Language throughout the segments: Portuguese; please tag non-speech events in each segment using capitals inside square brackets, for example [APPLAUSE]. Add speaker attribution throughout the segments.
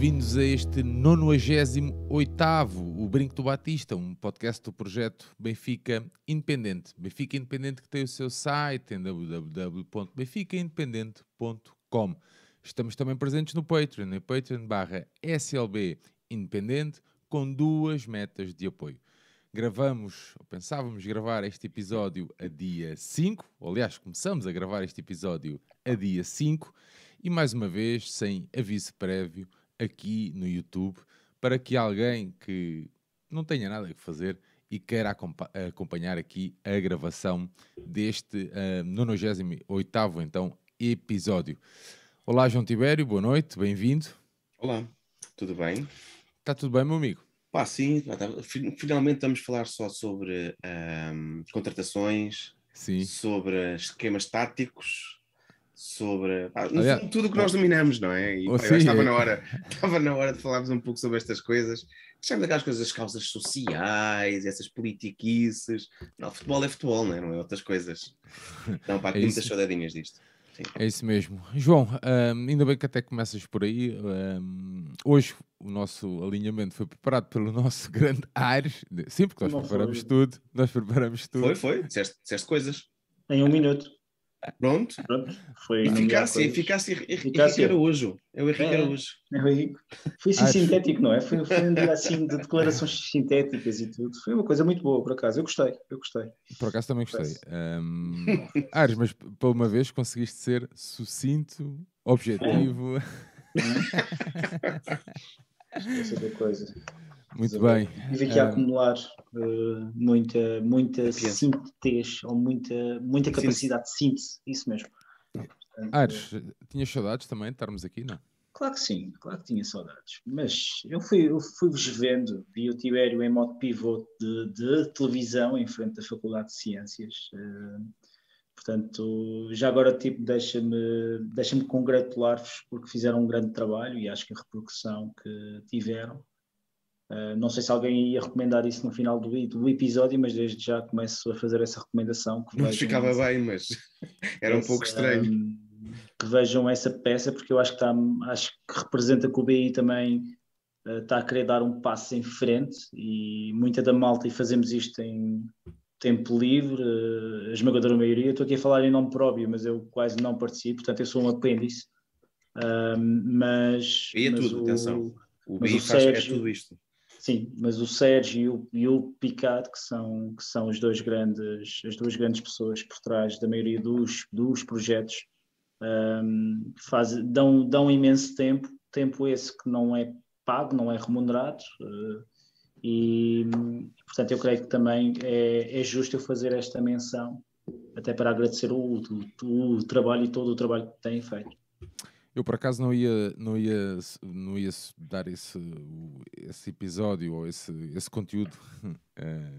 Speaker 1: Bem-vindos a este 98 o Brinco do Batista, um podcast do projeto Benfica Independente. Benfica Independente que tem o seu site em www.benficaindependente.com. Estamos também presentes no Patreon, em patreon barra SLB Independente, com duas metas de apoio. Gravamos, ou pensávamos gravar este episódio a dia 5, ou, aliás, começamos a gravar este episódio a dia 5, e mais uma vez, sem aviso prévio, aqui no YouTube, para que alguém que não tenha nada a fazer e queira acompa- acompanhar aqui a gravação deste uh, 98º, então, episódio. Olá, João Tibério, boa noite, bem-vindo.
Speaker 2: Olá, tudo bem?
Speaker 1: Está tudo bem, meu amigo?
Speaker 2: Pá, sim, tá- fi- finalmente vamos falar só sobre ahm, contratações,
Speaker 1: Sim.
Speaker 2: sobre esquemas táticos, sobre pá, no fundo, tudo o que nós dominamos, não é? E
Speaker 1: oh,
Speaker 2: que estava na hora, [LAUGHS] estava na hora de falarmos um pouco sobre estas coisas. Deixamos aquelas coisas, as causas sociais, essas politiquices. Não, futebol é futebol, não é? Não é outras coisas. Não, pá, [LAUGHS]
Speaker 1: É
Speaker 2: muitas saudadinhas disto.
Speaker 1: É isso mesmo. João, ahm, ainda bem que até começas por aí. ahm, hoje o nosso alinhamento foi preparado pelo [LAUGHS] nosso grande Ares. Sim, porque nós
Speaker 3: Não
Speaker 1: preparamos
Speaker 3: foi.
Speaker 1: tudo. Nós preparamos tudo.
Speaker 2: Foi, foi, disseste, disseste coisas.
Speaker 3: Em um minuto.
Speaker 2: Pronto.
Speaker 3: Pronto. Foi
Speaker 2: Eficácia,
Speaker 3: coisas.
Speaker 2: eficácia, Henrique. Araújo. É o Henrique. Araújo.
Speaker 3: É o Henrique. Foi assim
Speaker 1: Acho.
Speaker 3: sintético, não é? Foi, foi um dia assim de declarações sintéticas e tudo. Foi uma coisa muito boa, por acaso. Eu gostei, eu gostei.
Speaker 1: Por acaso também gostei. Ahm, Ares, mas p- por uma vez conseguiste ser sucinto, objetivo.
Speaker 3: É [LAUGHS] coisa.
Speaker 1: Muito bem.
Speaker 3: Tive aqui a
Speaker 1: Ah,
Speaker 3: acumular eh, muita, muita síntese ou muita, muita capacidade de síntese. Isso mesmo. Portanto,
Speaker 1: Ares, tinhas saudades também de estarmos aqui, não?
Speaker 3: Claro que sim, claro que tinha saudades. Mas eu fui, eu fui-vos vendo, vi o Tibério em modo pivô de, de televisão em frente da Faculdade de Ciências. eh, portanto, já agora tipo, deixa-me deixa congratular-vos porque fizeram um grande trabalho e acho que a repercussão que tiveram. Eh, não sei se alguém ia recomendar isso no final do, do episódio, mas desde já começo a fazer essa recomendação. Que
Speaker 2: Não
Speaker 3: vejam
Speaker 2: ficava bem, mas [LAUGHS] era um pouco estranho.
Speaker 3: hum, que vejam essa peça, porque eu acho que, está, acho que representa que o BI também eh, está a querer dar um passo em frente e muita da malta, e fazemos isto em tempo livre, eh, a esmagadora maioria. Estou aqui a falar em nome próprio, mas eu quase não participo, portanto, eu sou um apêndice. Mas.
Speaker 2: E é
Speaker 3: mas
Speaker 2: tudo,
Speaker 3: o-
Speaker 2: atenção. O BI faz é
Speaker 3: Sérgio-
Speaker 2: tudo isto.
Speaker 3: Sim, mas o Sérgio e o, e o Picard, que são, que são os dois grandes, as duas grandes pessoas por trás da maioria dos, dos projetos, um, faz, dão, dão imenso tempo, tempo esse que não é pago, não é remunerado, eh, e portanto eu creio que também é, é justo eu fazer esta menção, até para agradecer o, o, o trabalho e todo o trabalho que têm feito.
Speaker 1: Eu por acaso não ia, não ia, não ia dar esse, esse episódio ou esse, esse conteúdo [LAUGHS] eh,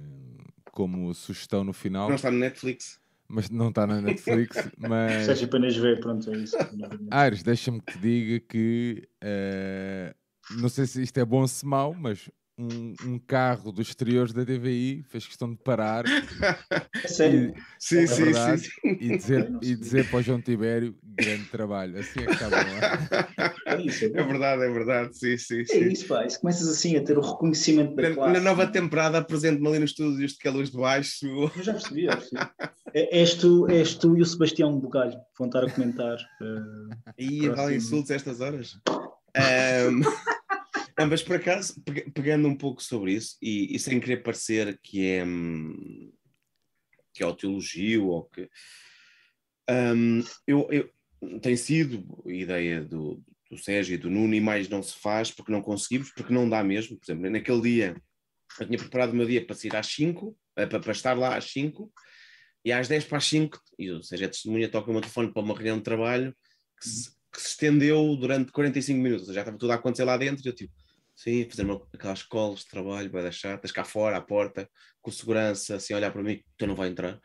Speaker 1: como sugestão no final,
Speaker 2: Não está no Netflix.
Speaker 1: mas não está na Netflix. [LAUGHS] mas
Speaker 3: Seja apenas ver, pronto, é isso. [LAUGHS]
Speaker 1: Ares, deixa-me que te diga que eh, não sei se isto é bom ou se mau, mas um, um carro dos exteriores da TVI fez questão de parar [LAUGHS]
Speaker 3: É sério.
Speaker 2: Sim,
Speaker 1: É
Speaker 2: sim,
Speaker 1: verdade.
Speaker 2: sim.
Speaker 1: e dizer, e dizer para o João Tibério grande trabalho. Assim é que está bom. é?
Speaker 3: É isso, é
Speaker 2: É verdade, é verdade. Sim, sim,
Speaker 3: É
Speaker 2: sim.
Speaker 3: isso, pá. Isso começas assim a ter o reconhecimento da
Speaker 2: Na,
Speaker 3: classe.
Speaker 2: na nova temporada, apresento-me ali no estúdio isto que é luz de baixo.
Speaker 3: Eu já percebi, já percebi. É- És tu, és tu e o Sebastião Bugalho que vão estar a comentar. eh,
Speaker 2: E vale insultos a estas horas. Ahm, [LAUGHS] não, mas por acaso, pe- pegando um pouco sobre isso, e, e sem querer parecer que é, hum, que é o teologio ou que. hum, eu, eu, tem sido a ideia do, do Sérgio e do Nuno, e mais não se faz porque não conseguimos, porque não dá mesmo. Por exemplo, naquele dia, eu tinha preparado o meu dia para sair às 5, para, para estar lá às 5, e às 10 para as 5, e, ou seja, a testemunha toca o meu telefone para uma reunião de trabalho que se, que se estendeu durante 45 minutos, ou seja, já estava tudo a acontecer lá dentro, e eu tipo, sim, fazer uma, aquelas calls de trabalho, vai deixar, estás cá fora, à porta, com segurança, assim, olhar para mim, tu não vai entrar.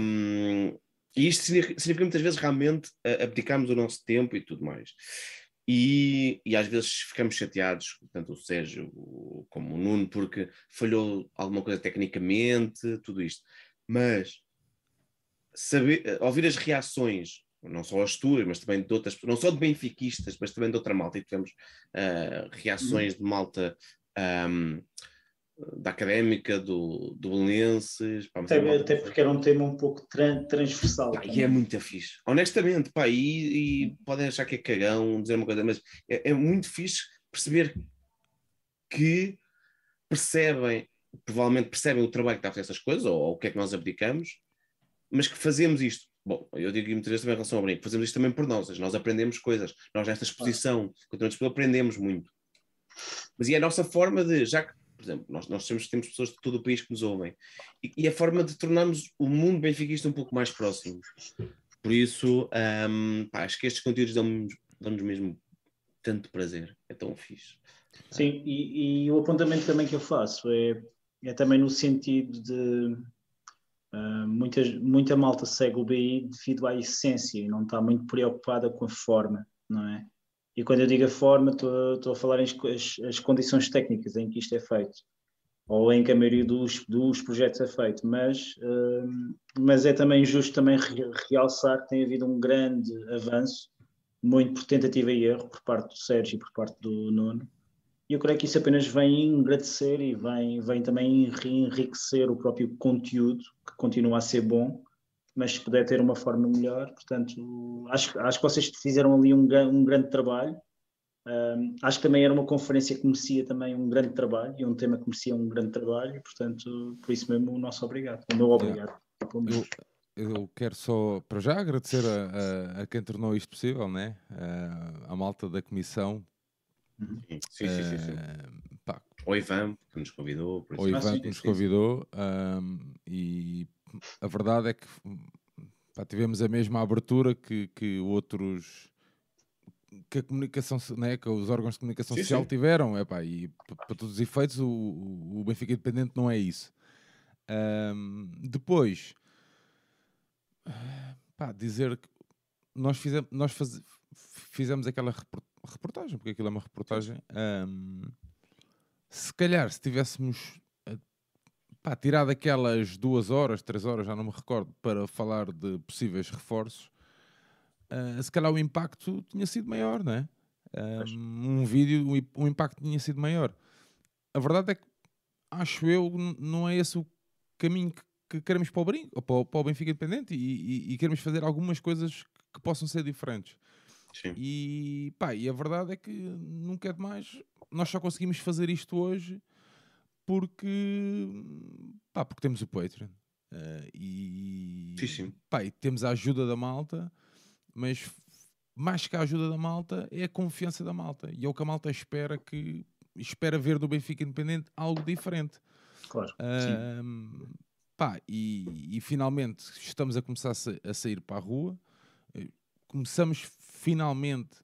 Speaker 2: Um, e isto significa, muitas vezes realmente uh, abdicarmos o nosso tempo e tudo mais. E, e, às vezes ficamos chateados, tanto o Sérgio como o Nuno, porque falhou alguma coisa tecnicamente, tudo isto. Mas saber, eh, ouvir as reações, não só as tuas, mas também de outras, não só de benfiquistas, mas também de outra malta, e tivemos uh, reações de malta um, da académica, do, do Belenenses.
Speaker 3: Pá, até, é até porque era um tema um pouco transversal.
Speaker 2: Pá, e é muito fixe. Honestamente, pá, e, e podem achar que é cagão dizer uma coisa, mas é, é muito fixe perceber que percebem, provavelmente percebem o trabalho que está a fazer essas coisas, ou, ou, o que é que nós abdicamos, mas que fazemos isto. Bom, eu digo muitas vezes também em relação ao brinco, fazemos isto também por nós, nós aprendemos coisas, nós nesta exposição, continuamos aprendemos muito. Mas e a nossa forma de, já que por exemplo, nós, nós temos, temos pessoas de todo o país que nos ouvem, e, e a forma de tornarmos o mundo benfiquista um pouco mais próximo. Por isso, um, pá, acho que estes conteúdos dão-nos dão mesmo tanto prazer, é tão fixe.
Speaker 3: Sim, e, e, o apontamento também que eu faço é, é também no sentido de uh, muita, malta segue o BI devido à essência e não está muito preocupada com a forma, não é? E quando eu digo a forma, estou, a falar em as, as, condições técnicas em que isto é feito, ou em que a maioria dos, dos projetos é feito, mas, uh, mas é também justo também realçar que tem havido um grande avanço, muito por tentativa e erro, por parte do Sérgio e por parte do Nuno, e eu creio que isso apenas vem engrandecer e vem, vem também enriquecer o próprio conteúdo, que continua a ser bom, mas se puder ter uma forma melhor, portanto, acho, acho que vocês fizeram ali um, um grande trabalho. Um, acho que também era uma conferência que merecia também um grande trabalho e um tema que merecia um grande trabalho, portanto, por isso mesmo o nosso obrigado, o meu obrigado.
Speaker 1: Eu, eu quero só, para já, agradecer a, a, a quem tornou isto possível, né? a, a malta da comissão.
Speaker 2: Uhum. Sim, sim, sim. sim. Uh, pá. O Ivan, que nos convidou.
Speaker 1: O Ivan, que nos convidou. Um, e a verdade é que pá, tivemos a mesma abertura que, que outros que a comunicação, né, que os órgãos de comunicação sim, social sim. tiveram, é pá, e para todos os efeitos o, o Benfica Independente não é isso. Um, depois, pá, dizer que nós fizemos, nós faz, fizemos aquela reportagem, porque aquilo é uma reportagem. Um, se calhar, se tivéssemos pá, tirar daquelas duas horas, três horas, já não me recordo, para falar de possíveis reforços, uh, se calhar o impacto tinha sido maior, não é? Um, um vídeo, o um impacto tinha sido maior. A verdade é que acho eu não é esse o caminho que, que queremos para o, Brinco, para, o, para o Benfica Independente e, e, e, queremos fazer algumas coisas que possam ser diferentes. Sim. E, pá, e a verdade é que nunca é demais. Nós só conseguimos fazer isto hoje porque, pá, porque temos o Patreon uh, e,
Speaker 2: sim, sim.
Speaker 1: Pá, e temos a ajuda da malta, mas mais que a ajuda da malta é a confiança da malta e é o que a malta espera que espera ver do Benfica Independente algo diferente.
Speaker 3: Claro.
Speaker 1: Uh, pá, e, e, finalmente estamos a começar a, sair para a rua. Eh, começamos finalmente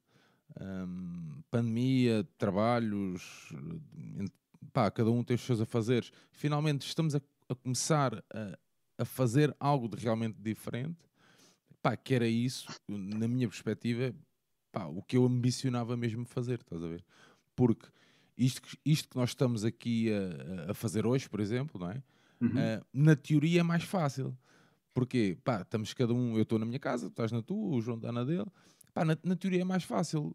Speaker 1: um, pandemia, trabalhos, pá, cada um tem os seus afazeres. Finalmente estamos a, a começar a, a, fazer algo de realmente diferente. Pá, que era isso, na minha perspectiva, pá, o que eu ambicionava mesmo fazer, estás a ver? Porque isto, isto que nós estamos aqui a, a fazer hoje, por exemplo, não é? Uhum. Uh, na teoria é mais fácil. Porque, pá, estamos cada um, eu estou na minha casa, tu estás na tua, o João está na dele. Pá, na, na teoria é mais fácil.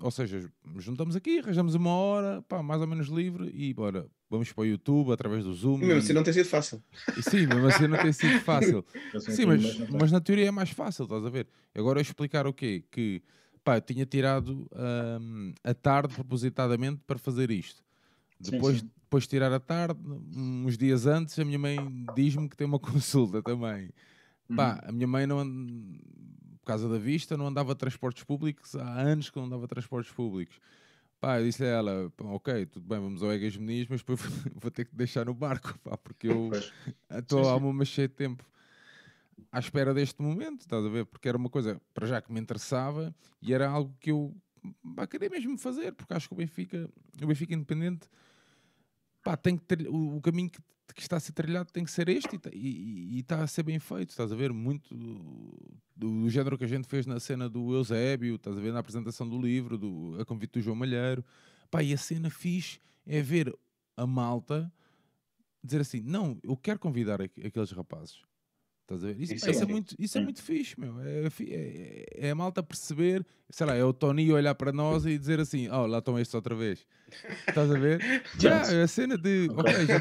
Speaker 1: Ou seja, juntamos aqui, arranjamos uma hora, pá, mais ou menos livre e bora, vamos para o YouTube através do Zoom.
Speaker 2: E mesmo assim não tem sido fácil.
Speaker 1: E, sim, mesmo assim não tem sido fácil. [LAUGHS] sim, mas, mas na teoria é mais fácil, estás a ver? Agora eu explicar o quê? Que pá, eu tinha tirado um, a tarde propositadamente para fazer isto. Depois, sim, sim. depois de tirar a tarde, uns dias antes, a minha mãe diz-me que tem uma [LAUGHS] consulta também. Uhum. Pá, a minha mãe não por causa da vista, não andava transportes públicos há anos que não andava transportes públicos. Pá, eu disse a ela, "Pá, ok, tudo bem, vamos ao Egas Meniz, mas depois [LAUGHS] vou ter que deixar no barco, pá, porque eu [LAUGHS] estou há uma cheia de tempo à espera deste momento, estás a ver? Porque era uma coisa, para já, que me interessava e era algo que eu pá, queria mesmo fazer, porque acho que o Benfica, o Benfica Independente, pá, tem que ter, o, o caminho que, que está a ser trilhado tem que ser este e, tá- e- e- e está a ser bem feito, estás a ver? Muito do, do género que a gente fez na cena do Eusébio, estás a ver? Na apresentação do livro, do, a convite do João Malheiro, pá, e a cena fixe é ver a malta dizer assim: não, eu quero convidar aqu- aqueles rapazes. Estás a ver? Isso,
Speaker 2: Isso
Speaker 1: pá,
Speaker 2: é
Speaker 1: isso é, muito, isso é
Speaker 3: Hum.
Speaker 1: muito fixe, meu. É, fi- é, é a malta perceber, sei lá, é o Tony olhar para nós e dizer assim: oh, lá estão estes outra vez. Estás a ver? [LAUGHS] já, é a cena de,
Speaker 3: Ok.
Speaker 1: ok, já,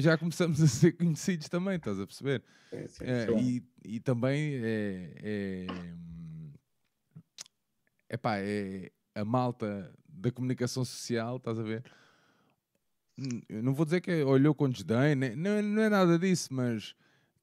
Speaker 1: já começamos a ser conhecidos também, estás a perceber?
Speaker 2: É, sim.
Speaker 1: É, e, e também é, é, epá, é a malta da comunicação social, estás a ver? Eu não vou dizer que olhou com desdém, não, não é nada disso, mas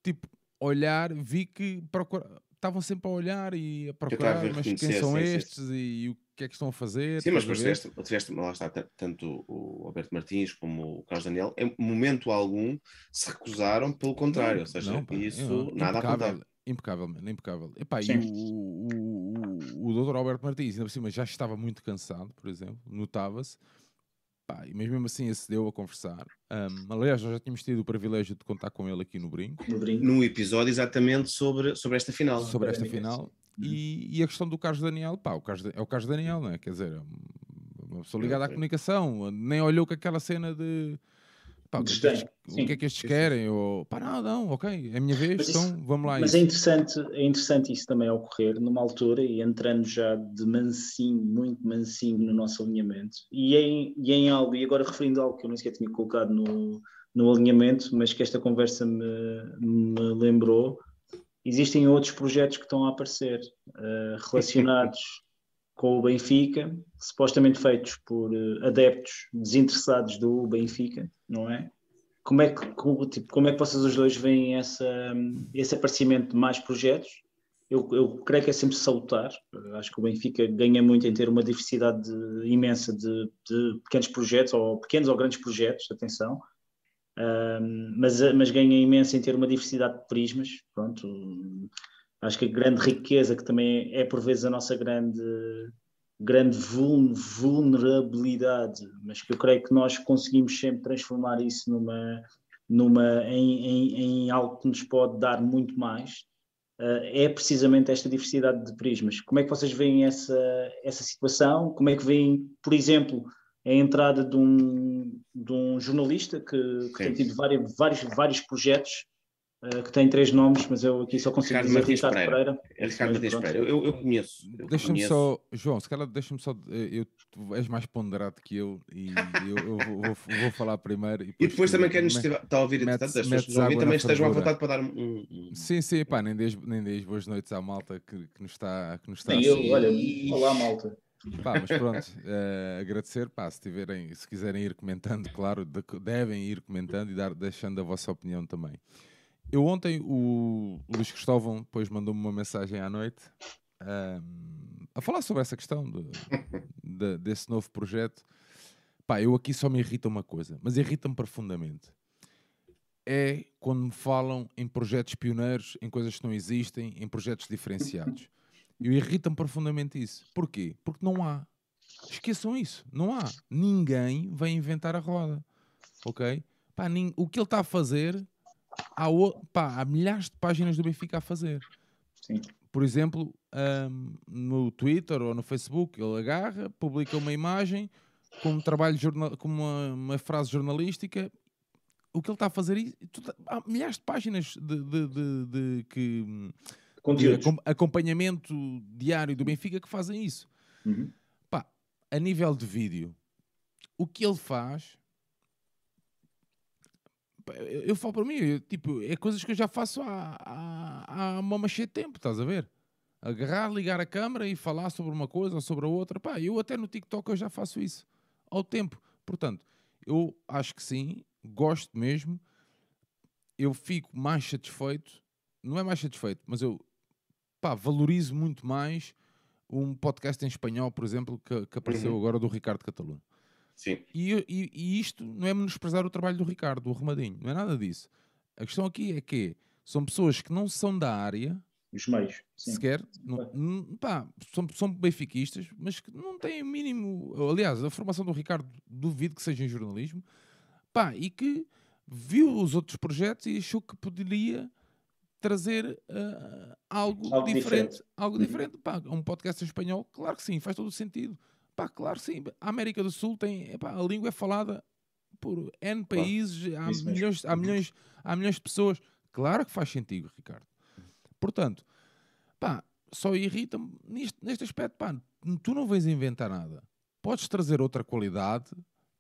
Speaker 1: tipo, olhar, vi que procura- estavam sempre a olhar e a procurar,
Speaker 2: ver
Speaker 1: mas quem são
Speaker 2: sim, sim,
Speaker 1: estes e o que é que estão a fazer?
Speaker 2: Sim, mas depois
Speaker 1: a
Speaker 2: tiveste, tiveste, lá está, tanto o Alberto Martins como o Carlos Daniel, em momento algum se recusaram, pelo contrário, ou seja,
Speaker 1: Não, pá,
Speaker 2: isso
Speaker 1: é,
Speaker 2: nada a
Speaker 1: impecável,
Speaker 2: apontar.
Speaker 1: impecável, mano, impecável. Epá, e
Speaker 3: Sim.
Speaker 1: o, o, o, o Dr. Alberto Martins, ainda por cima, já estava muito cansado, por exemplo, notava-se. Pá, e mas mesmo assim acedeu a conversar. Ahm, aliás, nós já tínhamos tido o privilégio de contar com ele aqui no Brinco,
Speaker 3: No brinco.
Speaker 2: Num episódio exatamente sobre, sobre esta final.
Speaker 1: sobre esta final. E, e a questão do Carlos Daniel, pá, o Carlos, é o Carlos Daniel, não é? Quer dizer, é uma pessoa ligada à comunicação, nem olhou com aquela cena de. Pá, o, que é que o que é que estes querem? Ou, pá, não, não, ok, é a minha vez,
Speaker 3: Mas isso-
Speaker 1: então vamos lá.
Speaker 3: Mas
Speaker 1: isso.
Speaker 3: é interessante, é interessante isso também ocorrer numa altura e entrando já de mansinho, muito mansinho no nosso alinhamento. E em, e em algo, e agora referindo a algo que eu nem sequer tinha colocado no, no alinhamento, mas que esta conversa me, me lembrou, existem outros projetos que estão a aparecer eh, [LAUGHS] relacionados com o Benfica, supostamente feitos por eh, adeptos desinteressados do Benfica, não é? Como é que, como, tipo, como é que vocês os dois veem essa, esse aparecimento de mais projetos? Eu, eu creio que é sempre salutar. Acho que o Benfica ganha muito em ter uma diversidade de- imensa de, de pequenos projetos, ou pequenos ou grandes projetos, atenção. Um, mas, mas ganha imenso em ter uma diversidade de prismas. Pronto, acho que a grande riqueza, que também é por vezes a nossa grande, grande vul- vulnerabilidade, mas que eu creio que nós conseguimos sempre transformar isso numa, numa, em, em, em algo que nos pode dar muito mais, eh, é precisamente esta diversidade de prismas. Como é que vocês veem essa, essa situação? Como é que veem, por exemplo, a entrada de um, de um jornalista que, que tem tido vários, vários, vários projetos, eh, que tem três nomes, mas eu aqui só consigo
Speaker 2: Ricardo
Speaker 3: dizer
Speaker 2: Martins
Speaker 3: Ricardo
Speaker 2: Pereira.
Speaker 3: Pereira.
Speaker 2: É Ricardo
Speaker 3: Mas
Speaker 2: Martins. Pereira. Eu, eu conheço.
Speaker 1: Deixa-me só, João, se calhar deixa-me só. eh, Eu, tu és mais ponderado que eu e eu, eu vou, vou- vou falar primeiro. E
Speaker 2: E
Speaker 1: depois,
Speaker 2: depois
Speaker 1: tu
Speaker 2: também quem nos
Speaker 1: me-
Speaker 2: estiver- está a ouvir,
Speaker 1: metes-
Speaker 2: entretanto, as pessoas
Speaker 1: água
Speaker 2: também estejam à vontade para dar um. um-
Speaker 1: Sim, sim, pá, nem deis, nem deis boas noites à malta que, que nos está, que nos está a
Speaker 3: Nem eu, olha, olá malta.
Speaker 1: Pá, mas pronto, eh, agradecer, pá, se tiverem, se quiserem ir comentando, claro, de- devem ir comentando e dar, deixando a vossa opinião também. Eu ontem, o, Luís Cristóvão depois mandou-me uma mensagem à noite ahm, a falar sobre essa questão de- de- desse novo projeto. Pá, eu aqui só me irrita uma coisa, mas irrita-me profundamente. É quando me falam em projetos pioneiros, em coisas que não existem, em projetos diferenciados. Eu irrita-me profundamente isso. Porquê? Porque não há. Esqueçam isso. Não há. Ninguém vai inventar a roda. Ok? Pá, O que ele está a fazer, há, pá, há milhares de páginas do Benfica a fazer.
Speaker 3: Sim.
Speaker 1: Por exemplo, ahm, no Twitter ou no Facebook, ele agarra, publica uma imagem com um trabalho jornal, com uma, uma frase jornalística. O que ele está a fazer, e tudo- há milhares de páginas de, de- de- de que de
Speaker 3: Conteúdos.
Speaker 1: acompanhamento diário do Benfica que fazem isso.
Speaker 3: Uhum.
Speaker 1: Pá, a nível de vídeo, o que ele faz, eu, eu falo para mim, eu, tipo, é coisas que eu já faço há, há, há uma machê de tempo, estás a ver? Agarrar, ligar a câmera e falar sobre uma coisa ou sobre a outra. Pá, eu até no TikTok eu já faço isso ao tempo. Portanto, eu acho que sim, gosto mesmo. Eu fico mais satisfeito, não é mais satisfeito, mas eu pá, valorizo muito mais um podcast em espanhol, por exemplo, que, que apareceu
Speaker 2: Uhum.
Speaker 1: agora do Ricardo Cataluno.
Speaker 2: Sim.
Speaker 1: E, e- e isto não é menosprezar o trabalho do Ricardo, do Arrumadinho, não é nada disso. A questão aqui é que são pessoas que não são da área,
Speaker 3: Os meios. Sim.
Speaker 1: sequer, não- pá, são, são benfiquistas, mas que não têm o mínimo. Aliás, a formação do Ricardo duvido que seja em jornalismo, pá, e que viu os outros projetos e achou que poderia trazer ah, algo,
Speaker 3: Algo
Speaker 1: diferente,
Speaker 3: diferente.
Speaker 1: algo
Speaker 3: Uhum.
Speaker 1: diferente pá, um podcast em espanhol claro que sim faz todo o sentido pá, claro sim. A América do Sul tem epá, a língua é falada por N países há
Speaker 3: Isso mesmo.
Speaker 1: milhões, há milhões há milhões de pessoas. Claro que faz sentido Ricardo. Portanto pá, só irrita-me neste, neste aspecto pá, tu não vens inventar nada. Podes trazer outra qualidade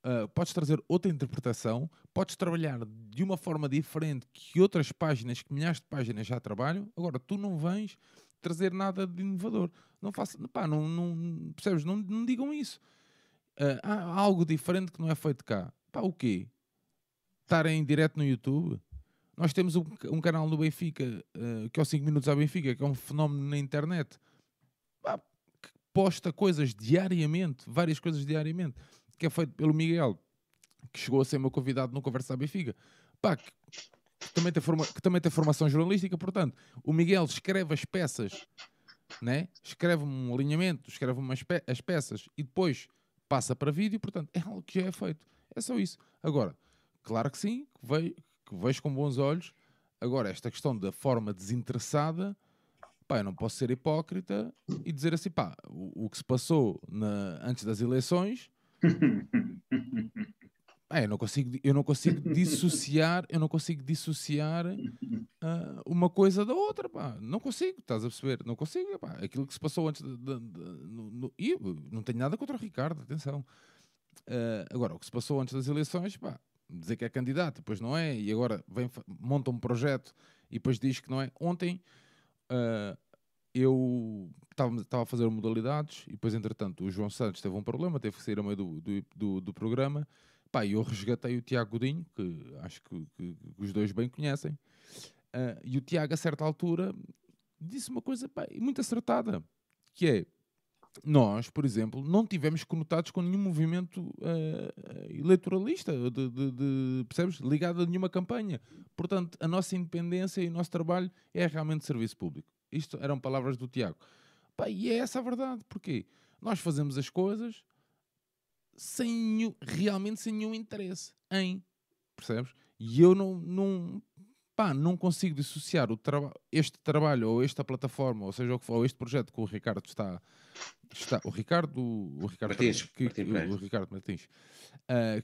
Speaker 1: Uh, podes trazer outra interpretação, podes trabalhar de uma forma diferente que outras páginas, que milhares de páginas já trabalham. Agora, tu não vens trazer nada de inovador. Não faça, pá, não, não, percebes? Não, não digam isso. Uh, há algo diferente que não é feito cá. Pá, o quê? Estar em direto no YouTube? Nós temos um, um canal no Benfica, uh, que é o 5 Minutos à Benfica, que é um fenómeno na internet, pá, que posta coisas diariamente, várias coisas diariamente que é feito pelo Miguel, que chegou a ser meu convidado no Conversa à Benfica, pá, que também tem forma, que também tem formação jornalística, portanto, o Miguel escreve as peças, né? escreve um alinhamento, escreve umas pe as peças e depois passa para vídeo, portanto, é algo que já é feito. É só isso. Agora, claro que sim, que, ve que vejo com bons olhos. Agora, esta questão da forma desinteressada, pá, eu não posso ser hipócrita e dizer assim, pá, o, o que se passou na, antes das eleições [LAUGHS] é, eu não consigo, eu não consigo dissociar, eu não consigo dissociar [LAUGHS] ah, uma coisa da outra, pá. Não consigo, estás a perceber? Não consigo, pá. Aquilo que se passou antes de, de- de- no, no- e não tenho nada contra o Ricardo, atenção. Ah, agora, o que se passou antes das eleições, pá, dizer que é candidato, depois não é, e agora vem, monta um projeto e depois diz que não é. Ontem ah, eu estava estava a fazer modalidades e depois, entretanto, o João Santos teve um problema, teve que sair a meio do, do, do, do programa. Pá, eu resgatei o Tiago Godinho, que acho que, que- os dois bem conhecem. Ah, e o Tiago, a certa altura, disse uma coisa pá, muito acertada, que é, nós, por exemplo, não tivemos conotados com nenhum movimento ah, eleitoralista, de, de- de- percebes? Ligado a nenhuma campanha. Portanto, a nossa independência e o nosso trabalho é realmente serviço público. Isto eram palavras do Tiago. Pá, e é essa a verdade. Porquê? Nós fazemos as coisas sem nenhum- realmente sem nenhum interesse em, percebes? E eu não, não, pá, não consigo dissociar o traba este trabalho ou esta plataforma, ou seja o que for, ou este projeto que o Ricardo está, está o Ricardo, o Ricardo
Speaker 2: Martins,
Speaker 1: que-
Speaker 2: Pereira.
Speaker 1: o Ricardo Martins,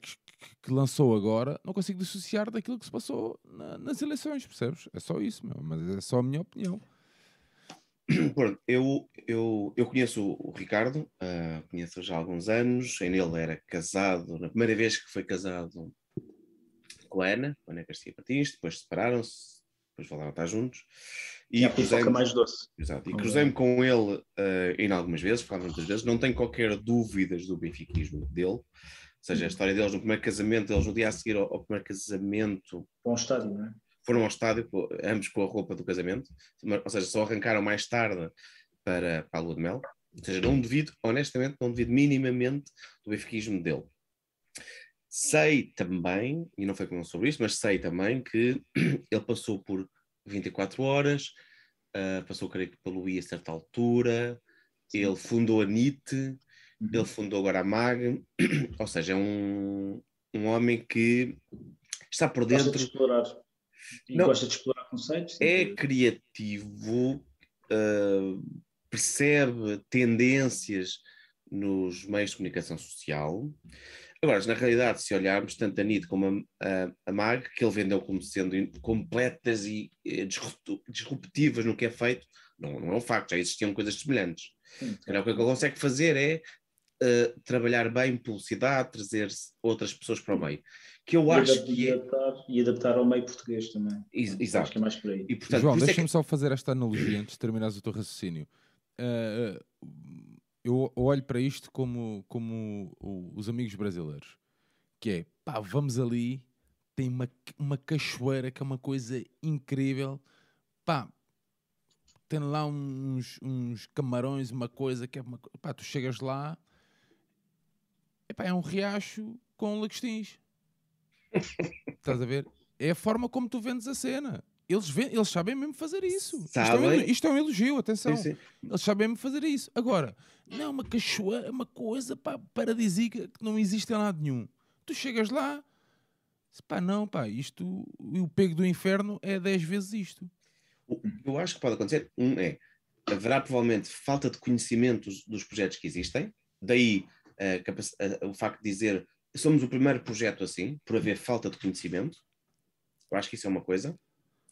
Speaker 1: que, que- que lançou agora, não consigo dissociar daquilo que se passou na- nas eleições, percebes? É só isso, meu, mas é só a minha opinião. [CLEARS THROAT]
Speaker 2: Pronto, eu, eu, eu conheço o Ricardo, ah, conheço já há alguns anos. Ele era casado, na primeira vez que foi casado com a Ana, com a Ana Garcia Patins, depois separaram-se, depois voltaram a estar juntos. E
Speaker 3: E
Speaker 2: cruzei-me
Speaker 3: mais doce.
Speaker 2: exato, e
Speaker 3: Com
Speaker 2: cruzei-me com ele ah, ainda algumas vezes, falava muitas vezes. Não tenho qualquer dúvidas do benfiquismo dele. Ou seja, a história deles no primeiro casamento, eles no dia a seguir ao, ao primeiro casamento
Speaker 3: Bom estádio, não é?
Speaker 2: Foram ao estádio, ambos com a roupa do casamento, ou seja, só arrancaram mais tarde para, para a lua de mel. Ou seja, não devido, honestamente, não devido minimamente do benfiquismo dele. Sei também, e não foi com ele sobre isto, mas sei também que [CLEARS THROAT] ele passou por 24 horas, ah, passou, creio que, pelo I a certa altura, ele fundou a NIT,
Speaker 3: Uhum.
Speaker 2: ele fundou agora a MAG, [CLEARS THROAT] ou seja, é um, um homem que está por
Speaker 3: Gosta
Speaker 2: dentro
Speaker 3: de explorar. E
Speaker 2: Não.
Speaker 3: gosta de explorar conceitos.
Speaker 2: é
Speaker 3: e-
Speaker 2: criativo, uh, percebe tendências nos meios de comunicação social. Agora, na realidade, se olharmos tanto a NIT como a, a, a MAG, que ele vendeu como sendo completas e eh, disruptivas no que é feito, não, não é um facto, já existiam coisas semelhantes.
Speaker 3: Sim,
Speaker 2: Se calhar o que ele consegue fazer é eh, trabalhar bem publicidade, trazer outras pessoas para o meio. Que eu
Speaker 3: e
Speaker 2: acho que
Speaker 3: e
Speaker 2: é.
Speaker 3: adaptar, e adaptar ao meio português também.
Speaker 2: Ex-
Speaker 3: Acho
Speaker 2: Exato.
Speaker 3: que é mais por aí.
Speaker 2: E, portanto,
Speaker 1: João,
Speaker 2: por é
Speaker 1: deixa-me
Speaker 2: que-
Speaker 1: só fazer esta analogia antes de terminares o teu raciocínio. Ah, eu olho para isto como, como os amigos brasileiros, que é, pá, vamos ali, tem uma, uma cachoeira que é uma coisa incrível, pá, tem lá uns, uns camarões, uma coisa que é uma. co- Pá, tu chegas lá, epá, é um riacho com lagostins. Estás a ver? É a forma como tu vendes a cena. Eles, ven- eles sabem mesmo fazer isso. Isto é, um, isto é um elogio, atenção.
Speaker 2: Sim, sim.
Speaker 1: Eles sabem mesmo fazer isso. Agora, não, uma cachoeira, uma coisa pá, paradisíaca que não existe em lado nenhum. Tu chegas lá, pá, não, pá, isto, o pego do inferno é 10 vezes isto.
Speaker 2: O que eu acho que pode acontecer, um é, haverá provavelmente falta de conhecimento dos, projetos que existem, daí eh, eh, o facto de dizer somos o primeiro projeto assim, por haver falta de conhecimento. Eu acho que isso é uma coisa.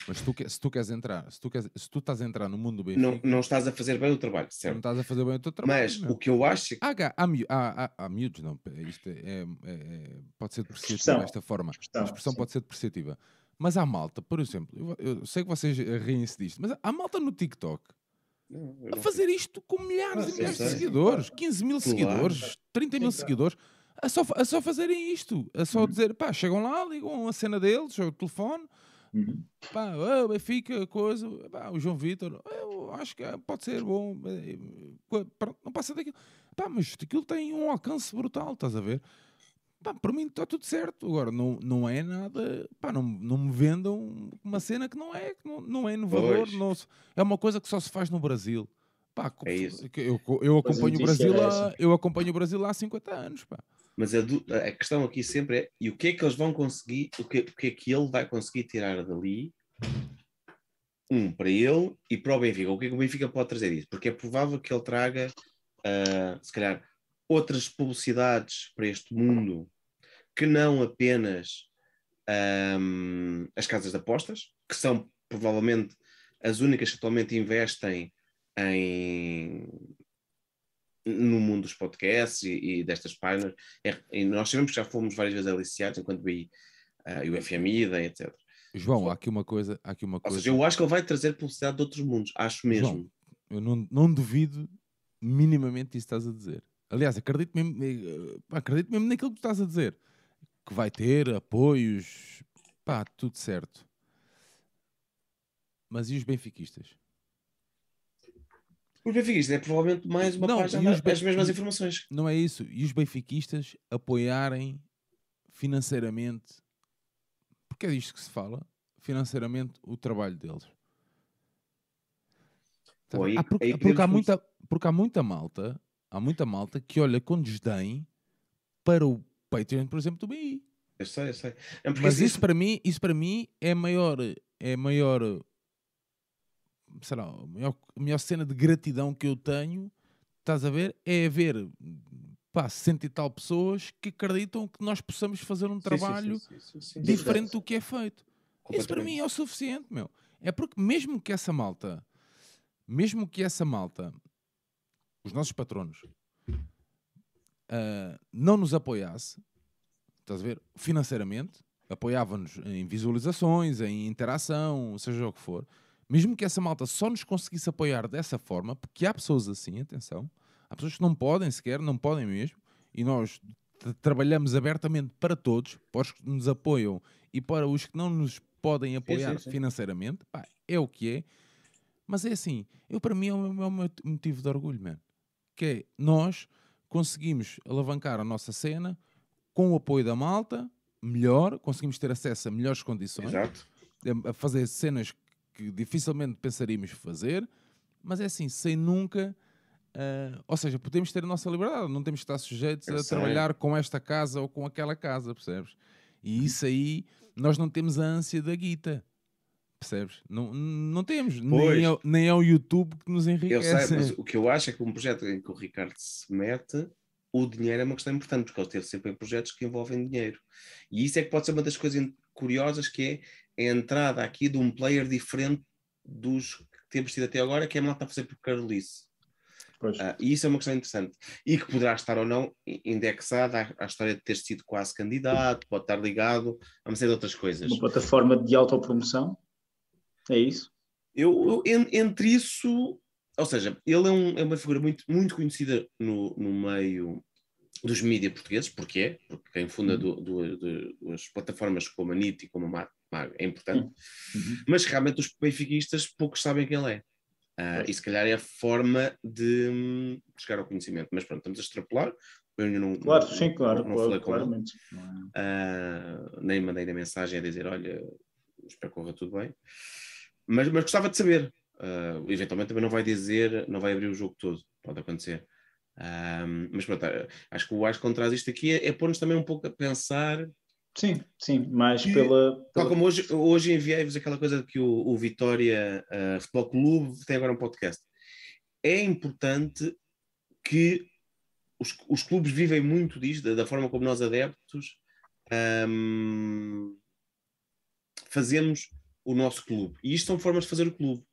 Speaker 1: Mas se tu, se tu queres entrar, se tu, queres, se tu estás a entrar no mundo do Benfica,
Speaker 2: Não, não estás a fazer bem o trabalho,
Speaker 1: não
Speaker 2: certo?
Speaker 1: estás a fazer bem o teu trabalho.
Speaker 2: Mas
Speaker 1: meu.
Speaker 2: o que eu acho é que
Speaker 1: Há, há, há, há, há miúdos, não, isto é, é- é- pode ser depreciativa
Speaker 3: Expressão.
Speaker 1: desta forma.
Speaker 3: Expressão,
Speaker 1: a expressão
Speaker 3: sim.
Speaker 1: pode ser depreciativa. Mas há malta, por exemplo, eu, eu sei que vocês eh, riem-se disto, mas há malta no TikTok
Speaker 2: Não,
Speaker 1: a
Speaker 2: não
Speaker 1: fazer isto com milhares
Speaker 3: Ah,
Speaker 1: e milhares de seguidores, 15 mil
Speaker 2: Claro.
Speaker 1: seguidores, 30 mil seguidores, a só, a só fazerem isto, a só
Speaker 3: Uhum.
Speaker 1: dizer, pá, chegam lá, ligam a cena deles, o telefone,
Speaker 3: Uhum.
Speaker 1: pá, ah, Benfica, coisa, pá, o João Vitor, eu acho que ah, pode ser bom, eh, não passa daquilo, pá, mas aquilo tem um alcance brutal, estás a ver? Pá, para mim está tudo certo. Agora, não, não é nada. Pá, não, não me vendam uma cena que não é, que não, não é inovador. Não é uma coisa que só se faz no Brasil. Pá,
Speaker 2: É isso.
Speaker 1: Eu, eu
Speaker 3: Pois a
Speaker 1: acompanho o Brasil há, eu acompanho o Brasil há 50 anos. Pá.
Speaker 2: Mas a, a questão aqui sempre é: e o que é que eles vão conseguir, o que, o que é que ele vai conseguir tirar dali? Um, para ele e para o Benfica. O que é que o Benfica pode trazer disso? Porque é provável que ele traga, ah, se calhar, outras publicidades para este mundo que não apenas ahm, as casas de apostas, que são provavelmente as únicas que atualmente investem em, no mundo dos podcasts e, e destas páginas. É- e nós sabemos que já fomos várias vezes aliciados enquanto vi ah, e o FMI, etc.
Speaker 1: João, há aqui uma coisa. Há aqui uma coisa
Speaker 2: seja, eu acho que ele vai trazer publicidade de outros mundos, acho mesmo.
Speaker 1: João, eu não, não duvido minimamente disso que estás a dizer. Aliás, acredito mesmo, eh, acredito mesmo naquilo que tu estás a dizer. Que vai ter apoios, pá, tudo certo. Mas e os benfiquistas?
Speaker 2: Os benfiquistas é provavelmente mais uma
Speaker 1: Não,
Speaker 2: página das mesmas informações.
Speaker 1: Não é isso. E os benfiquistas apoiarem financeiramente, porque é disto que se fala, financeiramente o trabalho deles. Tá
Speaker 2: Pô,
Speaker 1: bem?
Speaker 2: aí-
Speaker 1: Ah, porque, porque há muita, porque há muita malta, há muita malta que olha com desdém para o Patreon, por exemplo, do BI.
Speaker 2: Eu sei, eu sei. É
Speaker 1: Mas
Speaker 2: isso-
Speaker 1: isso para mim, isso para mim é maior, é maior, sei lá, a maior, a cena de gratidão que eu tenho, estás a ver, é ver pá, 60 e tal pessoas que acreditam que nós possamos fazer um trabalho
Speaker 2: sim, sim, sim,
Speaker 1: diferente do que é feito. Isso para mim é o suficiente, meu. É porque mesmo que essa malta, mesmo que essa malta, os nossos patronos, ah, não nos apoiasse, estás a ver, financeiramente, apoiava-nos em visualizações, em interação, seja o que for, mesmo que essa malta só nos conseguisse apoiar dessa forma, porque há pessoas assim, atenção, há pessoas que não podem sequer, não podem mesmo, e nós tra- trabalhamos abertamente para todos, para os que nos apoiam e para os que não nos podem apoiar
Speaker 2: sim, sim.
Speaker 1: financeiramente, pá, é o que é. Mas é assim, eu para mim é o meu, é o meu motivo de orgulho, mano. Que é, nós conseguimos alavancar a nossa cena com o apoio da malta, melhor, conseguimos ter acesso a melhores condições,
Speaker 2: Exato.
Speaker 1: a fazer cenas que dificilmente pensaríamos fazer, mas é assim, sem nunca. ah, ou seja, podemos ter a nossa liberdade, não temos que estar sujeitos
Speaker 2: Eu
Speaker 1: a
Speaker 2: sei.
Speaker 1: trabalhar com esta casa ou com aquela casa, percebes? E isso aí, nós não temos a ânsia da guita, percebes? Não, não temos, nem
Speaker 2: Pois.
Speaker 1: é, o- nem é o YouTube que nos
Speaker 2: Eu
Speaker 1: enriquece.
Speaker 2: sei, mas o que eu acho é que um projeto em que o Ricardo se mete, o dinheiro é uma questão importante, porque ele teve sempre em projetos que envolvem dinheiro. E isso é que pode ser uma das coisas curiosas, que é a entrada aqui de um player diferente dos que temos tido até agora, que é a malta a fazer por Carolice. Ah, e isso é uma questão interessante. E que poderá estar ou não indexada à, à história de ter sido quase candidato, pode estar ligado a uma série de outras coisas.
Speaker 3: Uma plataforma de autopromoção. É isso?
Speaker 2: Eu, eu- en- entre isso, ou seja, ele é, um- é uma figura muito, muito conhecida no, no meio dos mídias portugueses, porque é, porque quem funda
Speaker 3: Uhum.
Speaker 2: du- du- du- duas plataformas como a NIT e como a Mag Mag é importante,
Speaker 3: Uhum.
Speaker 2: mas realmente os benfiquistas poucos sabem quem ele é. Ah, e se calhar é a forma de hum, chegar ao conhecimento. Mas pronto, estamos a extrapolar. Eu não,
Speaker 3: Claro,
Speaker 2: não-
Speaker 3: sim, claro,
Speaker 2: não, não
Speaker 3: claro,
Speaker 2: com ele.
Speaker 3: claramente. É?
Speaker 2: Ah, nem mandei a mensagem a dizer: Olha, espero que corra tudo bem. Mas, mas gostava de saber. Ah, eventualmente também não vai dizer, não vai abrir o jogo todo, pode acontecer. Ah, mas pronto, acho que o Acho que traz isto aqui é, é pôr-nos também um pouco a pensar.
Speaker 3: Sim, sim, mais
Speaker 2: E-
Speaker 3: pela.
Speaker 2: Tal
Speaker 3: pela-
Speaker 2: como hoje, hoje enviei-vos aquela coisa que o, o Vitória ah, Futebol Clube tem agora um podcast. É importante que os, os clubes vivem muito disto, da, da forma como nós adeptos ahm, fazemos o nosso clube. E isto são formas de fazer o clube.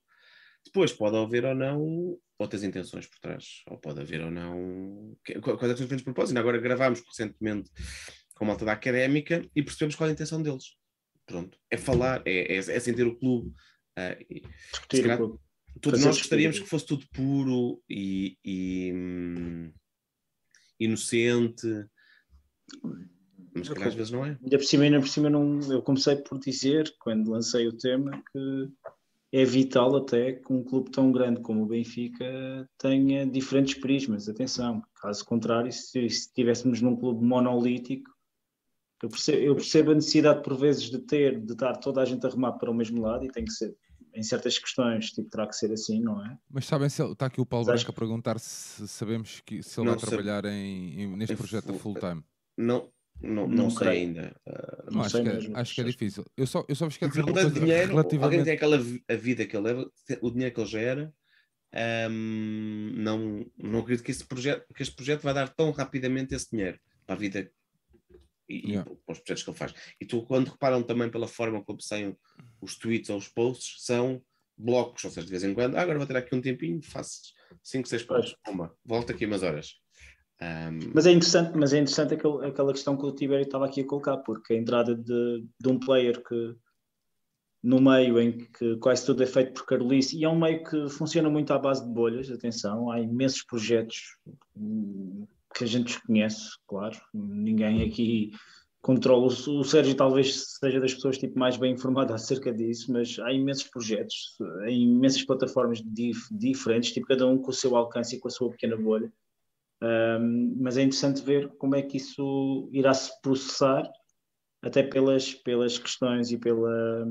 Speaker 2: Depois pode haver ou não outras intenções por trás, ou pode haver ou não quais é que são os propósitos. Agora gravámos recentemente com a malta da académica e percebemos qual é a intenção deles. Pronto, é falar, é, é, é sentir o clube. e
Speaker 3: discutir
Speaker 2: calhar-
Speaker 3: o clube. Fazer
Speaker 2: nós gostaríamos
Speaker 3: discutir.
Speaker 2: que fosse tudo puro e, e, hum, inocente, mas às vezes não é.
Speaker 3: Ainda por cima, ainda por cima não, eu comecei por dizer, quando lancei o tema, que é vital até que um clube tão grande como o Benfica tenha diferentes prismas. Atenção, caso contrário, se, se estivéssemos num clube monolítico, eu percebo, eu percebo a necessidade por vezes de ter, de estar toda a gente a remar para o mesmo lado e tem que ser, em certas questões, tipo, terá que ser assim, não é?
Speaker 1: Mas sabem se ele- está aqui o Paulo Branco a perguntar se sabemos que, se ele
Speaker 2: Não
Speaker 1: vai
Speaker 2: sei.
Speaker 1: trabalhar em, em- neste
Speaker 2: Em
Speaker 1: projeto a
Speaker 2: full-
Speaker 1: full time.
Speaker 2: Não, não, não,
Speaker 3: Não
Speaker 2: sei
Speaker 3: creio.
Speaker 2: ainda. Ah,
Speaker 3: Não
Speaker 1: acho,
Speaker 3: sei
Speaker 1: que, é-
Speaker 3: mesmo.
Speaker 1: acho que é difícil. Eu só, eu só vos quero dizer uma
Speaker 2: dinheiro, alguém
Speaker 1: relativamente.
Speaker 2: tem aquela a vida que ele leva, o dinheiro que ele gera. hum, não, não acredito que, esse projeto, que este projeto vai dar tão rapidamente esse dinheiro para a vida e, e
Speaker 1: Yeah.
Speaker 2: para os projetos que ele faz. E tu, quando reparam também pela forma como saem os tweets ou os posts, são blocos, ou seja, de vez em quando, ah, agora vou ter aqui um tempinho, faço 5, 6 posts, uma, volto aqui umas horas. Hum,
Speaker 3: Mas é interessante, mas é interessante aquele- aquela questão que o Tibério estava aqui a colocar, porque a entrada de, de um player que no meio em que quase tudo é feito por Carolice, e é um meio que funciona muito à base de bolhas, atenção, há imensos projetos hum, que a gente desconhece, claro, ninguém aqui controla, o Sérgio talvez seja das pessoas tipo, mais bem informado [LAUGHS] acerca disso, mas há imensos projetos, em imensas plataformas dif- diferentes, tipo cada um com o seu alcance e com a sua pequena bolha, um, mas é interessante ver como é que isso irá se processar, até pelas, pelas questões e, pela,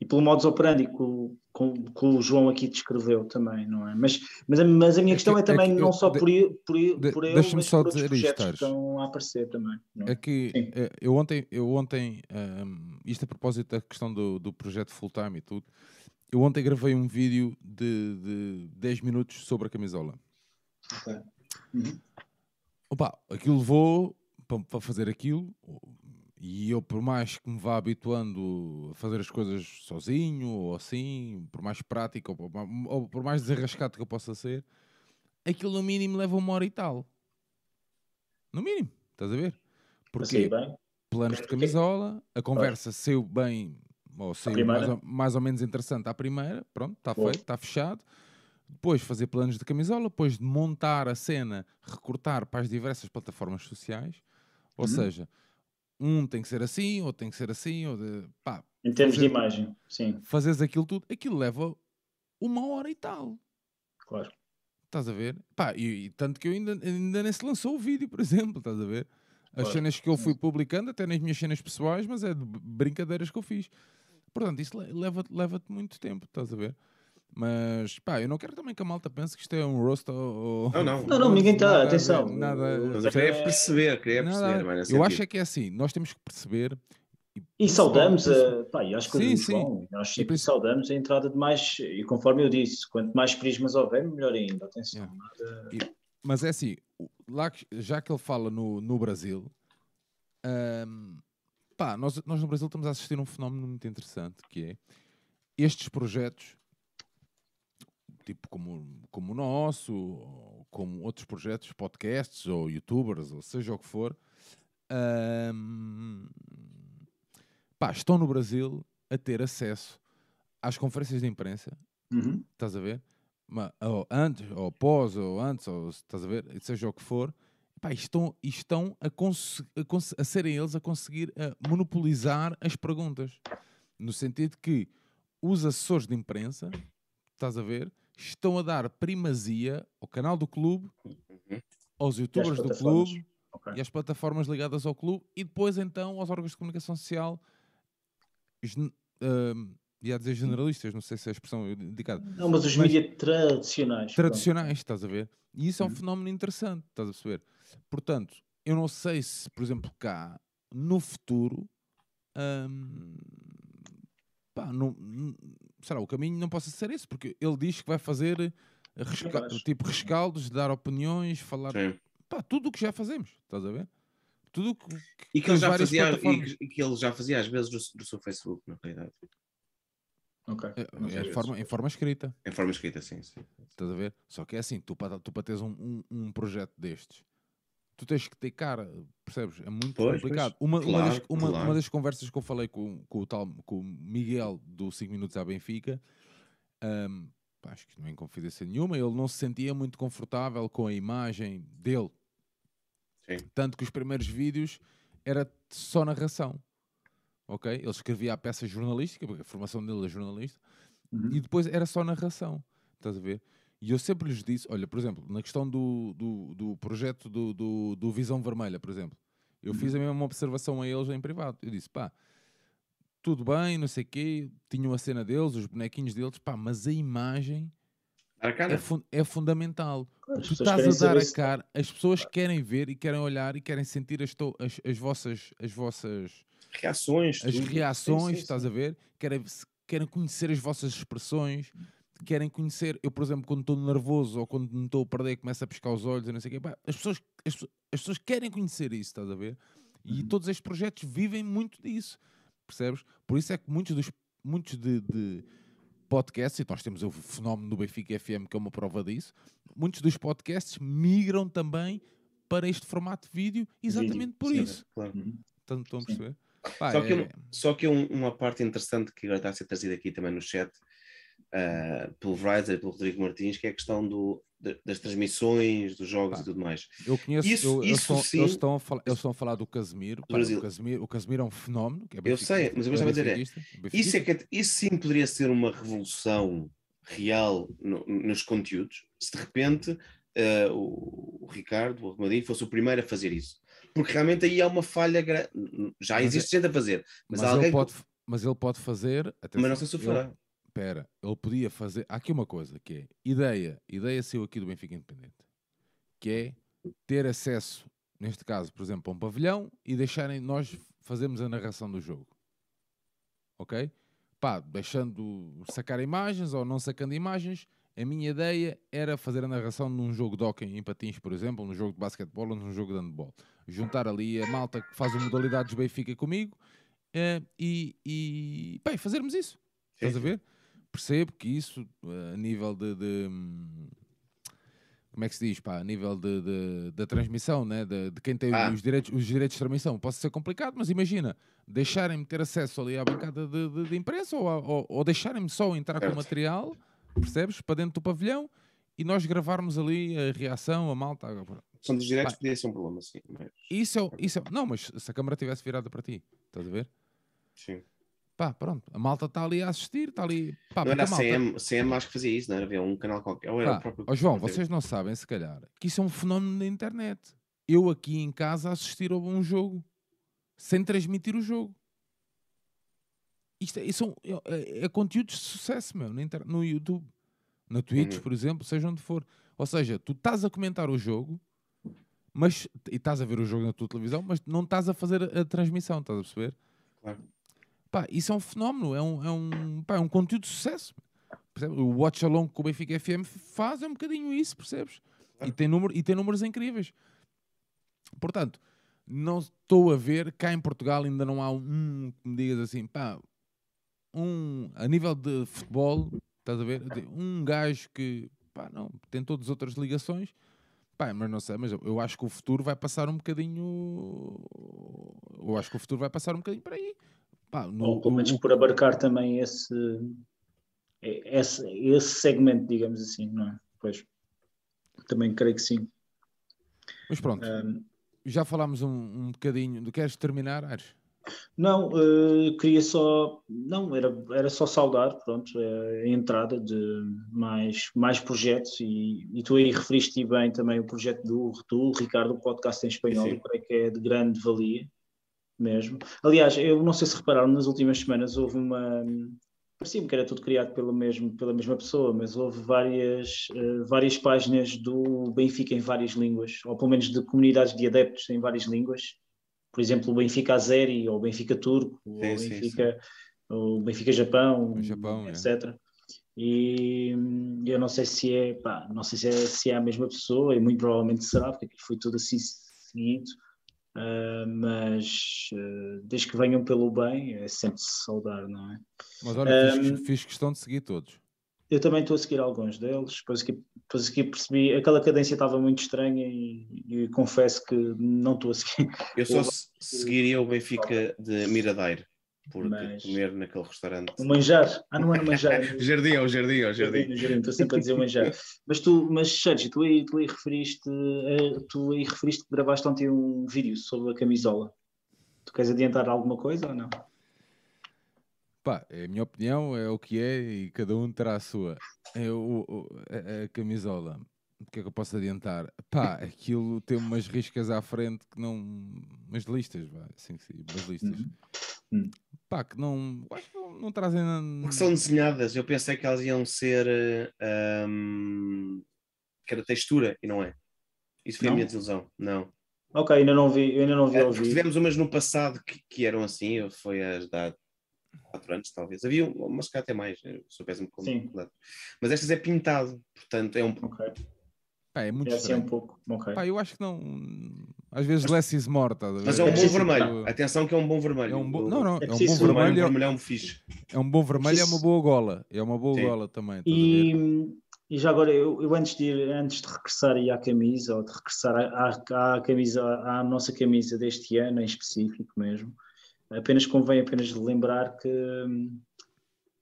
Speaker 3: e pelo modus operandi que o, com- que o João aqui descreveu também, não é? Mas, mas, a, mas a minha
Speaker 1: É
Speaker 3: questão
Speaker 1: que-
Speaker 3: é também
Speaker 1: é que
Speaker 3: não
Speaker 1: eu-
Speaker 3: só
Speaker 1: de-
Speaker 3: por, por,
Speaker 1: de-
Speaker 3: por
Speaker 1: deixa-me
Speaker 3: mas
Speaker 1: só
Speaker 3: por
Speaker 1: dizer isto,
Speaker 3: projetos que estão a aparecer também. é?
Speaker 1: É que
Speaker 3: Sim.
Speaker 1: eh, eu ontem, eu ontem ehm, isto a propósito da questão do, do projeto full time e tudo, eu ontem gravei um vídeo de, de 10 minutos sobre a camisola.
Speaker 3: Uhum.
Speaker 1: Opa, aquilo levou para fazer aquilo e eu por mais que me vá habituando a fazer as coisas sozinho ou assim, por mais prático ou por, ma- ou por mais desarrascado que eu possa ser, aquilo no mínimo leva uma hora e tal. No mínimo, estás a ver? Porque planos de camisola, a conversa saiu bem, ou saiu mais ou, mais ou menos interessante à primeira, pronto, está feito, está fechado. Depois fazer planos de camisola, depois de montar a cena, recortar para as diversas plataformas sociais. Ou
Speaker 3: Uhum.
Speaker 1: seja, um tem que ser assim, outro tem que ser assim, ou de, pá,
Speaker 3: Em termos de
Speaker 1: fazer-
Speaker 3: imagem, sim,
Speaker 1: fazes aquilo tudo, aquilo leva uma hora e tal.
Speaker 3: claro.
Speaker 1: Estás a ver? Pá, e, e tanto que eu ainda, ainda nem se lançou o vídeo, por [LAUGHS] exemplo, estás a ver? As
Speaker 3: Claro.
Speaker 1: cenas que eu fui publicando, até nas minhas cenas pessoais, mas é de brincadeiras que eu fiz. Portanto, isso le- leva-te leva muito tempo, estás a ver? Mas, pá, eu não quero também que a malta pense que isto é um roast ou...
Speaker 2: Não, não.
Speaker 3: Não, não, ninguém está,
Speaker 1: nada
Speaker 3: atenção.
Speaker 1: Nada,
Speaker 2: mas eu queria perceber, queria
Speaker 1: nada a
Speaker 2: perceber, nesse
Speaker 1: eu acho é que é assim, nós temos que perceber...
Speaker 3: E saudamos,
Speaker 1: principal-
Speaker 3: a, pá, e acho que
Speaker 1: Sim,
Speaker 3: o
Speaker 1: sim.
Speaker 3: João, nós
Speaker 1: E
Speaker 3: sempre
Speaker 1: princi-
Speaker 3: saudamos a entrada de mais, e conforme eu disse, quanto mais prismas houver, melhor ainda, atenção.
Speaker 1: Yeah.
Speaker 3: nada-
Speaker 1: Mas é assim, lá que- já que ele fala no, no Brasil, pá, nós, nós no Brasil estamos a assistir a um fenómeno muito interessante que é estes projetos, tipo como, como o nosso, ou como outros projetos, podcasts ou youtubers, ou seja o que for, ahm, pá, estão no Brasil a ter acesso às conferências de imprensa
Speaker 3: Uhum.
Speaker 1: estás a ver? Ou antes, ou pós, ou antes, ou estás a ver? Seja o que for, pá, estão, estão a, a, a serem eles a conseguir a monopolizar as perguntas. No sentido que os assessores de imprensa, estás a ver, estão a dar primazia ao canal do clube,
Speaker 2: Uhum.
Speaker 1: aos youtubers do clube
Speaker 3: Ok.
Speaker 1: e às plataformas ligadas ao clube e depois então aos órgãos de comunicação social ahm, ia dizer generalistas, não sei se é a expressão indicada,
Speaker 3: Não, mas os mídias tradicionais.
Speaker 1: tradicionais, estás a ver? E isso é um
Speaker 3: Uhum.
Speaker 1: fenómeno interessante, estás a perceber? Portanto, eu não sei se, por exemplo, cá no futuro, hum, pá, não- será o caminho não possa ser esse, porque ele diz que vai fazer eh, resca- tipo rescaldos, dar opiniões, falar
Speaker 2: Sim.
Speaker 1: pá, tudo o que já fazemos, estás a ver? Tudo o que,
Speaker 2: E que ele já fazia, e que, e que ele já fazia às vezes do, do seu Facebook, na realidade.
Speaker 3: Ok.
Speaker 1: é,
Speaker 3: Não
Speaker 1: é forma, em forma escrita.
Speaker 2: Em forma escrita, sim. sim.
Speaker 1: Estás a ver? Só que é assim, tu para, tu para teres um, um, um projeto destes, tu tens que ter cara, percebes? É muito
Speaker 2: Pois,
Speaker 1: complicado.
Speaker 2: pois.
Speaker 1: Uma, uma, das,
Speaker 2: Claro,
Speaker 1: uma,
Speaker 2: claro.
Speaker 1: uma das conversas que eu falei com, com o tal com o Miguel do 5 Minutos à Benfica, pá, acho que não é em confidência nenhuma, ele não se sentia muito confortável com a imagem dele.
Speaker 2: Sim.
Speaker 1: Tanto que os primeiros vídeos era só narração. Ok? Ele escrevia a peça jornalística, porque a formação dele é jornalista,
Speaker 3: Uhum.
Speaker 1: e depois era só narração. Estás a ver? E eu sempre lhes disse: olha, por exemplo, na questão do, do, do projeto do, do, do Visão Vermelha, por exemplo, eu fiz a mesma observação a eles em privado. Eu disse: pá, tudo bem, não sei o quê, tinham a cena deles, os bonequinhos deles, pá, mas a imagem
Speaker 2: a
Speaker 1: é, fun- é fundamental.
Speaker 3: As
Speaker 1: Tu estás a dar a cara, as pessoas querem ver e querem olhar e querem sentir as, as, as vossas. As vossas
Speaker 2: Reações.
Speaker 1: as
Speaker 2: tudo.
Speaker 1: reações,
Speaker 2: Sim, sim,
Speaker 1: estás
Speaker 2: sim.
Speaker 1: a ver? Querem, querem conhecer as vossas expressões, querem conhecer. Eu, por exemplo, quando estou nervoso ou quando me estou a perder, começo a piscar os olhos e não sei o quê. pá, as, pessoas, as, as pessoas querem conhecer isso, estás a ver? E
Speaker 3: Uhum.
Speaker 1: todos estes projetos vivem muito disso, percebes? Por isso é que muitos dos muitos de, de podcasts, e nós temos o fenómeno do Benfica FM, que é uma prova disso, muitos dos podcasts migram também para este formato de vídeo exatamente por
Speaker 2: Sim,
Speaker 1: isso.
Speaker 2: claro.
Speaker 3: Uhum.
Speaker 1: Estão, estão a perceber? Pá,
Speaker 2: Só que,
Speaker 1: é-
Speaker 2: um- só que um- uma parte interessante que agora está a ser trazida aqui também no chat ah, pelo Riser e pelo Rodrigo Martins, que é a questão do, da- das transmissões, dos jogos
Speaker 1: Pá.
Speaker 2: e tudo mais.
Speaker 1: Eu conheço,
Speaker 2: Isso-
Speaker 1: eu-
Speaker 2: isso
Speaker 1: estão,
Speaker 2: sim.
Speaker 1: eles, estão a falar, eles estão a falar do Casemiro. Pá,
Speaker 2: Brasil.
Speaker 1: o, Casemiro o Casemiro é um fenómeno. É
Speaker 2: Eu sei, mas eu estava a dizer é,
Speaker 1: benfiquista,
Speaker 2: Isso, é que, isso sim poderia ser uma revolução real no- nos conteúdos, se de repente ah, o, o Ricardo, o Armadinho, fosse o primeiro a fazer isso. Porque realmente aí há uma falha, gra- já
Speaker 1: Mas
Speaker 2: existe gente a fazer, mas,
Speaker 1: mas,
Speaker 2: alguém
Speaker 1: ele pode, mas ele pode fazer. atenção,
Speaker 2: Mas não sei se o fará.
Speaker 1: Espera, ele podia fazer. Há aqui uma coisa que é ideia. Ideia saiu aqui do Benfica Independente. Que é ter acesso, neste caso, por exemplo, a um pavilhão e deixarem nós fazermos a narração do jogo. Ok? Pá, deixando sacar imagens ou não sacando imagens. A minha ideia era fazer a narração num jogo de hóquei em patins, por exemplo, num jogo de basquetebol ou num jogo de handball. Juntar ali a malta que faz o modalidades Benfica comigo eh, e, e bem, fazermos isso. Estás a ver? Percebo que isso, eh, a nível de, de, hum, como é que se diz, pá, a nível de, de- da transmissão, né? de, de quem tem
Speaker 2: Ah.
Speaker 1: os, direitos, os direitos de transmissão, pode ser complicado, mas imagina, deixarem-me ter acesso ali à bancada de, de- de imprensa ou, ou- ou deixarem-me só entrar com
Speaker 2: Certo.
Speaker 1: o material, percebes, para dentro do pavilhão e nós gravarmos ali a reação, a malta.
Speaker 2: São dos direitos,
Speaker 1: Pá.
Speaker 2: podia ser um problema, sim. Mas,
Speaker 1: Isso é, o- isso é, não, mas se a câmara tivesse virada para ti, estás a ver?
Speaker 2: sim.
Speaker 1: Pá, pronto, a malta está ali a assistir, está ali. Pá,
Speaker 2: Não era
Speaker 1: a
Speaker 2: CM, CM acho que fazia isso, não era? Havia um canal qualquer. Ou era o
Speaker 1: Pá,
Speaker 2: próprio.
Speaker 1: ó João,
Speaker 2: próprio-
Speaker 1: vocês não sabem, se calhar, que isso é um fenómeno da internet. Eu aqui em casa a assistir a um jogo sem transmitir o jogo. Isto é, isso é, é- é conteúdo de sucesso, meu, no YouTube, na Twitch,
Speaker 2: Uhum.
Speaker 1: por exemplo, seja onde for. Ou seja, tu estás a comentar o jogo, mas e estás a ver o jogo na tua televisão, mas não estás a fazer a transmissão, estás a perceber?
Speaker 2: Claro.
Speaker 1: Pá, isso é um fenómeno, é um, é um, pá, é um conteúdo de sucesso. Percebe? O Watch Along que o Benfica FM faz é um bocadinho isso, percebes? E, tem número, e tem números incríveis. Portanto, não estou a ver, cá em Portugal ainda não há um que me digas assim, pá, um, a nível de futebol, estás a ver? Um gajo que, pá, não, tem todas as outras ligações, pá, mas não sei, mas eu, eu acho que o futuro vai passar um bocadinho, eu acho que o futuro vai passar um bocadinho para aí. Pá, no-
Speaker 3: Ou pelo menos por abarcar também esse, esse, esse segmento, digamos assim, não é? Pois, também creio que sim.
Speaker 1: mas pronto,
Speaker 3: Ahm,
Speaker 1: já falámos um, um bocadinho, queres terminar, Ares?
Speaker 3: Não, uh, queria só, não, era, era só saudar, pronto, a entrada de mais, mais projetos e, e tu aí referiste bem também o projeto do, do Ricardo, o podcast em espanhol,
Speaker 2: Sim.
Speaker 3: eu creio que é de grande valia mesmo. Aliás, eu não sei se repararam, nas últimas semanas houve uma, parecia-me que era tudo criado pela, mesmo, pela mesma pessoa, mas houve várias, uh, várias páginas do Benfica em várias línguas, ou pelo menos de comunidades de adeptos em várias línguas. Por exemplo, o Benfica Azeri, ou o Benfica Turco, ou
Speaker 2: Sim,
Speaker 3: o
Speaker 2: sim,
Speaker 3: Benfica, o Benfica Japão,
Speaker 1: O Japão, é.
Speaker 3: etc. E hum, eu não sei se é, pá, não sei se é, se é a mesma pessoa, e muito provavelmente será, porque foi tudo assim seguido. Uh, mas uh, desde que venham pelo bem, é sempre se saudar, não é?
Speaker 1: Mas olha,
Speaker 3: Um,
Speaker 1: fiz, fiz questão de seguir todos.
Speaker 3: Eu também estou a seguir alguns deles, depois que, depois que percebi, aquela cadência estava muito estranha e, e confesso que não estou a seguir.
Speaker 2: Eu só seguiria o Benfica de Miradeiro, porque
Speaker 3: Mas-
Speaker 2: comer naquele restaurante.
Speaker 3: O manjar, ah não é no manjar, [LAUGHS]
Speaker 2: Jardim, é o jardim, é o
Speaker 3: jardim,
Speaker 2: jardim.
Speaker 3: no jardim, estou sempre a dizer manjar. Mas tu, mas Sérgio, tu aí, tu aí referiste, eh, tu aí referiste que gravaste ontem um vídeo sobre a camisola. Tu queres adiantar alguma coisa ou não?
Speaker 1: Pá, é a minha opinião, é o que é e cada um terá a sua. É o- o- a, a camisola, o que é que eu posso adiantar? Pá, aquilo tem umas riscas à frente que não. umas listas, vá, assim que diz, umas listas.
Speaker 3: Uhum. Hum.
Speaker 1: Pá, que não. acho que não, não trazem. nada-
Speaker 2: Porque são desenhadas, eu pensei que elas iam ser eh, ahm, que era textura e não é. Isso foi
Speaker 3: Não?
Speaker 2: a minha desilusão. Não.
Speaker 3: Ok, ainda não vi, ainda não vi
Speaker 2: É, tivemos umas no passado que, que eram assim, foi as da 4 anos, talvez. Havia umas que até mais, eu sou péssimo com Mas estas é pintado, portanto é um
Speaker 3: Ok,
Speaker 1: Pá, é muito
Speaker 3: é assim um pouco. Ok.
Speaker 1: Pá, eu acho que não. Às vezes less is more?
Speaker 2: Mas é um
Speaker 3: É
Speaker 2: bom
Speaker 3: preciso-
Speaker 2: vermelho. Atenção que é um bom vermelho.
Speaker 1: É um bom,
Speaker 2: O-
Speaker 1: não, não,
Speaker 3: É
Speaker 1: é um bom
Speaker 3: preciso-
Speaker 2: vermelho, é um fixe.
Speaker 1: é um bom vermelho, é uma boa gola. É uma boa
Speaker 2: Sim.
Speaker 1: gola também.
Speaker 3: E, e já agora, eu, eu antes, de ir, antes de regressar aí à camisa, ou de regressar à, à, à camisa, à nossa camisa deste ano em específico mesmo, apenas convém apenas lembrar que,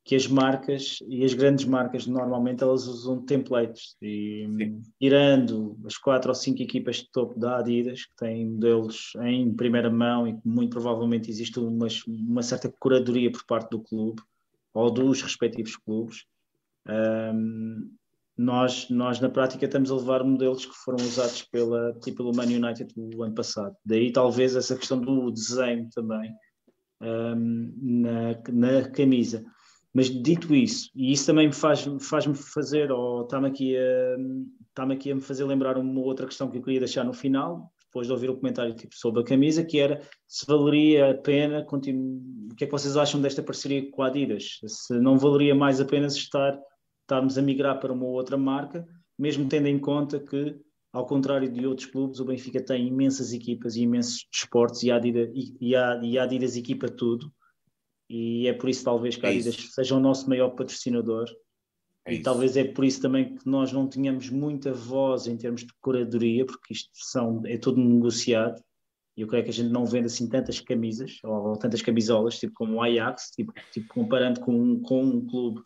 Speaker 3: que as marcas e as grandes marcas normalmente elas usam templates e
Speaker 2: Sim.
Speaker 3: tirando as quatro ou cinco equipas de topo da Adidas que têm modelos em primeira mão e que muito provavelmente existe uma, uma certa curadoria por parte do clube ou dos respectivos clubes um, nós, nós na prática estamos a levar modelos que foram usados pela, tipo, pelo Man United o ano passado. Daí talvez essa questão do desenho também um, na, na camisa. Mas dito isso, e isso também me faz, faz-me fazer, ou está-me aqui, a, está aqui a me fazer lembrar uma outra questão que eu queria deixar no final, depois de ouvir o comentário tipo, sobre a camisa, que era se valeria a pena, continu... o que é que vocês acham desta parceria com a Adidas? Se não valeria mais a pena estar, estarmos a migrar para uma outra marca, mesmo tendo em conta que, ao contrário de outros clubes, o Benfica tem imensas equipas e imensos desportos e a Adidas, e a, e a Adidas equipa tudo. E é por isso talvez que a
Speaker 2: É
Speaker 3: Adidas
Speaker 2: isso.
Speaker 3: seja o nosso maior patrocinador.
Speaker 2: É
Speaker 3: e
Speaker 2: isso.
Speaker 3: talvez é por isso também que nós não tínhamos muita voz em termos de curadoria, porque isto são, é tudo negociado. E eu creio que a gente não vende assim tantas camisas, ou, ou tantas camisolas, tipo como o Ajax, tipo, tipo comparando com, um- com um clube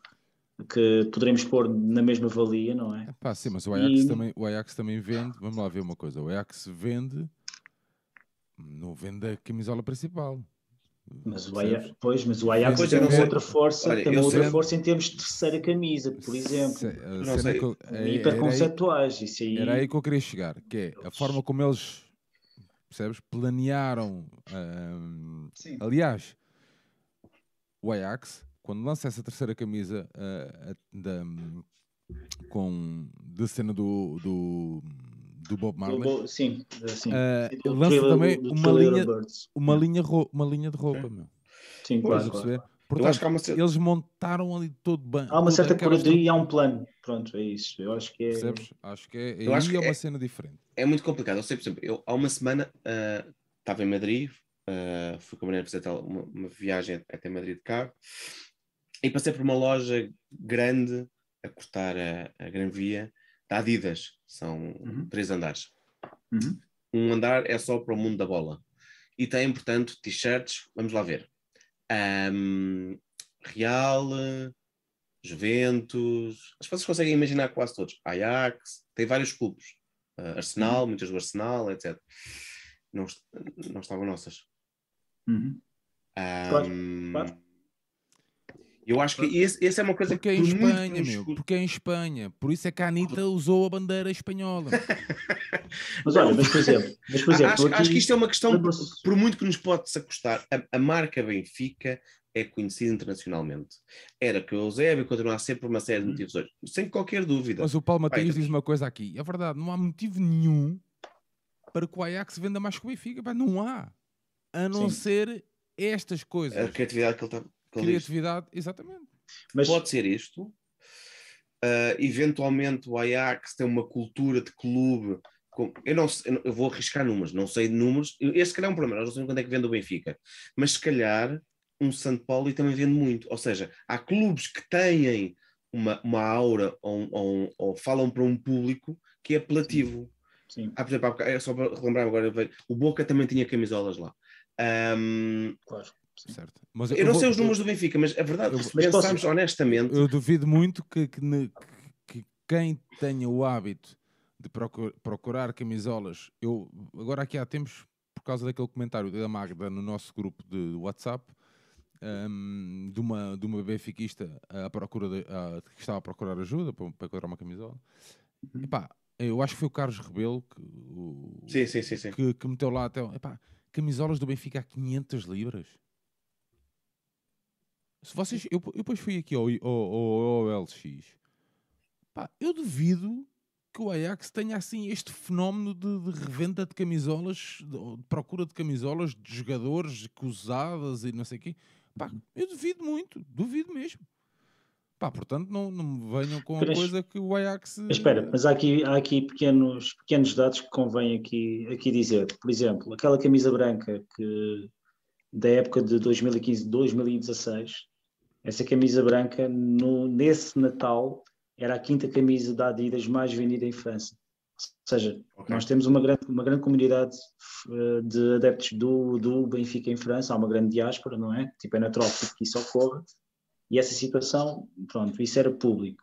Speaker 3: que poderemos pôr na mesma valia, não é?
Speaker 1: Pá, sim, mas o Ajax,
Speaker 3: E-
Speaker 1: também, o Ajax também vende. Vamos lá ver uma coisa. O Ajax vende. Não vende a camisola principal.
Speaker 3: Mas o? Ajax, pois, mas o Ajax
Speaker 2: Pois,
Speaker 3: tem uma outra força,
Speaker 2: Olha,
Speaker 3: tem uma outra
Speaker 2: sei-
Speaker 3: força em termos de terceira camisa, por exemplo.
Speaker 1: Se- a
Speaker 2: Não
Speaker 1: cena
Speaker 2: sei.
Speaker 1: que eu- é- era aí-
Speaker 3: hiperconceptuais, isso aí.
Speaker 1: Era aí que eu queria chegar, que é a forma como eles, percebes, planearam.
Speaker 3: Sim.
Speaker 1: aliás, o Ajax, quando lança essa terceira camisa ah, da, com, de cena do, do, do Bob
Speaker 3: Do
Speaker 1: Marley,
Speaker 3: bo- Sim, sim.
Speaker 1: ah,
Speaker 3: Do
Speaker 1: lança também
Speaker 3: do
Speaker 1: uma
Speaker 3: Thriller
Speaker 1: linha, uma, linha ro- uma linha de roupa, meu.
Speaker 3: Sim,
Speaker 2: Pois,
Speaker 3: claro, claro.
Speaker 1: perceber?
Speaker 2: Eu acho
Speaker 1: Portanto,
Speaker 2: que há uma cer-
Speaker 1: eles montaram ali todo bem.
Speaker 3: Há uma certa curadoria e há um plano. Pronto, é isso. Eu acho que é.
Speaker 1: Percebes? Acho que é,
Speaker 2: Eu acho que
Speaker 1: é uma
Speaker 2: é-
Speaker 1: cena diferente.
Speaker 2: é muito complicado. Eu sei, por exemplo, eu há uma semana ah, estava em Madrid, ah, fui com a maneira fazer tal- uma, uma viagem até Madrid de carro e passei por uma loja grande a cortar a, a Gran Via da Adidas. São
Speaker 3: Uhum.
Speaker 2: três andares.
Speaker 3: Uhum.
Speaker 2: Um andar é só para o mundo da bola. E tem, portanto, t-shirts, vamos lá ver. Ahm, Real, Juventus, que vocês conseguem imaginar quase todos. Ajax, tem vários clubes. Ah, Arsenal, muitas do Arsenal, etc. Não, não estavam nossas.
Speaker 3: Uhum. Claro,
Speaker 2: Ahm,
Speaker 3: claro.
Speaker 2: Eu acho que esse, esse é uma coisa
Speaker 1: Porque é
Speaker 2: que
Speaker 1: em
Speaker 2: muito que
Speaker 1: Espanha, meu. Porque é em Espanha. Por isso é que a Anitta usou a bandeira espanhola. [LAUGHS]
Speaker 3: Mas olha, mas por exemplo, mas, por exemplo
Speaker 2: acho,
Speaker 3: aqui,
Speaker 2: acho que isto é uma questão, por, muito que nos pode-se acostar, a, a marca Benfica é conhecida internacionalmente. Era que o Eusébio continua a ser por uma série de
Speaker 3: Hum.
Speaker 2: motivos hoje, sem qualquer dúvida.
Speaker 1: Mas o Paulo Matias diz uma coisa aqui. É verdade, não há motivo nenhum para que o Ajax venda mais que o Benfica. Pá, não há. A não
Speaker 3: Sim.
Speaker 1: ser estas coisas.
Speaker 2: A criatividade que ele está.
Speaker 1: Criatividade, exatamente.
Speaker 3: mas
Speaker 2: Pode ser isto. Ah, eventualmente o Ajax tem uma cultura de clube. com- eu, não, sei- eu vou arriscar números, não sei de números. Este, se calhar, é um problema. Nós não sabemos quando é que vende o Benfica. Mas, se calhar, um São Paulo também vende muito. Ou seja, há clubes que têm uma, uma aura ou, ou- ou falam para um público que é apelativo.
Speaker 3: sim,
Speaker 2: Há, por exemplo, é só para relembrar agora, o Boca também tinha camisolas lá. Ahm,
Speaker 3: claro.
Speaker 1: Certo. Mas
Speaker 2: eu não
Speaker 1: vou-
Speaker 2: sei os números do Benfica, mas a verdade,
Speaker 1: eu-
Speaker 2: se pensarmos honestamente,
Speaker 1: Eu duvido muito que, que que quem tenha o hábito de procu- procurar camisolas. Eu, agora aqui há tempos, por causa daquele comentário da Magda no nosso grupo de WhatsApp, hum, de, uma, de uma benfiquista à procura de- a- que estava a procurar ajuda para, para encontrar uma camisola.
Speaker 2: Uhum.
Speaker 1: Epá, eu acho que foi o Carlos Rebelo que, o-
Speaker 2: sim, sim, sim.
Speaker 1: que, que meteu lá até. Epá, camisolas do Benfica a 500 libras. Se vocês, eu, eu depois fui aqui ao, ao, ao, ao LX. Pá, eu duvido que o Ajax tenha assim este fenómeno de, de revenda de camisolas, de, de procura de camisolas de jogadores usadas e não sei o quê. Pá, eu duvido muito, duvido mesmo. Pá, portanto, não, não me venham com a coisa que o Ajax.
Speaker 3: Mas espera, mas há aqui, há aqui pequenos, pequenos dados que convém aqui, aqui dizer. Por exemplo, aquela camisa branca que da época de 2015, 2016, essa camisa branca no, nesse Natal era a quinta camisa da Adidas mais vendida em França. Ou seja,
Speaker 2: Ok.
Speaker 3: nós temos uma grande, uma grande comunidade eh, de adeptos do, do Benfica em França, há uma grande diáspora, não é? Tipo, é natural que isso ocorra. E essa situação, pronto, isso era público.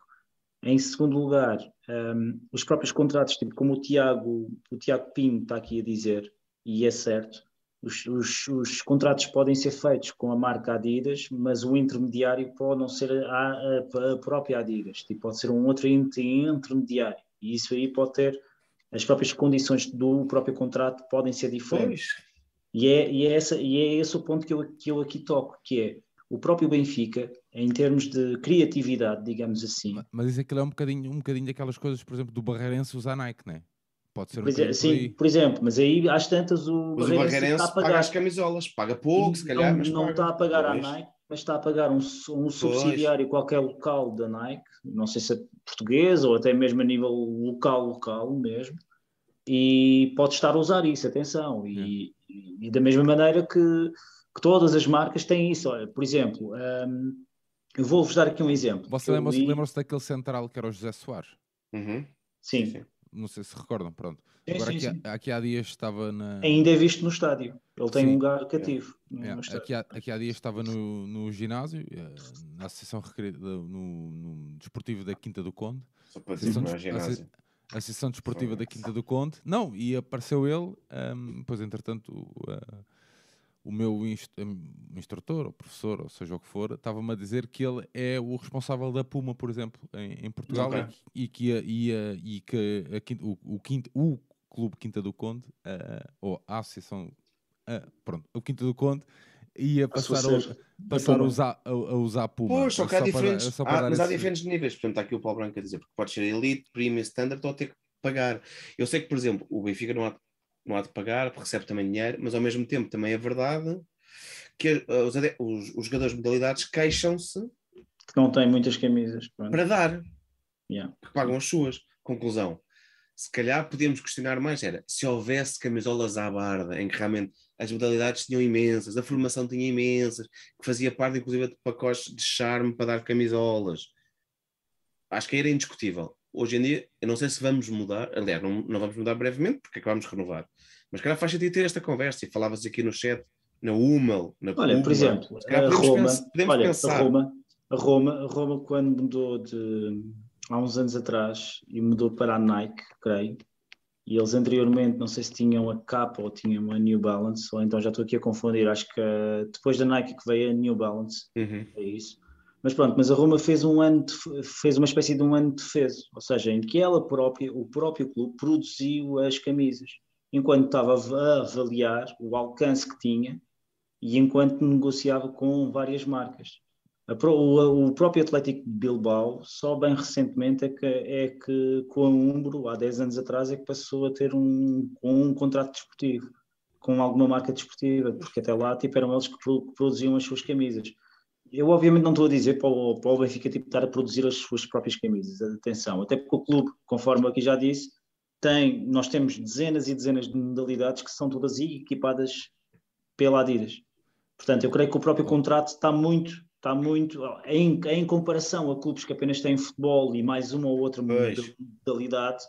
Speaker 3: Em segundo lugar, um, os próprios contratos, tipo, como o Tiago, o Tiago Pinho está aqui a dizer, e é certo, os, os- os contratos podem ser feitos com a marca Adidas, mas o intermediário pode não ser a, a- a própria Adidas, tipo, pode ser um outro intermediário, e isso aí pode ter, as próprias condições do próprio contrato podem ser diferentes.
Speaker 2: Pois.
Speaker 3: E é, e é, essa, e é esse o ponto que eu, que eu aqui toco, que é o próprio Benfica, em termos de criatividade, digamos assim,
Speaker 1: Ma- Mas isso aquilo é um bocadinho, um bocadinho daquelas coisas, por exemplo, do Barreirense usar Nike, né? Pode ser um
Speaker 3: Pois é,
Speaker 1: aí.
Speaker 3: sim, por exemplo, mas aí às tantas o
Speaker 2: Mas o
Speaker 3: Barreirense
Speaker 2: Barreirense
Speaker 3: está a
Speaker 2: paga
Speaker 3: pagar.
Speaker 2: as camisolas, paga pouco, se calhar,
Speaker 3: não,
Speaker 2: mas
Speaker 3: não
Speaker 2: paga.
Speaker 3: está a pagar à
Speaker 2: Pois.
Speaker 3: Nike, mas está a pagar um, um subsidiário qualquer local da Nike, não sei se é português ou até mesmo a nível local, local mesmo, e pode estar a usar isso, atenção, e, e- e da mesma maneira que, que todas as marcas têm isso. Olha, por exemplo, hum, eu vou-vos dar aqui um exemplo.
Speaker 1: Você lembra-se
Speaker 3: li-
Speaker 1: lembram-se daquele central que era o José Soares?
Speaker 2: Uhum.
Speaker 3: Sim,
Speaker 2: sim.
Speaker 1: Não sei se recordam, pronto.
Speaker 3: Sim,
Speaker 1: Agora
Speaker 3: sim,
Speaker 1: aqui,
Speaker 3: sim.
Speaker 1: há- aqui há dias estava na.
Speaker 3: ainda é visto no estádio. Ele tem
Speaker 1: Sim.
Speaker 3: um lugar cativo
Speaker 1: É,
Speaker 3: no estádio.
Speaker 1: aqui, há, aqui há dias estava no, no ginásio, eh, na Associação Recre... no, no Desportivo da Quinta do Conde,
Speaker 2: Só para dizer não é ginásio.
Speaker 1: Associação Desportiva da Quinta do Conde. Não, e apareceu ele, ahm, pois entretanto, ah, o meu um, instrutor, ou professor, ou seja o que for, estava-me a dizer que ele é o responsável da Puma, por exemplo, em, em Portugal,
Speaker 2: Ok.
Speaker 1: e, que, ia, ia- e que a Quinta- o, o, Quinta- o Clube Quinta do Conde, ah, ou a Associação, ah, pronto, o Quinta do Conde, ia passar, a,
Speaker 3: Associação
Speaker 1: passar a, usar, a, a usar Puma.
Speaker 2: Pois, só que há diferentes,
Speaker 1: para
Speaker 2: há-
Speaker 1: dar
Speaker 2: mas há diferentes níveis. Portanto, está aqui o Paulo Branco a dizer, porque pode ser Elite, Premium, Standard ou ter que pagar. Eu sei que, por exemplo, o Benfica não há, não há de pagar, recebe também dinheiro, mas ao mesmo tempo também é verdade que eh, os, os- os jogadores de modalidades queixam-se
Speaker 3: que não tem muitas camisas. pronto.
Speaker 2: para dar,
Speaker 3: Yeah.
Speaker 2: que pagam as suas. Conclusão. Se calhar podíamos questionar mais, era se houvesse camisolas à barda, em que realmente as modalidades tinham imensas, a formação tinha imensas, que fazia parte inclusive de pacotes de charme para dar camisolas. Acho que era indiscutível. Hoje em dia, eu não sei se vamos mudar, aliás, não, não vamos mudar brevemente, porque acabamos de renovar. Mas calhar faz sentido ter esta conversa, e falava-se aqui no chat, na Hummel, na
Speaker 3: Olha,
Speaker 2: Puma.
Speaker 3: por exemplo,
Speaker 2: podemos
Speaker 3: Roma,
Speaker 2: pens- podemos
Speaker 3: olha,
Speaker 2: pensar.
Speaker 3: a Roma, a Roma, a Roma quando mudou de há uns anos atrás e mudou para a Nike, creio, e eles anteriormente, não sei se tinham a capa ou tinham a New Balance, ou então já estou aqui a confundir, acho que uh, depois da Nike que veio a New Balance,
Speaker 2: Uhum.
Speaker 3: é isso. Mas pronto, mas a Roma fez um ano, de- fez uma espécie de um ano de defesa, ou seja, em que ela própria, o próprio clube, produziu as camisas, enquanto estava a va- a avaliar o alcance que tinha e enquanto negociava com várias marcas. Pro- o, o próprio Atlético de Bilbao, só bem recentemente é que, é que com a Umbro, há 10 anos atrás, é que passou a ter um, um contrato desportivo com alguma marca desportiva, porque até lá tipo, eram eles que produziam as suas camisas. Eu obviamente não estou a dizer para o, para o Benfica tipo, estar a produzir as suas próprias camisas, atenção, até porque o clube, conforme aqui já disse, tem, nós temos dezenas e dezenas de modalidades que são todas equipadas pela Adidas. Portanto, eu creio que o próprio contrato está muito, está muito, em, em comparação a clubes que apenas têm futebol e mais uma ou outra
Speaker 2: Pois.
Speaker 3: modalidade,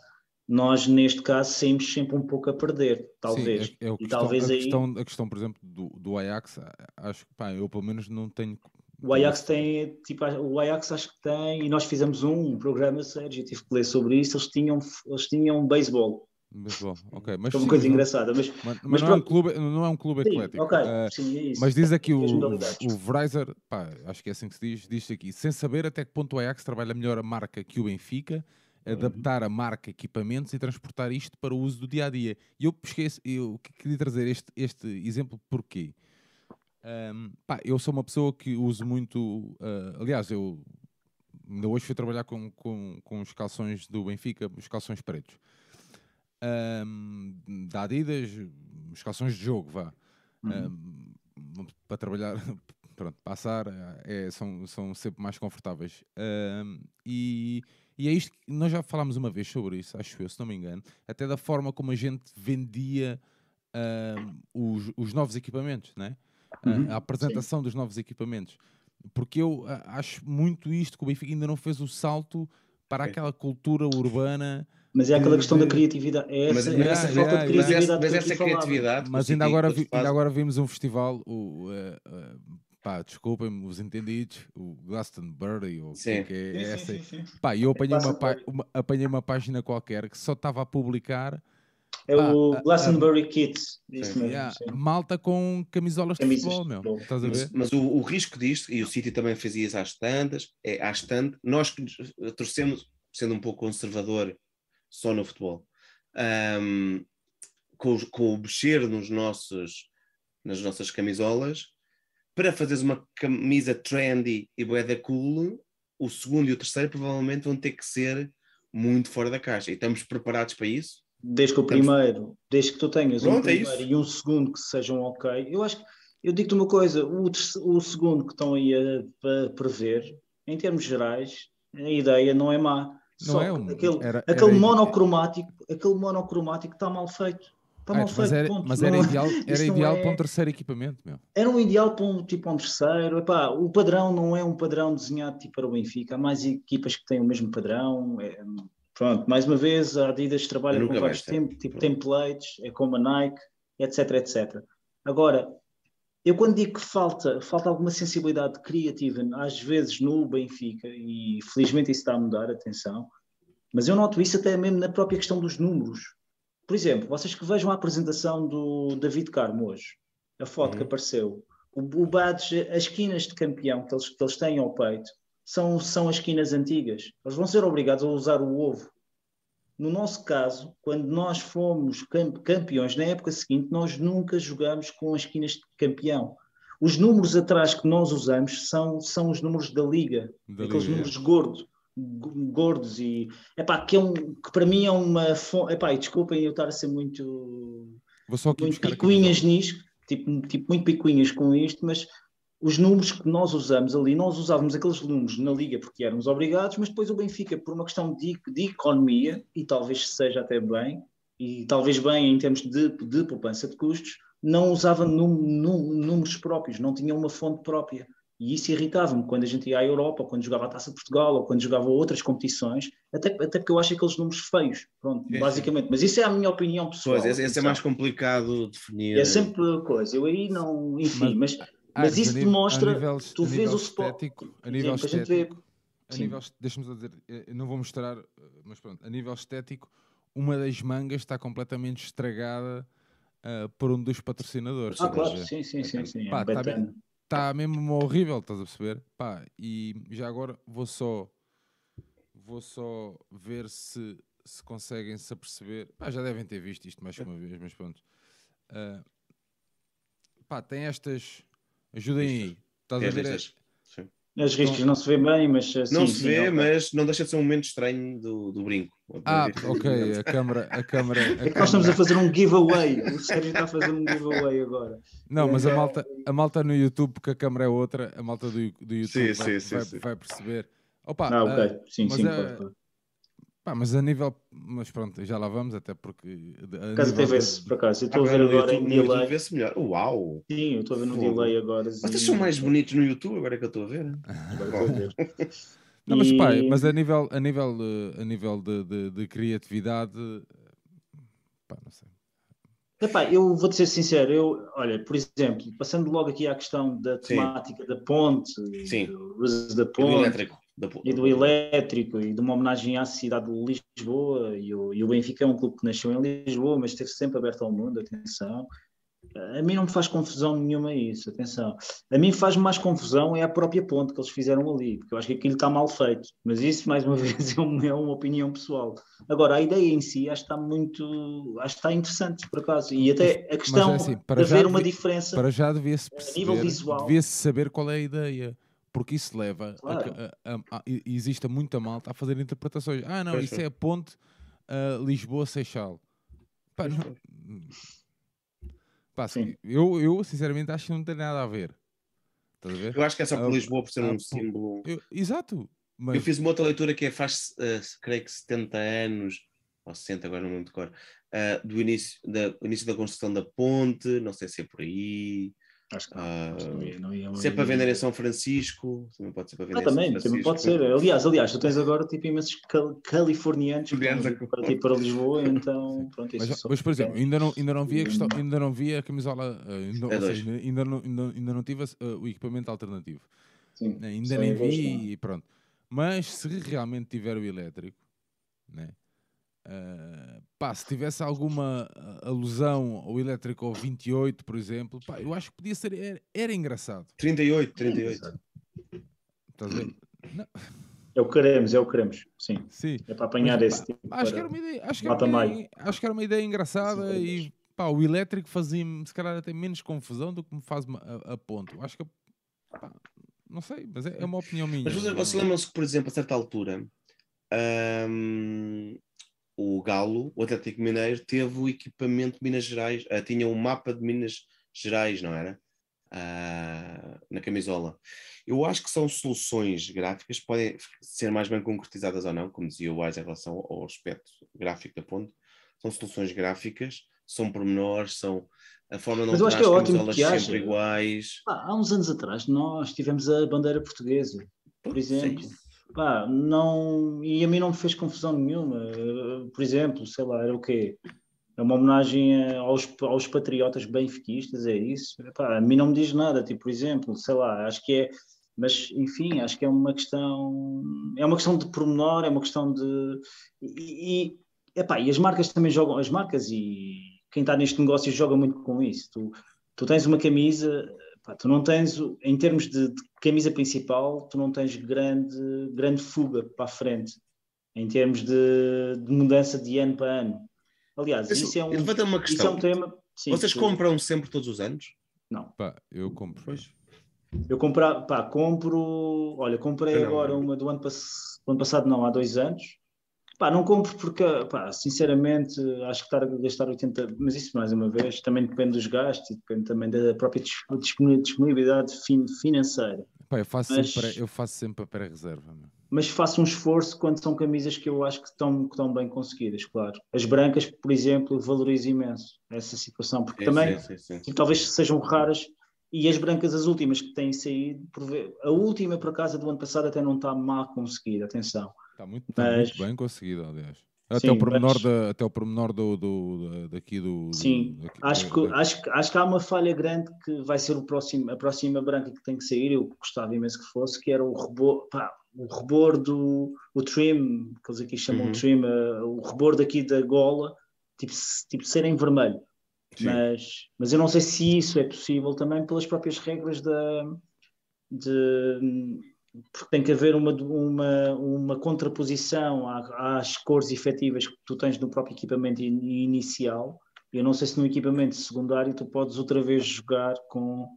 Speaker 3: nós neste caso saímos sempre um pouco a perder, talvez.
Speaker 1: Sim, é, é o
Speaker 3: e
Speaker 1: questão,
Speaker 3: talvez
Speaker 1: a,
Speaker 3: aí
Speaker 1: questão, a questão, por exemplo, do, do Ajax, acho que pá, eu pelo menos não tenho.
Speaker 3: O Ajax tem, tipo, o Ajax acho que tem, e nós fizemos um, programa, Sérgio, tive que ler sobre isso, eles tinham, eles tinham beisebol,
Speaker 1: Beisebol, ok. Mas,
Speaker 3: é uma
Speaker 1: sim,
Speaker 3: coisa
Speaker 1: não-
Speaker 3: engraçada, mas
Speaker 1: Mas, mas
Speaker 3: mas
Speaker 1: não, é um clube, não é um clube
Speaker 3: sim,
Speaker 1: eclético.
Speaker 3: ok,
Speaker 1: Ah,
Speaker 3: sim, é isso.
Speaker 1: mas diz aqui o, o Vreiser, pá, acho que é assim que se diz, diz aqui, sem saber até que ponto o Ajax trabalha melhor a marca que o Benfica,
Speaker 3: Uhum.
Speaker 1: adaptar a marca, equipamentos e transportar isto para o uso do dia a dia. E eu eu que- queria trazer este, este exemplo porquê? Ahm, pá, eu sou uma pessoa que uso muito, ah, aliás, eu ainda hoje fui trabalhar com, com, com os calções do Benfica, os calções pretos. Ahm, da Adidas, os calções de jogo, vá.
Speaker 3: Uhum.
Speaker 1: Ahm, para trabalhar, [LAUGHS] pronto, passar, é, são, são sempre mais confortáveis. E, e é isto que nós já falámos uma vez sobre isso, acho eu, se não me engano, até da forma como a gente vendia os, os novos equipamentos, né? A-
Speaker 3: Uhum,
Speaker 1: a apresentação dos novos equipamentos. Porque eu ah, acho muito isto que o Benfica ainda não fez o salto para
Speaker 2: Sim.
Speaker 1: aquela cultura urbana.
Speaker 3: Mas é aquela questão da
Speaker 1: de-
Speaker 3: criatividade, é
Speaker 2: Mas-
Speaker 3: essa,
Speaker 2: mas
Speaker 3: é essa falta de.
Speaker 2: Mas essa,
Speaker 3: criatividade
Speaker 2: mas essa criatividade.
Speaker 1: Mas ainda agora, vi- ainda agora vimos um festival, o, eh, eh, pá, desculpem-me os entendidos, o Glastonbury, ou o que
Speaker 2: Sim.
Speaker 1: é que é
Speaker 3: Sim, sim,
Speaker 1: essa.
Speaker 3: sim, sim.
Speaker 1: Pá, e eu apanhei uma, pá- uma- apanhei uma página qualquer que só estava a publicar
Speaker 3: É
Speaker 1: Pá,
Speaker 3: o
Speaker 1: ah,
Speaker 3: Glastonbury Kids, isso mesmo.
Speaker 1: yeah,
Speaker 3: sim.
Speaker 1: malta com camisolas de
Speaker 3: Camisas de
Speaker 1: futebol, meu. Estás a
Speaker 2: Mas,
Speaker 1: ver?
Speaker 2: mas o, o risco disto, e o City também fazia isso às tantas, é às tantas, nós que nos torcemos, sendo um pouco conservador só no futebol, ahm, com, com o mexer nos nossos, nas nossas camisolas, para fazeres uma camisa trendy e bué da cool, o segundo e o terceiro provavelmente vão ter que ser muito fora da caixa. E estamos preparados para isso?
Speaker 3: Desde que o
Speaker 2: Estamos-
Speaker 3: primeiro, desde que tu tenhas um
Speaker 2: Pronto, é
Speaker 3: primeiro
Speaker 2: isso.
Speaker 3: e um segundo que sejam ok, eu acho que, eu digo-te uma coisa, o, o segundo que estão aí a, a prever, em termos gerais, a ideia não é má.
Speaker 1: Não
Speaker 3: Só
Speaker 1: é um-
Speaker 3: aquele,
Speaker 1: era-
Speaker 3: aquele
Speaker 1: era-
Speaker 3: monocromático, aquele monocromático está mal feito. Está
Speaker 1: Ah,
Speaker 3: mal
Speaker 1: mas
Speaker 3: feito,
Speaker 1: era,
Speaker 3: ponto.
Speaker 1: mas
Speaker 3: Não- [LAUGHS]
Speaker 1: era ideal,
Speaker 3: isso
Speaker 1: era ideal
Speaker 3: é-
Speaker 1: para um terceiro equipamento, meu.
Speaker 3: Era um ideal para um, tipo, um terceiro. Epá, o padrão não é um padrão desenhado tipo para o Benfica. Há mais equipas que têm o mesmo padrão. É, pronto, mais uma vez, a Adidas trabalha com vários
Speaker 2: ser.
Speaker 3: tem, tipo, templates, é como a Nike, etc, etc. Agora, eu quando digo que falta, falta alguma sensibilidade criativa, às vezes no Benfica, e felizmente isso está a mudar, atenção, mas eu noto isso até mesmo na própria questão dos números. Por exemplo, vocês que vejam a apresentação do David Carmo hoje, a foto que
Speaker 2: Uhum.
Speaker 3: apareceu, o, o badge, as esquinas de campeão que eles, que eles têm ao peito, são, são as esquinas antigas. Eles vão ser obrigados a usar o ovo. No nosso caso, quando nós fomos cam- campeões na época seguinte, nós nunca jogamos com as esquinas de campeão. Os números atrás que nós usamos são, são os números da liga,
Speaker 1: Da
Speaker 3: aqueles
Speaker 1: Liga, é.
Speaker 3: números gordos, gordos e epá, que, é um, que para mim é uma fonte. Epá, desculpem eu estar a ser muito
Speaker 1: Vou só aqui
Speaker 3: muito picuinhas nisto, tipo, tipo, muito picuinhas com isto, mas os números que nós usamos ali, nós usávamos aqueles números na Liga porque éramos obrigados, mas depois o Benfica, por uma questão de, de economia, e talvez seja até bem, e talvez bem em termos de, de poupança de custos, não usava num- num- números próprios, não tinha uma fonte própria. E isso irritava-me quando a gente ia à Europa, quando jogava a Taça de Portugal, ou quando jogava outras competições, até, até porque eu acho aqueles números feios, pronto,
Speaker 2: sim.
Speaker 3: basicamente. Mas isso é a minha opinião pessoal.
Speaker 2: Pois, esse, esse é mais complicado de definir.
Speaker 3: É sempre coisa. Eu aí não. Enfim, mas,
Speaker 1: Ah,
Speaker 3: mas isso
Speaker 1: nível-
Speaker 3: demonstra.
Speaker 1: a nível,
Speaker 3: tu vês o spot.
Speaker 1: estético, a nível estético, a
Speaker 3: Sim.
Speaker 1: nível, deixa-me só dizer, eh, não vou mostrar, eh, mas pronto, a nível estético, uma das mangas está completamente estragada ah, por um dos patrocinadores.
Speaker 3: Ah, claro, sim, sim, sim, sim. é
Speaker 1: Pá,
Speaker 3: um
Speaker 1: tá
Speaker 3: betano.
Speaker 1: Está mesmo horrível, estás a perceber? Pá, e já agora vou só vou só ver se, se conseguem se aperceber. Pá, já devem ter visto isto mais que uma vez, mas pronto. Ah, pá, tem estas. Ajudem aí. Estás a
Speaker 2: As
Speaker 1: ver? é-
Speaker 2: listas. Sim.
Speaker 3: As riscas não se vê bem, mas uh,
Speaker 2: Não se
Speaker 3: sim,
Speaker 2: vê, mas não deixa de ser um momento estranho do, do brinco.
Speaker 1: Ah, ok, a câmara, a câmara, a
Speaker 3: É que nós estamos a fazer um giveaway. O Sérgio está a fazer um giveaway agora.
Speaker 1: Não, mas a
Speaker 3: Então-
Speaker 1: malta, a malta no YouTube, porque a câmara é outra, a malta do, do YouTube
Speaker 2: Sim,
Speaker 1: vai,
Speaker 2: sim,
Speaker 1: vai-
Speaker 2: sim.
Speaker 1: vai perceber. Opa,
Speaker 3: Ah, ok. Sim,
Speaker 1: mas
Speaker 3: sim,
Speaker 1: é-
Speaker 3: claro,
Speaker 1: pá, mas a nível. Mas pronto, já lá vamos, até porque.
Speaker 3: Por acaso
Speaker 1: de-
Speaker 3: vê-se, por acaso. Eu estou a
Speaker 2: Ah,
Speaker 3: ver agora
Speaker 2: YouTube-
Speaker 3: em delay.
Speaker 2: vê-se melhor. Uau!
Speaker 3: Sim, eu estou a ver no
Speaker 2: Fogo.
Speaker 3: delay agora.
Speaker 2: Vocês são mais bonitos no YouTube, agora é que eu estou a ver.
Speaker 3: Agora estou a ver. [LAUGHS]
Speaker 1: Não, mas, pá, mas a nível, a nível, a nível de, de- de criatividade. Pá, não sei.
Speaker 3: Epá, eu vou-te ser sincero, eu, olha, por exemplo, passando logo aqui à questão da
Speaker 2: Sim.
Speaker 3: temática da ponte,
Speaker 2: Sim.
Speaker 3: do uso da ponte
Speaker 2: elétrico. Da
Speaker 3: e do elétrico e de uma homenagem à cidade de Lisboa, e o, e o Benfica é um clube que nasceu em Lisboa, mas esteve sempre aberto ao mundo, atenção. A mim não me faz confusão nenhuma isso, atenção. A mim faz mais confusão é a própria ponte que eles fizeram ali, porque eu acho que aquilo está mal feito. Mas isso, mais uma [LAUGHS] vez, é uma, é uma opinião pessoal. Agora, a ideia em si acho que está muito. Acho que está interessante, por acaso. E até a questão
Speaker 1: é assim,
Speaker 3: de haver uma
Speaker 1: devia-
Speaker 3: diferença.
Speaker 1: Para já devia-se
Speaker 3: nível
Speaker 1: perceber,
Speaker 3: visual.
Speaker 1: devia-se saber qual é a ideia. Porque isso leva a
Speaker 3: Claro.
Speaker 1: a, a- a- e- existe muita malta a fazer interpretações. Ah, não, isso é a ponte ah, Lisboa-Seixal. Pá, não-. Pá,
Speaker 3: Sim.
Speaker 1: eu, eu sinceramente acho que não tem nada a ver. Estás a ver?
Speaker 2: Eu acho que é só por
Speaker 1: Ah,
Speaker 2: Lisboa, por ser
Speaker 1: ah,
Speaker 2: um símbolo.
Speaker 1: Eu- exato. Mas,
Speaker 2: Eu fiz uma outra leitura que é faz, creio que 70 anos, ou 60, agora não me lembro de cor, do início da, início da construção da ponte, não sei se é por aí.
Speaker 3: Acho que não,
Speaker 2: Ah,
Speaker 3: acho que não ia- não ia-
Speaker 2: Se é para vender em São Francisco, também pode ser para vender
Speaker 3: Ah,
Speaker 2: em São
Speaker 3: também,
Speaker 2: Francisco.
Speaker 3: também pode ser. Aliás, aliás, tu tens agora tipo imensos cal- californianos que
Speaker 2: é-
Speaker 3: para, tipo, para Lisboa, [LAUGHS] então pronto, isso
Speaker 1: mas,
Speaker 3: só-
Speaker 1: mas, por exemplo, ainda não, ainda não vi a questão, ainda não vi a camisola, ah, ainda, ou
Speaker 2: É
Speaker 1: seja, ainda, não, ainda, ainda não tive ah, o equipamento alternativo.
Speaker 3: Sim,
Speaker 1: né, Ainda nem vi e pronto. Mas se realmente tiver o elétrico, né? Ah, pá, se tivesse alguma ah, alusão ao elétrico ao 28, por exemplo, pá, eu acho que podia ser, era, era engraçado.
Speaker 2: 38, 38.
Speaker 1: Estás a ver? Não,
Speaker 3: É o que queremos, é o que queremos, sim.
Speaker 1: sim.
Speaker 3: É para apanhar
Speaker 1: Mas,
Speaker 3: esse tipo.
Speaker 1: Acho que era uma ideia, acho que era uma ideia, acho que era uma ideia engraçada
Speaker 3: Sim,
Speaker 1: e pá, o elétrico fazia-me se calhar até menos confusão do que me faz a, a ponto. Acho que pá, não sei, mas é, é uma opinião minha.
Speaker 2: Mas vocês, vocês lembram-se que, por exemplo, a certa altura, o Galo, o Atlético Mineiro, teve o equipamento de Minas Gerais, ah, tinha um mapa de Minas Gerais, não era? Ah, na camisola. Eu acho que são soluções gráficas, podem ser mais bem concretizadas ou não, como dizia o Wise em relação ao aspecto gráfico da ponte. São soluções gráficas, são pormenores, são a forma de não
Speaker 3: que é
Speaker 2: camisolas
Speaker 3: que haja.
Speaker 2: sempre iguais.
Speaker 3: Pá, há uns anos atrás nós tivemos a bandeira portuguesa, por exemplo.
Speaker 2: Sim.
Speaker 3: Pá, não, e a mim não me fez confusão nenhuma. Eh, Por exemplo, sei lá, era o quê? É uma homenagem aos, aos patriotas benfiquistas, é isso? Pá, a mim não me diz nada, tipo, por exemplo, sei lá, acho que é, mas enfim, acho que é uma questão, é uma questão de pormenor, é uma questão de. E, e, epá, e as marcas também jogam, as marcas e quem está neste negócio joga muito com isso. Tu, tu tens uma camisa, pá, tu não tens, o- em termos de, de camisa principal, tu não tens grande, grande fuga para a frente, em termos de, de mudança de ano para ano. Aliás,
Speaker 2: Isso,
Speaker 3: isso, é um,
Speaker 2: uma
Speaker 3: isso é
Speaker 2: questão.
Speaker 3: um tema. sim,
Speaker 2: Vocês
Speaker 3: tu-
Speaker 2: compram sempre todos os anos?
Speaker 3: Não.
Speaker 1: Pá, eu compro.
Speaker 2: Pois.
Speaker 3: Eu comprar, pá, compro. Olha, comprei agora uma do ano, pass- do ano passado, não, há dois anos. Pá, não compro porque, pá, sinceramente, acho que estar a gastar 80, mas isso mais uma vez também depende dos gastos e depende também da própria dis- disponi- disponibilidade fin- financeira.
Speaker 1: Pá, eu, faço
Speaker 3: Mas-
Speaker 1: sempre, eu faço sempre a pré-reserva. meu.
Speaker 3: Mas faço um esforço quando são camisas que eu acho que estão, que estão bem conseguidas, claro. As brancas, por exemplo, valorizo imenso essa situação, porque
Speaker 2: Sim,
Speaker 3: também
Speaker 2: sim, sim, sim.
Speaker 3: talvez sejam raras. E as brancas, as últimas que têm saído, por ver- a última, por acaso, do ano passado até não está mal conseguida, atenção.
Speaker 1: Está muito, tá
Speaker 3: Mas-
Speaker 1: muito bem conseguido, aliás. Até
Speaker 3: Sim,
Speaker 1: o pormenor,
Speaker 3: mas-
Speaker 1: da, até o pormenor do, do, da- daqui do. do-
Speaker 3: Sim,
Speaker 1: daqui-
Speaker 3: acho
Speaker 1: da-
Speaker 3: que,
Speaker 1: da-
Speaker 3: acho, que, acho que há uma falha grande que vai ser o próximo, a próxima branca que tem que sair. Eu gostava imenso que fosse, que era o reboco. Pá, o rebordo, o trim, que eles aqui chamam
Speaker 2: Uhum.
Speaker 3: trim, uh, o rebordo aqui da gola, tipo, tipo ser em vermelho.
Speaker 2: Sim.
Speaker 3: Mas, mas eu não sei se isso é possível também pelas próprias regras da. De, porque tem que haver uma, uma, uma contraposição às cores efetivas que tu tens no próprio equipamento in- inicial. Eu não sei se no equipamento secundário tu podes outra vez jogar com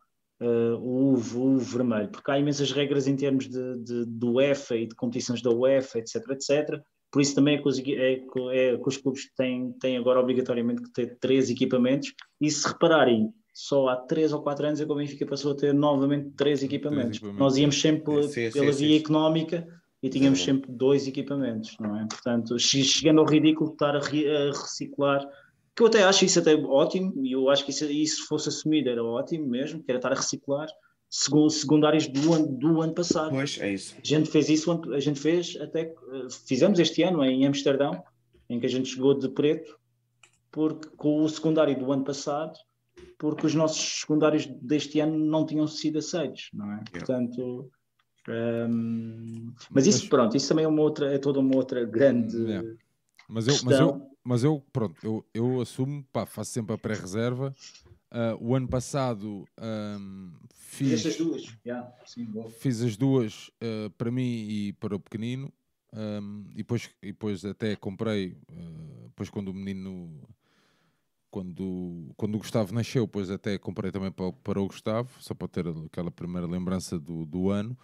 Speaker 3: eh, o, o vermelho, porque há imensas regras em termos de, de, do UEFA e de competições da UEFA, etc, etc. Por isso também é que os, é, é que os clubes têm, têm agora obrigatoriamente que ter três equipamentos e se repararem, só há três ou quatro anos é que o Benfica passou a ter novamente três equipamentos. Nós íamos sempre pela,
Speaker 2: Sim,
Speaker 3: pela
Speaker 2: sim,
Speaker 3: via
Speaker 2: sim.
Speaker 3: económica e tínhamos
Speaker 2: Sim.
Speaker 3: sempre dois equipamentos, não é? Portanto, che- chegando ao ridículo de estar a, re- a reciclar, que eu até acho isso até ótimo, e eu acho que isso, isso fosse assumido era ótimo mesmo, que era estar a reciclar segun- secundários do ano, do ano passado.
Speaker 2: Pois, é isso.
Speaker 3: A gente fez isso, a gente fez até, eh, fizemos este ano em Amsterdão, em que a gente chegou de preto, porque com o secundário do ano passado, porque os nossos secundários deste ano não tinham sido aceitos, não é? Portanto, ehm, mas isso,
Speaker 1: Mas-
Speaker 3: pronto, isso também é uma outra, é toda uma outra grande
Speaker 1: Yeah. Mas eu, mas eu, mas eu pronto, eu, eu assumo, pá, faço sempre a pré-reserva. Ah, o ano passado ahm, fiz,
Speaker 3: Estas duas, yeah, sim,
Speaker 1: fiz as duas ah, para mim e para o pequenino. ahm, e, depois, e depois até comprei, ah, depois quando o menino, quando, quando o Gustavo nasceu, depois até comprei também para, para o Gustavo, só para ter aquela primeira lembrança do, do ano.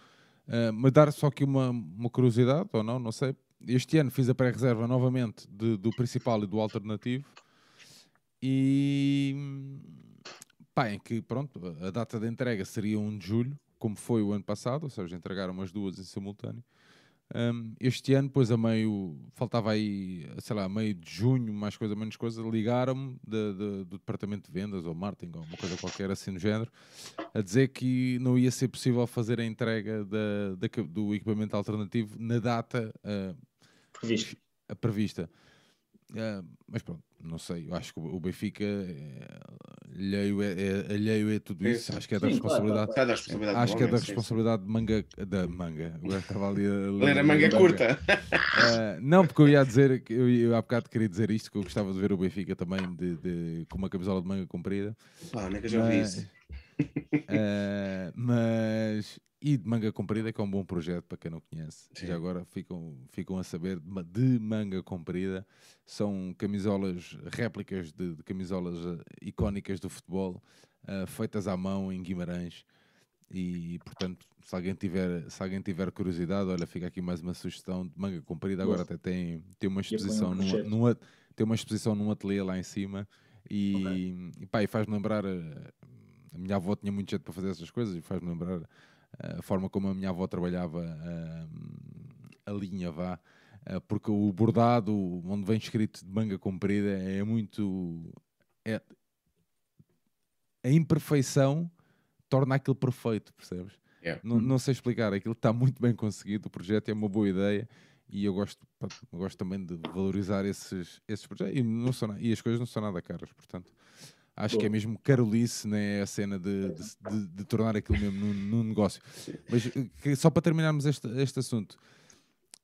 Speaker 1: Ah, mas dar só aqui uma, uma curiosidade, ou não, não sei. Este ano fiz a pré-reserva novamente de- do principal e do alternativo. E pá, em que pronto, a data de entrega seria 1 de julho, como foi o ano passado, ou seja, entregaram as duas em simultâneo. Um, este ano, depois a meio, faltava aí, sei lá, a meio de junho, mais coisa, menos coisa, ligaram-me de- de- do departamento de vendas ou marketing ou uma coisa qualquer assim do género, a dizer que não ia ser possível fazer a entrega da, da do equipamento alternativo na data ah,
Speaker 3: Previsto.
Speaker 1: a prevista. Ah, mas pronto, não sei. Eu acho que o Benfica é, alheio, é, é, alheio é tudo isso. Acho que é da
Speaker 3: Sim, claro,
Speaker 1: responsabilidade.
Speaker 2: Da responsabilidade
Speaker 1: Acho que é da responsabilidade de manga. Da manga. Agora estava ali a
Speaker 2: Ler a manga curta.
Speaker 1: Ah, não, porque eu ia dizer, que eu, eu há bocado queria dizer isto, que eu gostava de ver o Benfica também de, de- com uma camisola de manga comprida.
Speaker 2: Pá, não é que eu já ouvi
Speaker 1: Mas-
Speaker 2: isso.
Speaker 1: Ah, [LAUGHS] mas e de manga comprida que é um bom projeto para quem não conhece.
Speaker 2: Sim.
Speaker 1: Já agora ficam, ficam a saber de, ma- de manga comprida. São camisolas, réplicas de, de camisolas ah, icónicas do futebol, ah, feitas à mão em Guimarães. E portanto, se alguém tiver, se alguém tiver curiosidade, olha, fica aqui mais uma sugestão de manga comprida. Agora até tem, tem uma
Speaker 3: um
Speaker 1: exposição num,
Speaker 3: projeto.
Speaker 1: num, at- tem uma exposição num ateliê lá em cima e, e, pá, e faz-me lembrar eh, a minha avó tinha muito jeito para fazer essas coisas e faz-me lembrar eh, a forma como a minha avó trabalhava eh, a linha vá. Eh, porque o bordado onde vem escrito de manga comprida é muito é, a imperfeição torna aquilo perfeito percebes?
Speaker 2: Yeah.
Speaker 1: não, não sei explicar, aquilo está muito bem conseguido, o projeto é uma boa ideia e eu gosto, eu gosto também de valorizar esses, esses projetos. E, não são, e as coisas não são nada caras, portanto acho que é mesmo carolice né, a cena de, de, de- tornar aquilo mesmo num, num negócio. Mas eh, que- só para terminarmos este, este assunto,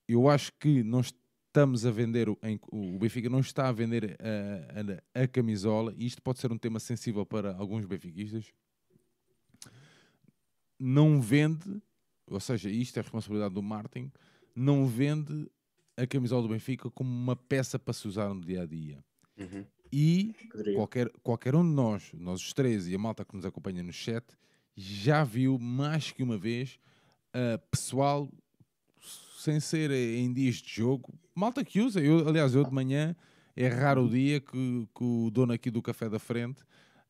Speaker 1: eu acho que não estamos a vender, o- o Benfica não está a vender a, a- a camisola e isto pode ser um tema sensível para alguns benfiquistas não vende, ou seja, isto é responsabilidade do marketing, não vende a camisola do Benfica como uma peça para se usar no dia a dia.
Speaker 2: Uhum.
Speaker 1: E
Speaker 3: Poderia.
Speaker 1: qualquer, qualquer um de nós, nós os três e a malta que nos acompanha no chat, já viu mais que uma vez uh, pessoal sem ser em dias de jogo, malta que usa. Eu, aliás, eu de manhã é raro o dia que, que o dono aqui do café da frente,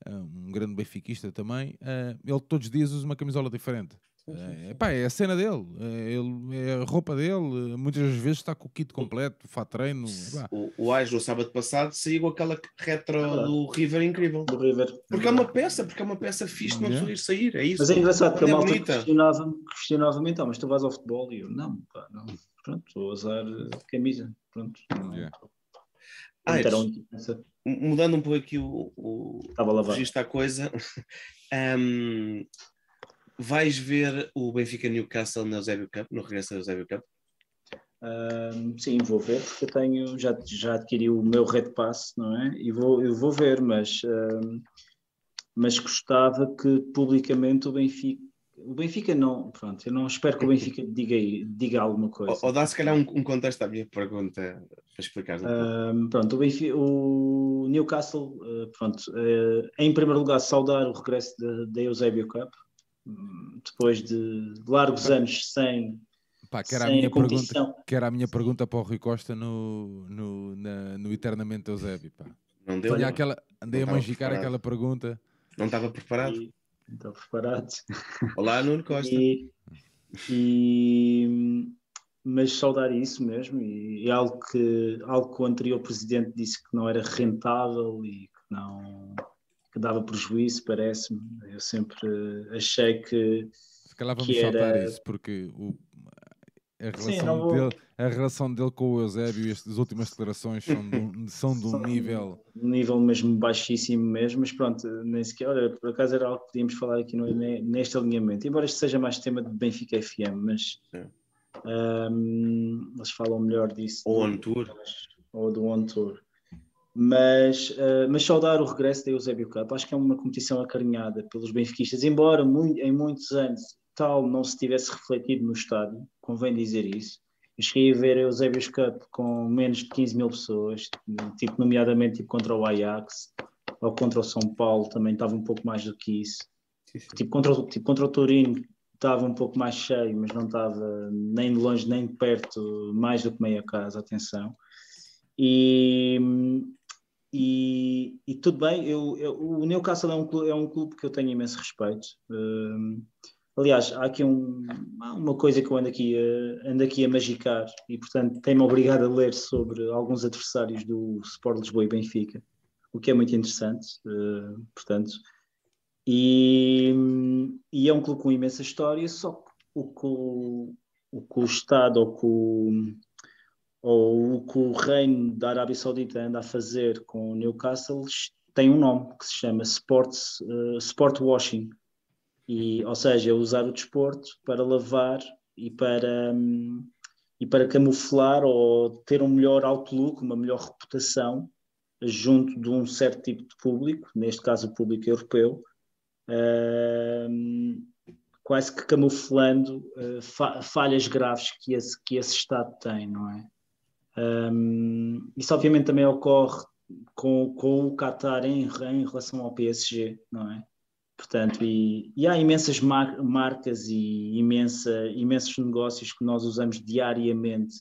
Speaker 1: uh, um grande benfiquista também, uh, ele todos os dias usa uma camisola diferente. É, pá, é a cena dele, é, ele, é a roupa dele. Muitas vezes está com o kit completo, faz treino. pá.
Speaker 2: O, o Ais no sábado passado saiu com aquela retro
Speaker 3: verdade.
Speaker 2: do River incrível.
Speaker 3: Do River.
Speaker 2: Porque é uma peça, porque é uma peça fixe de
Speaker 1: Yeah.
Speaker 2: pessoa ir sair, é isso.
Speaker 3: Mas é engraçado porque
Speaker 2: Quando
Speaker 3: a
Speaker 2: é
Speaker 3: malta questionava-me questionava então, mas tu vais ao futebol e eu, não, pá, não. Pronto, vou usar eh, camisa. Pronto. Não,
Speaker 1: Yeah.
Speaker 2: Ah, Mudando um pouco aqui o, o registro à coisa, [LAUGHS] hum, vais ver o Benfica Newcastle na Eusébio Cup, no regresso da Eusébio Cup?
Speaker 3: Sim, vou ver, porque eu tenho, já, já adquiri o meu Red Pass, não é? E vou, eu vou ver, mas, mas gostava que publicamente o Benfica. O Benfica não, pronto, eu não espero que o Benfica [LAUGHS] diga, diga alguma coisa.
Speaker 2: Ou, dá se calhar um, um contexto à minha pergunta para explicar.
Speaker 3: Pronto, o, Benfica, o Newcastle, uh, pronto, uh, em primeiro lugar, saudar o regresso da Eusébio Cup, depois de largos anos sem
Speaker 1: Pá, que, era a minha pergunta, que era a minha pergunta para o Rui Costa no, no, na, no Eternamente Eusébio. Pá.
Speaker 2: Não deu.
Speaker 1: Tinha aquela, andei a magicar preparado. aquela pergunta.
Speaker 2: Não estava preparado?
Speaker 3: E, não estava preparado. [LAUGHS]
Speaker 2: Olá, Nuno Costa.
Speaker 3: E, e, mas saudar isso mesmo, e, e, algo, que, algo que o anterior presidente disse que não era rentável e que não que dava prejuízo, parece-me. Eu sempre achei que.
Speaker 1: Se calhar vamos saltar era... isso, porque o, a relação, Sim, dele, a relação dele com o Eusébio e as últimas declarações são de, são de um nível.
Speaker 3: Um nível mesmo baixíssimo mesmo, mas pronto, nem sequer, olha, por acaso era algo que podíamos falar aqui no, neste alinhamento, embora isto seja mais tema de Benfica FM, mas um, eles falam melhor disso.
Speaker 2: Ou on tour.
Speaker 3: Ou do on tour. Mas, uh, mas saudar o regresso da Eusébio Cup, acho que é uma competição acarinhada pelos benfiquistas, embora muito, em muitos anos tal não se tivesse refletido no estádio, convém dizer isso. Eu cheguei a ver a Eusebius Cup com menos de 15 mil pessoas, tipo, nomeadamente tipo, contra o Ajax ou contra o São Paulo, também estava um pouco mais do que isso. Tipo, contra, tipo, contra o Torino estava um pouco mais cheio, mas não estava nem de longe nem de perto, mais do que meia casa, atenção. E, e, e tudo bem, eu, eu, o Newcastle é um, clube, é um clube que eu tenho imenso respeito. Um, Aliás, há aqui um, uma coisa que eu ando aqui, a, ando aqui a magicar e, portanto, tem-me obrigado a ler sobre alguns adversários do Sport Lisboa e Benfica, o que é muito interessante, uh, portanto. E, e, é um clube com imensa história, só que o que o, o, que o Estado ou, que o, ou o que o Reino da Arábia Saudita anda a fazer com o Newcastle tem um nome que se chama Sports, uh, Sport Washing e, ou seja, usar o desporto para lavar e para, um, e para camuflar ou ter um melhor outlook, uma melhor reputação junto de um certo tipo de público, neste caso o público europeu, um, quase que camuflando uh, fa falhas graves que esse, que esse Estado tem, não é? Um, isso obviamente também ocorre com, com o Qatar em, em relação ao PSG, não é? Portanto, e, e há imensas mar marcas e imensa, imensos negócios que nós usamos diariamente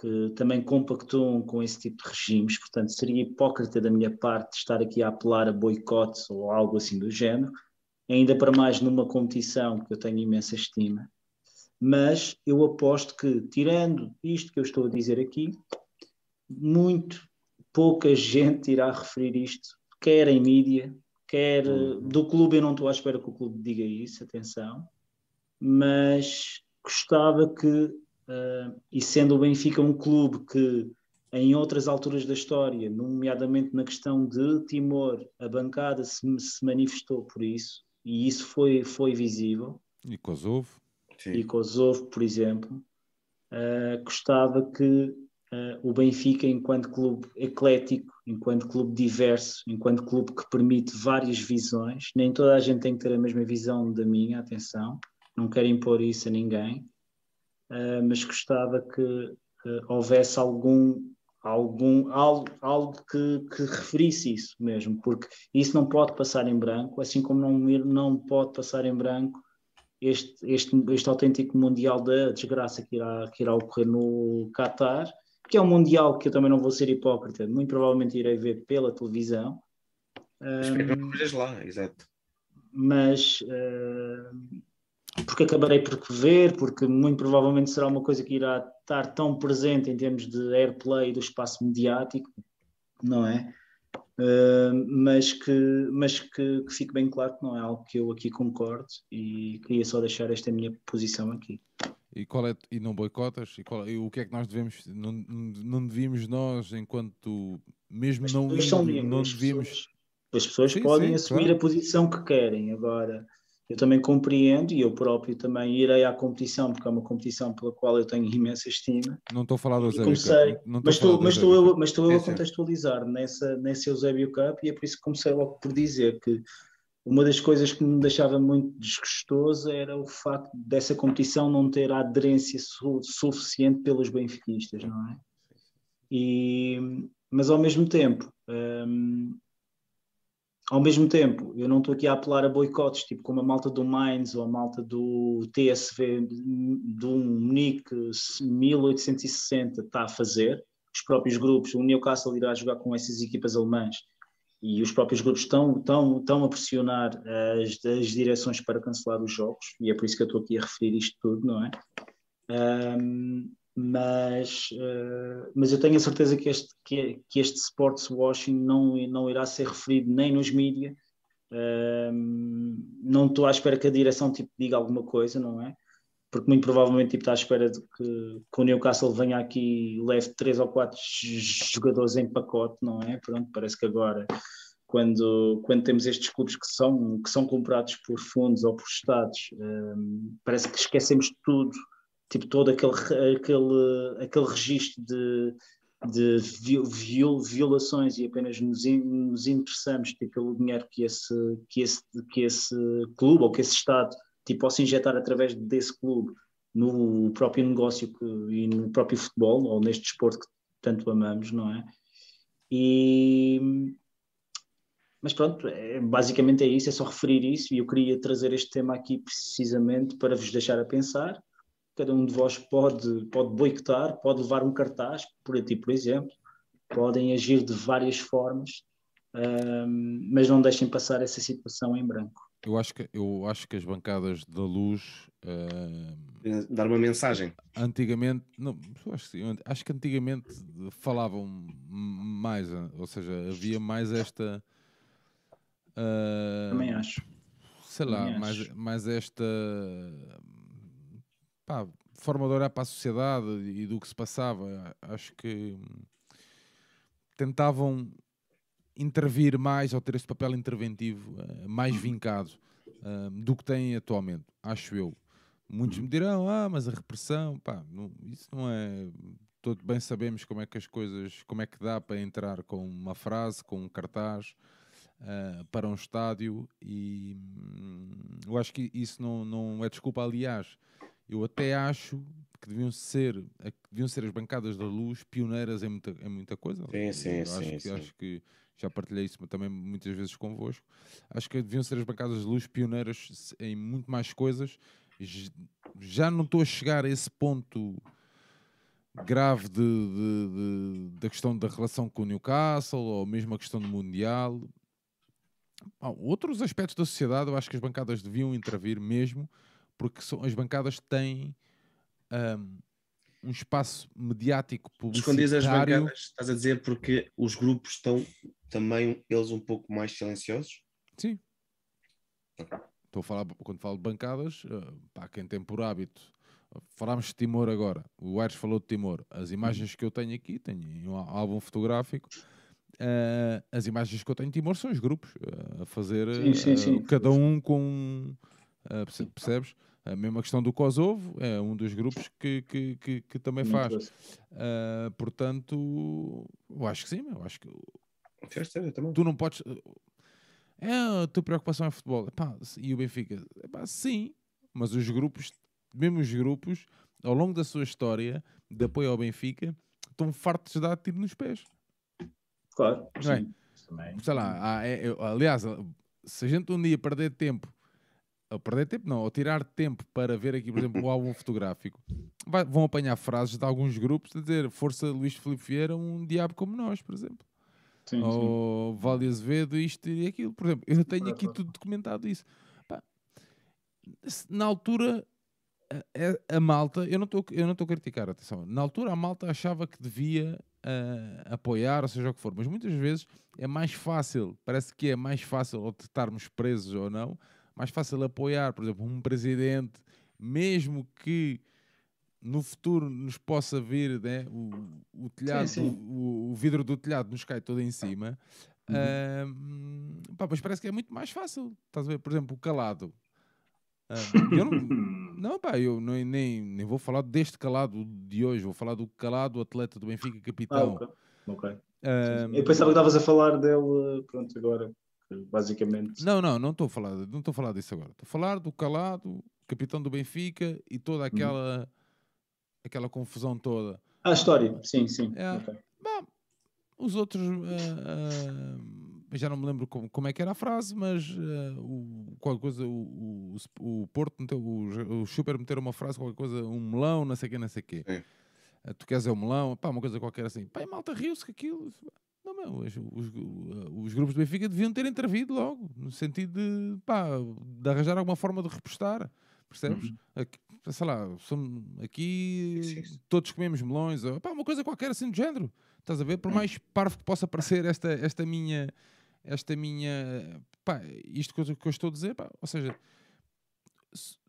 Speaker 3: que também compactuam com esse tipo de regimes. Portanto, seria hipócrita da minha parte estar aqui a apelar a boicotes ou algo assim do género, ainda para mais numa competição que eu tenho imensa estima. Mas eu aposto que, tirando isto que eu estou a dizer aqui, muito pouca [LAUGHS] gente irá referir isto, quer em mídia, quer uhum. do clube, eu não estou à espera que o clube diga isso, atenção, mas gostava que, uh, e sendo o Benfica um clube que em outras alturas da história, nomeadamente na questão de Timor, a bancada se, se manifestou por isso, e isso foi, foi visível.
Speaker 1: E Kosovo.
Speaker 3: Sim. E Kosovo, por exemplo. Uh, gostava que uh, o Benfica, enquanto clube eclético, enquanto clube diverso, enquanto clube que permite várias visões, nem toda a gente tem que ter a mesma visão da minha, atenção, não quero impor isso a ninguém, uh, mas gostava que houvesse algum algum algo, algo que, que, referisse isso mesmo, porque isso não pode passar em branco, assim como não, não pode passar em branco este, este, este autêntico mundial da desgraça que irá, que irá ocorrer no Qatar que é um Mundial que eu também não vou ser hipócrita, muito provavelmente irei ver pela televisão.
Speaker 2: Espero que não vejas lá, exato.
Speaker 3: Mas uh, porque acabarei por ver, porque muito provavelmente será uma coisa que irá estar tão presente em termos de airplay do espaço mediático, não é? Uh, mas que, mas que, que fique bem claro que não é algo que eu aqui concordo e queria só deixar esta minha posição aqui.
Speaker 1: E, qual é, e não boicotas? E, qual, e o que é que nós devemos, não, não devíamos nós, enquanto, mesmo
Speaker 3: as
Speaker 1: não
Speaker 3: indo, não devíamos... Pessoas, as pessoas sim, podem sim, assumir claro. a posição que querem, agora eu também compreendo e eu próprio também irei à competição, porque é uma competição pela qual eu tenho [LAUGHS] imensa estima.
Speaker 1: Não estou a falar do Eusébio
Speaker 3: comecei,
Speaker 1: Cup. Não
Speaker 3: mas
Speaker 1: estou
Speaker 3: mas estou, eu, mas estou eu a contextualizar nessa, nesse Eusébio Cup e é por isso que comecei logo por dizer que uma das coisas que me deixava muito desgostoso era o facto dessa competição não ter a aderência su- suficiente pelos benfiquistas, não é? E, mas ao mesmo tempo, hum, ao mesmo tempo, eu não estou aqui a apelar a boicotes, tipo como a malta do Mainz ou a malta do TSV do Munique 1860 está a fazer. Os próprios grupos, o Newcastle irá jogar com essas equipas alemãs e os próprios grupos estão, estão, estão a pressionar as, as direções para cancelar os jogos, e é por isso que eu estou aqui a referir isto tudo, não é? Ahm, mas, eh, mas eu tenho a certeza que este, que, que este sports washing não, não irá ser referido nem nos mídias. não estou à espera que a direção tipo, diga alguma coisa, não é? Porque muito provavelmente tipo, está à espera de que, que o Newcastle venha aqui e leve três ou quatro jogadores em pacote, não é? Pronto, parece que agora, quando, quando temos estes clubes que são, que são comprados por fundos ou por Estados, hum, parece que esquecemos tudo tipo todo aquele, aquele, aquele registro de, de viol, violações e apenas nos, in, nos interessamos tipo, pelo dinheiro que esse, que, esse, que esse clube ou que esse Estado tipo, possa injetar através desse clube no próprio negócio que, e no próprio futebol ou neste desporto que tanto amamos, não é? E, mas pronto, é, basicamente é isso, é só referir isso e eu queria trazer este tema aqui precisamente para vos deixar a pensar cada um de vós pode, pode boicotar, pode levar um cartaz por ti, por exemplo, podem agir de várias formas, um, mas não deixem passar essa situação em branco.
Speaker 1: Eu acho que, eu acho que as bancadas da luz. Uh,
Speaker 2: Dar uma mensagem.
Speaker 1: Antigamente, não, acho, acho que antigamente falavam mais, ou seja, havia mais esta. Uh,
Speaker 3: Também acho.
Speaker 1: Sei lá,
Speaker 3: Também
Speaker 1: mais,
Speaker 3: acho.
Speaker 1: mais esta pá, forma de olhar para a sociedade e do que se passava. Acho que tentavam intervir mais ou ter este papel interventivo uh, mais vincado uh, do que têm atualmente, acho eu. Muitos me dirão, ah, mas a repressão, pá, não, isso não é. Todos bem sabemos como é que as coisas, como é que dá para entrar com uma frase, com um cartaz uh, para um estádio e hum, eu acho que isso não, não é desculpa, aliás. Eu até acho que deviam ser, deviam ser as bancadas da luz pioneiras em muita, em muita coisa.
Speaker 2: Sim, sim,
Speaker 1: acho,
Speaker 2: sim,
Speaker 1: que,
Speaker 2: sim.
Speaker 1: acho que já partilhei isso também muitas vezes convosco. Acho que deviam ser as bancadas de luz pioneiras em muito mais coisas. Já não estou a chegar a esse ponto grave de, de, de, da questão da relação com o Newcastle ou mesmo a questão do Mundial. Ah, outros aspectos da sociedade, eu acho que as bancadas deviam intervir mesmo, porque são, as bancadas têm um, um espaço mediático publicitário.
Speaker 2: Escondidas as bancadas, estás a dizer porque os grupos estão também eles um pouco mais silenciosos?
Speaker 1: Sim. Estou a falar, quando falo de bancadas, uh, pá, quem tem por hábito, falámos de Timor agora, o Aires falou de Timor, as imagens que eu tenho aqui, tenho um álbum fotográfico, uh, as imagens que eu tenho de Timor são os grupos, uh, a fazer
Speaker 3: sim, sim, sim.
Speaker 1: cada um com, percebes? A mesma questão do Kosovo é um dos grupos que, que, que, que também
Speaker 3: Muito
Speaker 1: faz. Uh, portanto, eu acho que sim, eu acho que tu não podes. É a tua preocupação é futebol. Epá, e o Benfica? Epá, sim, mas os grupos, mesmo os grupos, ao longo da sua história de apoio ao Benfica, estão fartos de dar tiro nos pés.
Speaker 3: Claro,
Speaker 1: Não é?
Speaker 3: sim.
Speaker 1: Sei lá, há- é- é- aliás, se a gente um dia perder tempo, ou perder tempo não, ou tirar tempo para ver aqui, por exemplo, o álbum fotográfico, vai- vão apanhar frases de alguns grupos a dizer Força Luís Filipe Vieira, um diabo como nós, por exemplo.
Speaker 3: Sim, sim.
Speaker 1: Ou Vale Azevedo, isto e aquilo. Por exemplo, eu tenho aqui tudo documentado isso. Pá, na altura, a, a- a malta, eu não estou a criticar, atenção, na altura a malta achava que devia apoiar, ou seja o que for, mas muitas vezes é mais fácil, parece que é mais fácil, ou de estarmos presos ou não, mais fácil apoiar, por exemplo, um presidente, mesmo que no futuro nos possa vir né, o, o telhado,
Speaker 3: sim.
Speaker 1: O, o vidro do telhado nos cai todo em cima.
Speaker 3: Uhum.
Speaker 1: Ahm, pá, mas parece que é muito mais fácil. Estás a ver? Por exemplo, o calado. Ah, [LAUGHS] eu não, não, pá, eu nem, nem, nem vou falar deste calado de hoje, vou falar do calado atleta do Benfica,
Speaker 3: Ah,
Speaker 1: capitão.
Speaker 3: ok. Ok.
Speaker 1: Ah,
Speaker 3: Eu pensava que estavas a falar dele, pronto, agora. Basicamente.
Speaker 1: Não, não, não estou a falar, não estou a falar disso agora. Estou a falar do calado, capitão do Benfica e toda aquela, aquela confusão toda.
Speaker 3: Ah, a história, sim, sim.
Speaker 1: É.
Speaker 3: ok.
Speaker 1: Bom, os outros ah, ah, já não me lembro como, como é que era a frase, mas ah, o, qualquer coisa, o, o, o Porto meteu, o, o Super meteram uma frase, qualquer coisa, um melão, não sei o quê, não sei o quê.
Speaker 2: Sim.
Speaker 1: Tu queres é o melão, pá, uma coisa qualquer assim. Pá, e malta riu-se que aquilo. Não, os, os, os grupos do Benfica deviam ter intervido logo, no sentido de, pá, de arranjar alguma forma de repostar. Percebes? Aqui, sei lá, somos- aqui todos comemos melões, ou, pá, uma coisa qualquer assim do género. Estás a ver? Por mais parvo que possa parecer esta, esta minha, esta minha, pá, isto que eu, que eu estou a dizer, pá, ou seja,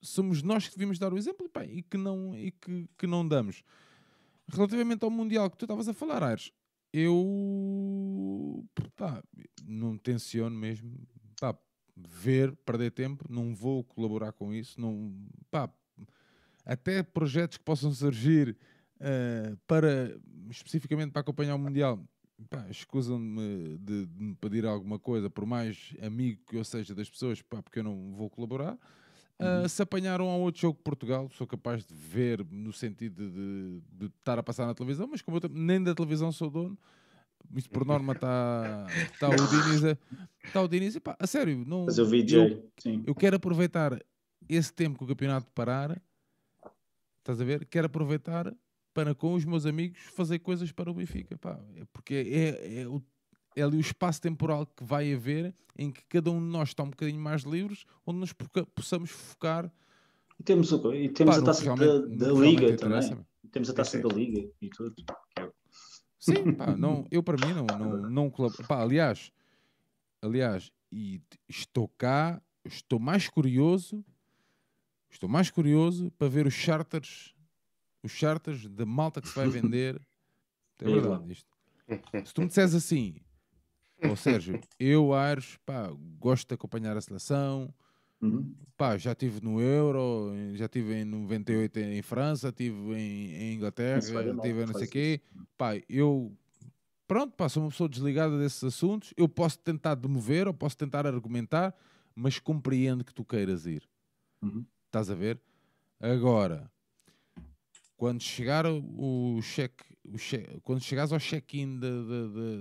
Speaker 1: somos nós que devíamos dar o exemplo pá, e que não, e que, que não damos. Relativamente ao Mundial que tu estavas a falar, Aires, eu pá, não tenciono mesmo pá, ver, perder tempo, não vou colaborar com isso, não, pá, até projetos que possam surgir eh, para especificamente para acompanhar o Mundial. Escusam-me de, de me pedir alguma coisa, por mais amigo que eu seja das pessoas, porque eu não vou colaborar. Ah, se apanharam a outro jogo de Portugal, sou capaz de ver no sentido de, de- de estar a passar na televisão, mas como eu nem da televisão sou dono, isto por norma está tá o Diniz, a- tá o Diniz, e pá, a sério, não,
Speaker 3: Mas eu vi
Speaker 1: eu-
Speaker 3: sim.
Speaker 1: eu quero aproveitar esse tempo que o campeonato parar, estás a ver? Quero aproveitar para com os meus amigos fazer coisas para o Benfica, pá. É porque é, é, o- é ali o espaço temporal que vai haver em que cada um de nós está um bocadinho mais livres, onde nos possamos focar
Speaker 3: E temos, e temos
Speaker 1: pá,
Speaker 3: a taça da, da Liga também. Temos a taça
Speaker 2: Sim.
Speaker 3: da Liga e tudo.
Speaker 1: Sim, [LAUGHS] pá, não, eu para mim não, não, não colaboro. Pá, aliás, aliás, e estou cá, estou mais curioso, estou mais curioso para ver os charters, os charters da malta que se vai vender. [LAUGHS] É verdade isto. Se tu me disseres assim, ó Sérgio, [LAUGHS] eu, Aires, pá, gosto de acompanhar a seleção,
Speaker 3: Uhum.
Speaker 1: pá, já estive no Euro, já estive em 98 em França, estive em, em Inglaterra, estive em não sei
Speaker 3: faz
Speaker 1: quê. Pá, eu, pronto, pá, sou uma pessoa desligada desses assuntos. Eu posso tentar demover, ou posso tentar argumentar, mas compreendo que tu queiras ir.
Speaker 3: Uhum.
Speaker 1: Estás a ver? Agora, quando chegar o cheque, o cheque quando chegares ao check-in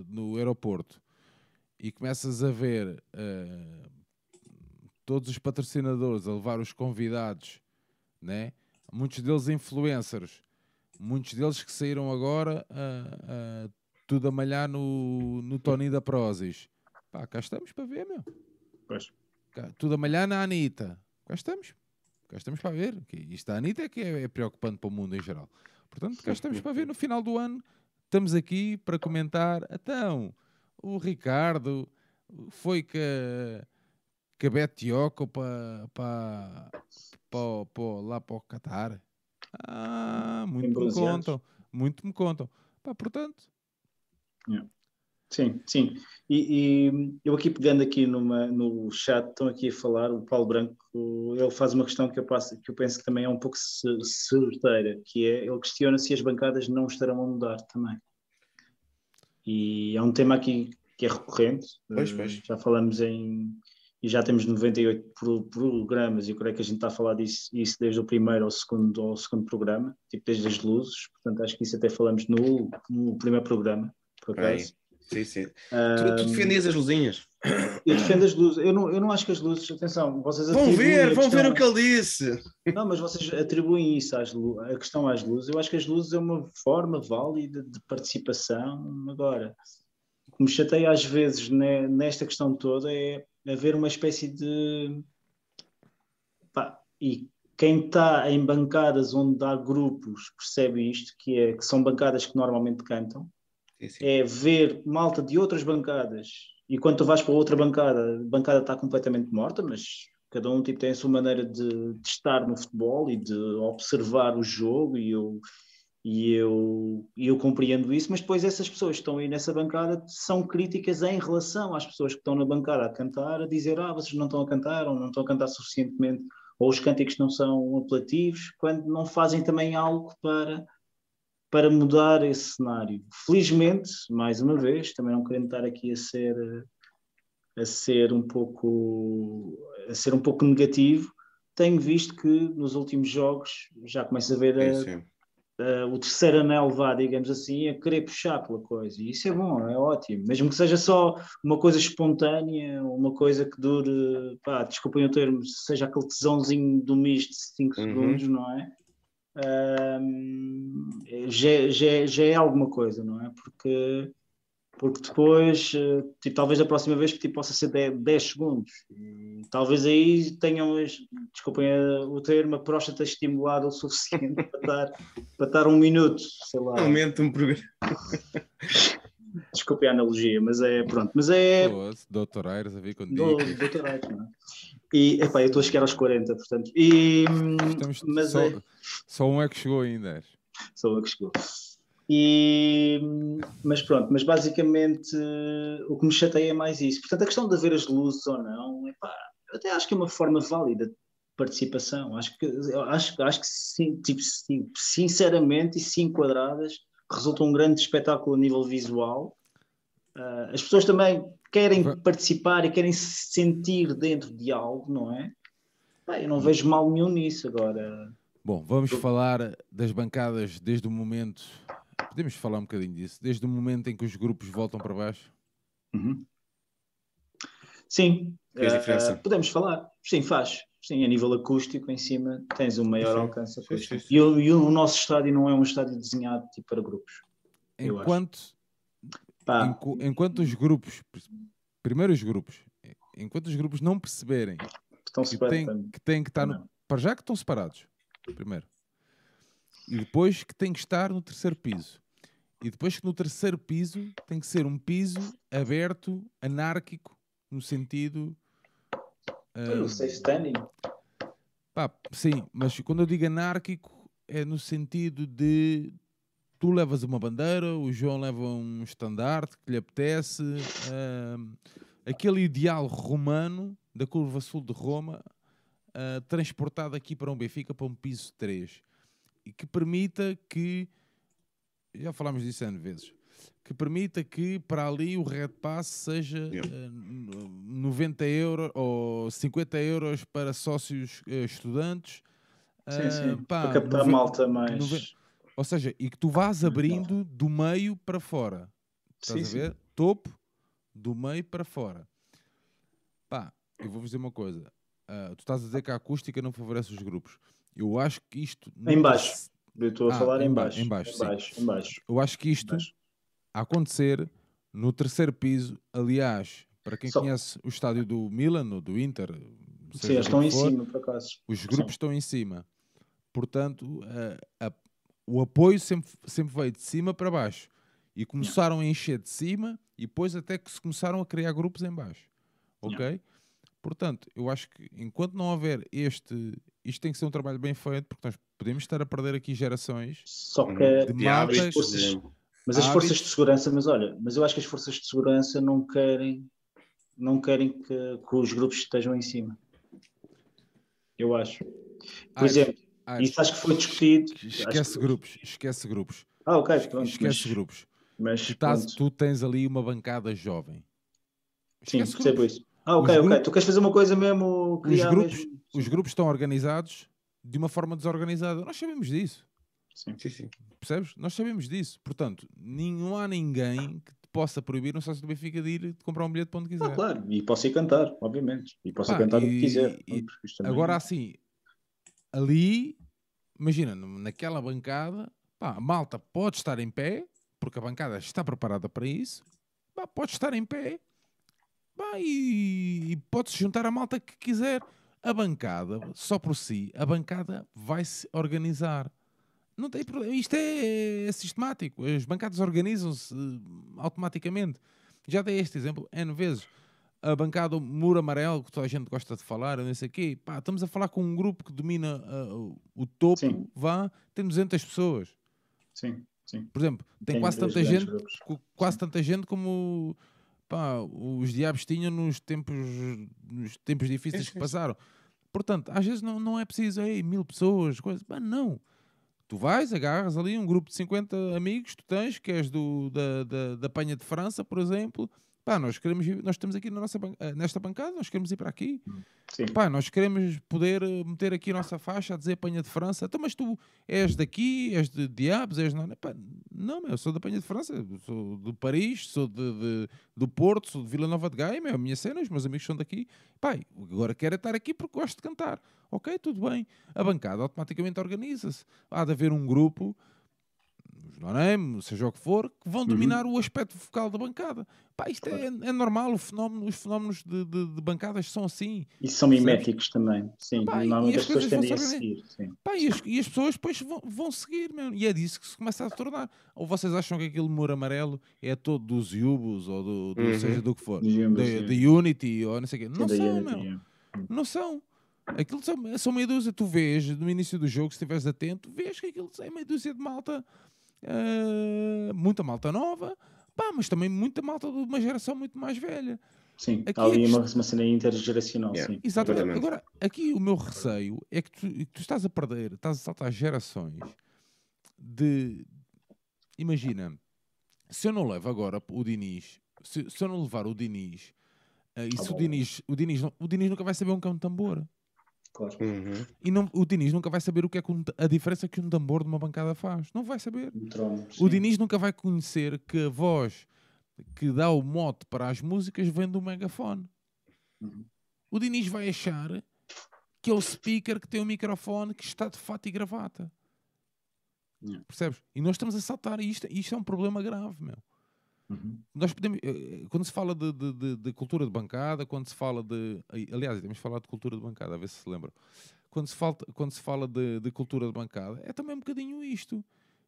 Speaker 1: no aeroporto e começas a ver eh, todos os patrocinadores a levar os convidados, né? muitos deles influencers, muitos deles que saíram agora a, a tudo a malhar no, no Tony da Prozis. Pá, cá estamos para ver, meu.
Speaker 3: Pois.
Speaker 1: Cá- tudo a malhar na Anitta. Cá estamos. Cá estamos para ver. Isto da Anitta é que é, é preocupante para o mundo em geral. Portanto, cá estamos para ver no final do ano. Estamos aqui para comentar. Então, o Ricardo foi que, que Betioco para, para, lá para o Qatar. Ah, muito me contam. Muito me contam. Pá, portanto,
Speaker 3: Sim, sim. E, e eu aqui pegando aqui numa, no chat, estão aqui a falar, o Paulo Branco, ele faz uma questão que eu, passo, que eu penso que também é um pouco cer- certeira, que é, ele questiona se as bancadas não estarão a mudar também. E é um tema aqui que é recorrente,
Speaker 2: Pois,
Speaker 3: eh,
Speaker 2: pois.
Speaker 3: já falamos em, e já temos 98 pro- programas, e eu creio que a gente está a falar disso, isso desde o primeiro ao segundo, ao segundo programa, tipo desde as luzes, portanto acho que isso até falamos no, no primeiro programa, por acaso.
Speaker 2: Sim, sim. Tu,
Speaker 3: Ah,
Speaker 2: tu defendias as luzinhas.
Speaker 3: Eu defendo as luzes. Eu não, eu não acho que as luzes, atenção, vocês
Speaker 2: Vão ver, vão ver o que ele disse.
Speaker 3: Não, mas vocês atribuem isso às a questão às luzes. Eu acho que as luzes é uma forma válida de participação. Agora, o que me chateia às vezes ne- nesta questão toda é haver uma espécie de. Pá, e quem está em bancadas onde há grupos percebe isto, que, é, que são bancadas que normalmente cantam
Speaker 2: Sim, sim.
Speaker 3: é ver malta de outras bancadas e quando tu vais para outra bancada, a bancada está completamente morta, mas cada um tipo, tem a sua maneira de, de estar no futebol e de observar o jogo e eu, e, eu, e eu compreendo isso, mas depois essas pessoas que estão aí nessa bancada são críticas em relação às pessoas que estão na bancada a cantar, a dizer, ah, vocês não estão a cantar ou não estão a cantar suficientemente ou os cânticos não são apelativos, quando não fazem também algo para, para mudar esse cenário. Felizmente, mais uma vez, também não querendo estar aqui a ser a ser um pouco a ser um pouco negativo, tenho visto que nos últimos jogos já começa a ver a, uh, o terceiro anel vá, digamos assim, a querer puxar pela coisa. E isso é bom, é ótimo. Mesmo que seja só uma coisa espontânea, uma coisa que dure, pá, desculpem o termo, seja aquele tesãozinho do misto de 5 uhum. segundos, não é? Um, já, já, já é alguma coisa, não é? Porque porque depois, eh, tipo, talvez a próxima vez tipo, possa ser 10, 10 segundos. E talvez aí tenham, desculpem o termo, a próstata estimulada o suficiente [LAUGHS] para estar, para estar um minuto, sei lá.
Speaker 2: Aumenta um programa. [LAUGHS]
Speaker 3: Desculpem a analogia, mas é pronto. Mas é.
Speaker 1: Doutor Aires a ver com
Speaker 3: Do, Doutor Aires, não é? E epá, eu estou a chegar aos 40, portanto. E,
Speaker 1: Estamos, mas só, é... só um é que chegou ainda.
Speaker 3: Só um é que chegou. E, mas pronto, mas basicamente o que me chateia é mais isso. Portanto, a questão de haver as luzes ou não, epá, eu até acho que é uma forma válida de participação. Acho que, acho, acho que sim, tipo, sim, sinceramente e se enquadradas, resulta um grande espetáculo a nível visual. Uh, as pessoas também querem participar e querem se sentir dentro de algo, não é? eu não vejo mal nenhum nisso agora.
Speaker 1: Bom, vamos falar das bancadas desde o momento Podemos falar um bocadinho disso, desde o momento em que os grupos voltam para baixo?
Speaker 3: Uhum. Sim, uh, podemos falar. Sim, faz. Sim, a nível acústico em cima tens um maior sim, alcance acústico. Sim, sim, e, o, e, o, nosso estádio não é um estádio desenhado tipo, para grupos.
Speaker 1: Enquanto, enquanto os grupos, primeiro os grupos, enquanto os grupos não perceberem
Speaker 3: estão
Speaker 1: que, têm, que têm que estar no, para já que estão separados, primeiro, e depois que tem que estar no terceiro piso. E depois que no terceiro piso tem que ser um piso aberto, anárquico, no sentido.
Speaker 3: Uh, safe standing.
Speaker 1: Pá, sim, mas quando eu digo anárquico é no sentido de tu levas uma bandeira, o João leva um estandarte que lhe apetece, uh, aquele ideal romano da curva sul de Roma, uh, transportado aqui para um Benfica para um piso 3 e que permita que, já falámos disso N vezes, que permita que para ali o Red Pass seja uh, 90 euros ou 50 euros para sócios uh, estudantes.
Speaker 3: Sim, sim. Uh, pá, para captar 90, malta mais. 90,
Speaker 1: ou seja, e que tu vás abrindo do meio para fora. Estás sim, a ver? Sim. Topo, do meio para fora. Pá, eu vou-vos dizer uma coisa. Uh, tu estás a dizer que a acústica não favorece os grupos. Eu acho que isto.
Speaker 3: Em baixo. Eu estou a ah, falar em baixo.
Speaker 1: Em baixo,
Speaker 3: em baixo, em baixo.
Speaker 1: Eu acho que isto a acontecer no terceiro piso, aliás, para quem Só... conhece o estádio do Milan ou do Inter,
Speaker 3: Sim, estão em cima, por acaso.
Speaker 1: Os grupos Sim. estão em cima. Portanto, a, a, o apoio sempre, sempre veio de cima para baixo. E começaram yeah. a encher de cima e depois até que se começaram a criar grupos em baixo. Ok? Yeah. Portanto, eu acho que enquanto não houver este, isto tem que ser um trabalho bem feito, porque nós podemos estar a perder aqui gerações
Speaker 3: Só que de malta, forças, mas as forças de segurança, mas olha, mas eu acho que as forças de segurança não querem não querem que, que os grupos estejam em cima. Eu acho. Por acho, exemplo, acho. isso acho que foi discutido.
Speaker 1: Esquece que... grupos, esquece grupos.
Speaker 3: Ah, ok, pronto,
Speaker 1: Esquece mas, grupos. Mas, tu, tás, tu, tens ali uma bancada jovem.
Speaker 3: Esquece Sim, percebo isso. Ah, ok, ok. Tu queres fazer uma coisa mesmo.
Speaker 1: Os grupos, mesmo... os grupos estão organizados de uma forma desorganizada. Nós sabemos disso.
Speaker 2: Sim, sim, sim.
Speaker 1: Percebes? Nós sabemos disso. Portanto, não há ninguém que te possa proibir um sócio do Benfica de ir de comprar um bilhete para onde quiser.
Speaker 3: Ah, claro, e posso ir cantar, obviamente. E posso Pá, cantar e, o que quiser. E.
Speaker 1: Agora, assim, ali, imagina, naquela bancada, pá, a malta pode estar em pé, porque a bancada está preparada para isso. Pá, pode estar em pé Bah, e, e pode-se juntar a malta que quiser. A bancada, só por si, a bancada vai se organizar. Não tem problema. Isto é, é sistemático. As bancadas organizam-se uh, automaticamente. Já dei este exemplo N vezes. A bancada Muro Amarelo, que toda a gente gosta de falar, não sei o quê. Pá, estamos a falar com um grupo que domina uh, o topo, sim. vá, tem 200 pessoas.
Speaker 3: Sim, sim.
Speaker 1: Por exemplo, tem, tem quase tanta gente, quase sim. tanta gente como pá, os diabos tinham nos tempos, nos tempos difíceis que passaram. Portanto, às vezes não, não é preciso, ei, mil pessoas, coisas. Pá, não. Tu vais, agarras ali um grupo de 50 amigos, tu tens, que és do, da, da, da Panha de França, por exemplo. Pá, nós queremos ir, nós estamos aqui na nossa, eh, nesta bancada, nós queremos ir para aqui.
Speaker 3: Sim.
Speaker 1: Pá, nós queremos poder eh, meter aqui a nossa faixa a dizer Panha de França. Então, mas tu és daqui, és de Diabos, és... Não, Pá, não meu, eu sou da Panha de França, sou de Paris, sou de, de- do Porto, sou de Vila Nova de Gaia, meu, a minha cena, os meus amigos são daqui. Pá, agora quero é estar aqui porque gosto de cantar. Ok, tudo bem. A bancada automaticamente organiza-se. Há de haver um grupo, os Nonem, seja o que for, que vão dominar o aspecto vocal da bancada. Pá, isto é, é normal, o fenómeno, os fenómenos de, de- de bancadas são assim.
Speaker 3: E são miméticos também. Sim,
Speaker 1: Pá, e
Speaker 3: normalmente
Speaker 1: as
Speaker 3: as pessoas tendem a seguir. Sim.
Speaker 1: Pá, e, as, e as pessoas depois vão, vão seguir, meu. e é disso que se começa a tornar. Ou vocês acham que aquele muro amarelo é todo dos Yubos, ou do, do-
Speaker 2: Uhum.
Speaker 1: seja do que for, da Unity, ou não sei o quê. Não são,
Speaker 3: Unity,
Speaker 1: meu.
Speaker 3: é.
Speaker 1: Não são. Aquilo são, são meia dúzia. Tu vês no início do jogo, se estiveres atento, vês que aquilo é meia dúzia de malta, ah, muita malta nova, pá, mas também muita malta de uma geração muito mais velha.
Speaker 3: Sim,
Speaker 1: Aqui
Speaker 3: há ali
Speaker 1: é
Speaker 3: uma, uma cena intergeracional.
Speaker 2: Yeah.
Speaker 3: Sim.
Speaker 1: Exatamente.
Speaker 2: Exatamente.
Speaker 1: Agora, aqui o meu receio é que tu, que tu estás a perder, estás a saltar gerações de. Imagina, se eu não levo agora o Diniz, se, se eu não levar o Diniz, ah, e se o
Speaker 3: bom.
Speaker 1: Diniz, o Diniz, não- o Diniz nunca vai saber um que é um tambor.
Speaker 3: Claro.
Speaker 2: Uhum.
Speaker 1: E não, o Diniz nunca vai saber o que é que um a diferença que um tambor de uma bancada faz. Não vai saber.
Speaker 3: Um trono,
Speaker 1: O. Diniz nunca vai conhecer que a voz que dá o mote para as músicas vem do megafone.
Speaker 3: Uhum.
Speaker 1: O Diniz vai achar que é o speaker que tem o microfone que está de fato e gravata.
Speaker 3: Yeah.
Speaker 1: Percebes? E nós estamos a saltar e isto, isto é um problema grave, meu.
Speaker 3: Uhum.
Speaker 1: Nós podemos, eh, quando se fala de, de- de- de cultura de bancada, quando se fala de. Aliás, temos falado de cultura de bancada, a ver se se lembram. Quando se, falta, quando se fala de, de cultura de bancada, é também um bocadinho isto.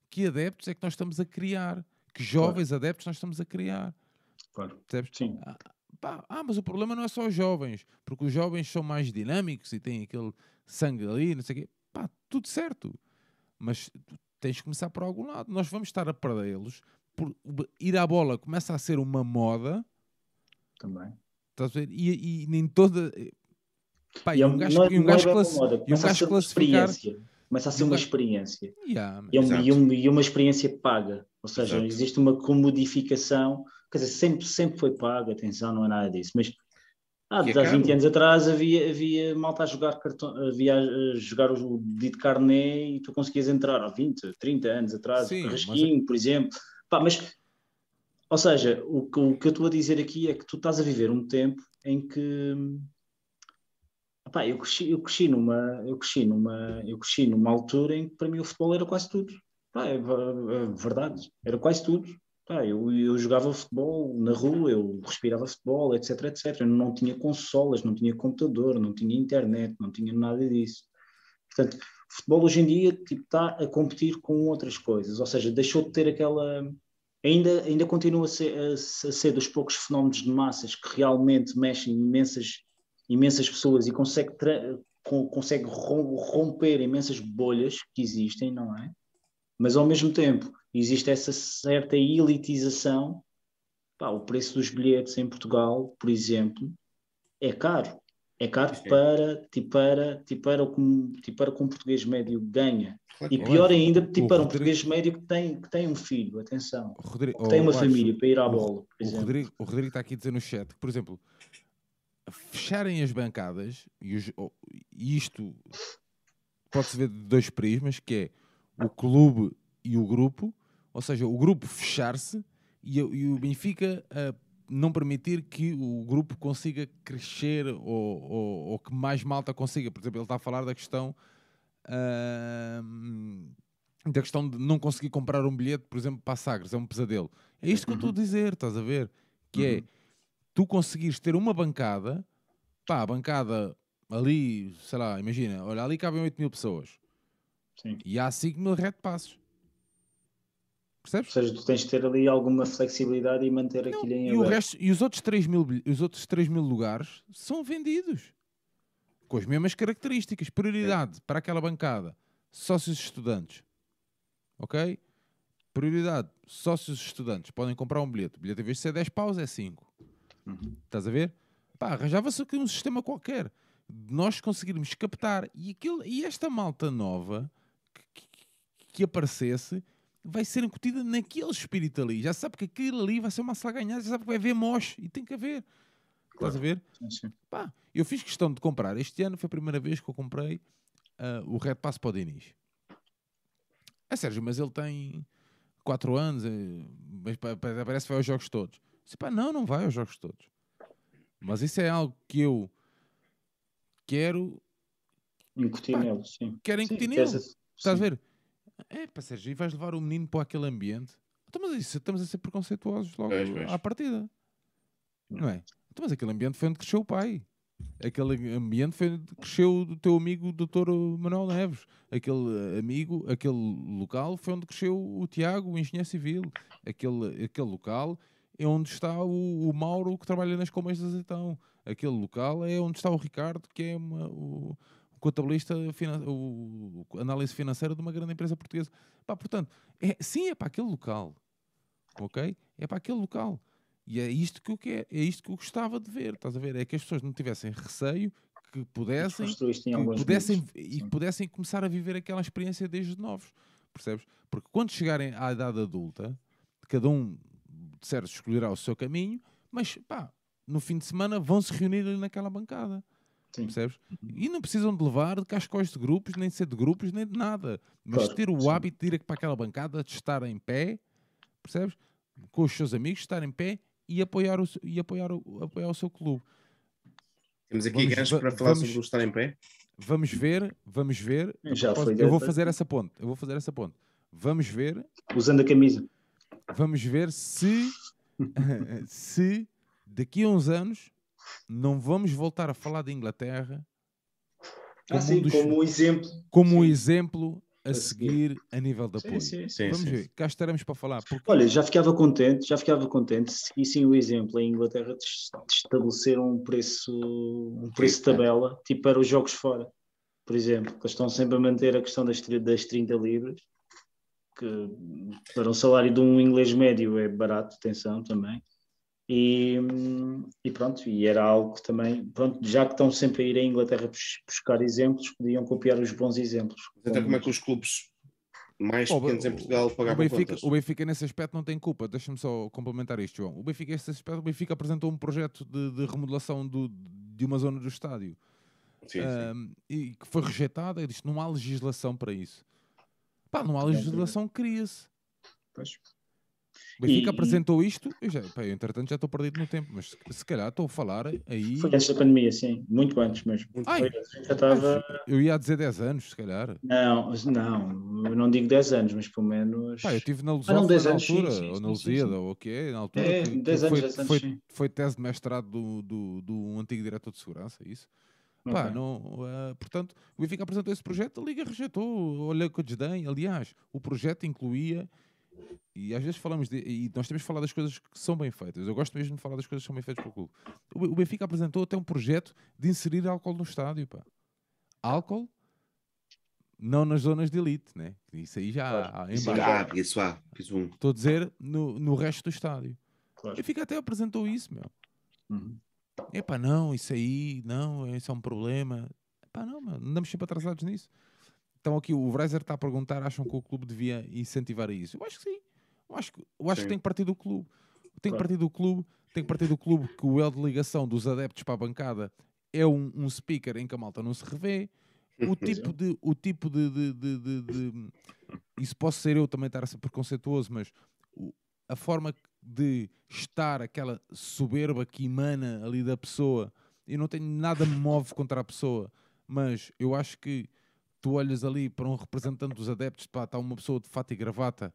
Speaker 1: Que adeptos é que nós estamos a criar? Que jovens adeptos nós estamos a criar?
Speaker 3: Claro.
Speaker 1: Percebes?
Speaker 3: Sim.
Speaker 1: Ah, pá, ah, mas o problema não é só os jovens, porque os jovens são mais dinâmicos e têm aquele sangue ali, não sei o quê. Pá, tudo certo. Mas tens que começar por algum lado. Nós vamos estar a perdê-los por ir à bola começa a ser uma moda,
Speaker 3: Também.
Speaker 1: estás a ver? E, e nem toda. Pá,
Speaker 3: E é
Speaker 1: um
Speaker 3: um-
Speaker 1: gajo,
Speaker 3: não é-
Speaker 1: e um
Speaker 3: é
Speaker 1: gajo,
Speaker 3: uma
Speaker 1: classi-
Speaker 3: moda,
Speaker 1: e um
Speaker 3: começa a
Speaker 1: gajo
Speaker 3: ser uma
Speaker 1: classificar.
Speaker 3: experiência. Começa a ser uma experiência.
Speaker 1: Yeah.
Speaker 3: E, é um- e um- e uma experiência paga. Ou seja,
Speaker 2: Exato.
Speaker 3: existe uma comodificação, quer dizer, sempre, sempre foi paga, atenção, não é nada disso, mas há,
Speaker 2: é
Speaker 3: há 20
Speaker 2: caro.
Speaker 3: anos atrás havia, havia malta a jogar cartão, havia a jogar o dito carné e tu conseguias entrar há 20, 30 anos atrás,
Speaker 1: Sim,
Speaker 3: o
Speaker 1: mas-
Speaker 3: por exemplo. Pá, mas, ou seja, o, que- o que eu estou a dizer aqui é que tu estás a viver um tempo em que Pá, eu cresci, eu cresci numa, eu cresci numa, eu cresci numa altura em que para mim o futebol era quase tudo. Pá, é, é verdade, era quase tudo. Pá, eu, eu jogava futebol na rua, eu respirava futebol, etc, etc. Eu não tinha consolas, não tinha computador, não tinha internet, não tinha nada disso. Portanto, o futebol hoje em dia tipo, está a competir com outras coisas, ou seja, deixou de ter aquela. Ainda, ainda continua a ser, a, a ser dos poucos fenómenos de massas que realmente mexem imensas, imensas pessoas e consegue, con- consegue rom- romper imensas bolhas que existem, não é? Mas ao mesmo tempo existe essa certa elitização. Pá, o preço dos bilhetes em Portugal, por exemplo, é caro. É caro
Speaker 2: Sim.
Speaker 3: para, tipo, para, tipo, para, o que um- tipo, para o que um português médio ganha.
Speaker 2: Claro
Speaker 3: E pior ainda, tipo,
Speaker 1: o
Speaker 3: para um
Speaker 1: Rodrigo-
Speaker 3: português médio que tem, que tem um filho, atenção,
Speaker 1: Rodrigo,
Speaker 3: que tem uma
Speaker 1: oh,
Speaker 3: família para ir à bola, por
Speaker 1: O
Speaker 3: exemplo.
Speaker 1: Rodrigo, o Rodrigo está aqui a dizer no chat que, por exemplo, fecharem as bancadas, e, os- oh, isto pode-se ver de dois prismas, que é o clube e o grupo, ou seja, o grupo fechar-se e, o- e o Benfica ah, não permitir que o grupo consiga crescer ou, ou- ou que mais malta consiga. Por exemplo, ele está a falar da questão ah, da questão de não conseguir comprar um bilhete, por exemplo, para a Sagres, é um pesadelo. É isto que eu estou a dizer, estás a ver? Que é,
Speaker 3: Uhum.
Speaker 1: tu conseguires ter uma bancada, pá, a bancada ali, sei lá, imagina, olha, ali cabem 8 mil pessoas
Speaker 3: Sim.
Speaker 1: e há 5 mil red passos.
Speaker 3: Ou
Speaker 1: Percebes?
Speaker 3: seja, tu tens de ter ali alguma flexibilidade e manter
Speaker 1: Não,
Speaker 3: aquilo em
Speaker 1: e, o
Speaker 3: aberto.
Speaker 1: resto, e os outros 3 mil, os outros 3 mil lugares são vendidos com as mesmas características. Prioridade para aquela bancada, sócios estudantes. Ok? Prioridade, sócios estudantes. Podem comprar um bilhete. O bilhete, em vez de ser 10 paus, é 5.
Speaker 3: Uhum.
Speaker 1: Estás a ver? Pá, arranjava-se aqui um sistema qualquer de nós conseguirmos captar e, aquilo, e esta malta nova que, que- que aparecesse vai ser incutida naquele espírito ali. Já sabe que aquilo ali vai ser uma sala ganhada, já sabe que vai haver mosh e tem que haver. Estás a ver?
Speaker 3: Sim, sim.
Speaker 1: Pá, eu fiz questão de comprar. Este ano foi a primeira vez que eu comprei ah, o Red Pass para o Diniz. É Sérgio, mas ele tem 4 anos, eh, mas pa- pa- parece que vai aos jogos todos. Disse, pá, não, não vai aos jogos todos. Mas isso é algo que eu quero,
Speaker 3: Incutir nele, sim.
Speaker 1: quero incutir nele. Estás a ver? É, pá, Sérgio, e vais levar o menino para aquele ambiente. Então, mas isso, estamos a ser preconceituosos logo
Speaker 2: Pois, pois.
Speaker 1: à partida. Não é? Então, mas aquele ambiente foi onde cresceu o pai. Aquele ambiente foi onde cresceu o teu amigo Dr. Manuel Neves. Aquele eh, amigo, aquele local foi onde cresceu o Tiago, o engenheiro civil. Aquele, aquele local é onde está o, o Mauro que trabalha nas colmeias de azeitão. Aquele local é onde está o Ricardo, que é uma- o, o contabilista, o, análise financeira de uma grande empresa portuguesa. Pá, portanto, é, sim, é para aquele local. Ok? É para aquele local. E é isto que eu quero, é isto que eu gostava de ver. Estás a ver? É que as pessoas não tivessem receio, que pudessem que pudessem, e que pudessem começar a viver aquela experiência desde novos, percebes? Porque quando chegarem à idade adulta, cada um, de certo, escolherá o seu caminho, mas pá, no fim de semana vão se reunir ali naquela bancada,
Speaker 3: Sim.
Speaker 1: percebes? E não precisam de levar de cascóis de grupos, nem de ser de grupos, nem de nada, mas
Speaker 3: Claro,
Speaker 1: ter o
Speaker 3: sim.
Speaker 1: hábito de ir para aquela bancada, de estar em pé, percebes? Com os seus amigos, estar em pé e apoiar o, e apoiar o, apoiar o seu clube.
Speaker 2: Temos aqui
Speaker 1: Vamos-
Speaker 2: gancho para falar
Speaker 1: vamos-
Speaker 2: sobre o estar em pé.
Speaker 1: Vamos ver, vamos ver.
Speaker 3: Já foi
Speaker 1: eu vou fazer essa ponte. Eu vou fazer essa ponte. Vamos ver,
Speaker 3: Usando a camisa.
Speaker 1: vamos ver se [LAUGHS] se daqui a uns anos não vamos voltar a falar de Inglaterra
Speaker 3: Ah,
Speaker 1: como,
Speaker 3: sim,
Speaker 1: um dos-
Speaker 3: como exemplo.
Speaker 1: como um exemplo a seguir a nível
Speaker 3: Sim,
Speaker 1: apoio.
Speaker 3: sim, sim.
Speaker 1: Vamos
Speaker 2: sim,
Speaker 1: ver, cá estaremos para falar. Porque
Speaker 3: Olha, já ficava contente, já ficava contente se seguissem o exemplo em Inglaterra de es- de estabelecer um preço, um preço de tabela, tipo para os jogos fora, por exemplo, que estão sempre a manter a questão das, das 30 libras, que para um salário de um inglês médio é barato, atenção também. E, e pronto, e era algo que também, pronto, já que estão sempre a ir à Inglaterra bus- buscar exemplos, podiam copiar os bons exemplos.
Speaker 2: Então, como é que os clubes mais
Speaker 1: Oh,
Speaker 2: pequenos em
Speaker 1: o-
Speaker 2: Portugal
Speaker 1: o
Speaker 2: pagavam
Speaker 1: Benfica,
Speaker 2: contas?
Speaker 1: o Benfica nesse aspecto não tem culpa. Deixa-me só complementar isto, João. O Benfica nesse aspecto, o Benfica apresentou um projeto de, de remodelação do- de uma zona do estádio.
Speaker 2: Sim, sim.
Speaker 1: Ahm, e que foi rejeitada e disse não há legislação para isso. Pá, não há legislação, cria-se.
Speaker 3: Pois.
Speaker 1: O Benfica
Speaker 3: E-
Speaker 1: apresentou isto, eu, já, pá, eu entretanto já estou perdido no tempo, mas se, se calhar estou a falar aí.
Speaker 3: Foi antes da pandemia, sim, muito antes mesmo.
Speaker 2: Muito
Speaker 1: Ai,
Speaker 3: já estava.
Speaker 1: Eu ia dizer 10 anos, se calhar.
Speaker 3: Não, não, eu não digo 10 anos, mas pelo menos.
Speaker 1: Pá, eu estive na
Speaker 3: não,
Speaker 1: Lusófona
Speaker 3: 10
Speaker 1: na
Speaker 3: anos, sim,
Speaker 1: altura,
Speaker 3: sim,
Speaker 1: ou na. Lusíada, ou o que é, na altura.
Speaker 3: É,
Speaker 1: que- que
Speaker 3: 10 anos,
Speaker 1: foi,
Speaker 3: 10 anos,
Speaker 1: foi,
Speaker 3: sim.
Speaker 1: foi tese de mestrado do, do, do um antigo diretor de segurança, é isso? Pá, não, ah, portanto, o Benfica apresentou esse projeto, a Liga rejeitou, olha com desdém. Aliás, o projeto incluía, e às vezes falamos, de, e nós temos falar das coisas que são bem feitas. Eu gosto mesmo de falar das coisas que são bem feitas clube. O Be- O Benfica apresentou até um projeto de inserir álcool no estádio, pá. Álcool, não nas zonas de elite, né? Isso aí já
Speaker 3: Claro.
Speaker 1: há
Speaker 3: Isso
Speaker 2: há, um.
Speaker 1: Estou a dizer no, no resto do estádio.
Speaker 3: Claro.
Speaker 1: Benfica até apresentou isso, meu.
Speaker 3: Uhum.
Speaker 1: Epá, não, isso aí, não, isso é um problema. Epá, não, mano, andamos sempre atrasados nisso. Então aqui o Weiser está a perguntar, acham que o clube devia incentivar isso? Eu acho que sim. Eu acho que, eu acho que
Speaker 2: Sim.
Speaker 1: tem que partir do clube. Tem que partir do clube, tem que partir do clube que o elo de ligação dos adeptos para a bancada é um, um speaker em que a malta não se revê. O [LAUGHS] tipo de, o tipo de, de, de, de- de- isso posso ser eu também estar a ser preconceituoso, mas o- a forma de estar aquela soberba que emana ali da pessoa, eu não tenho nada me move contra a pessoa, mas eu acho que tu olhas ali para um representante dos adeptos, pá, está uma pessoa de fato e gravata,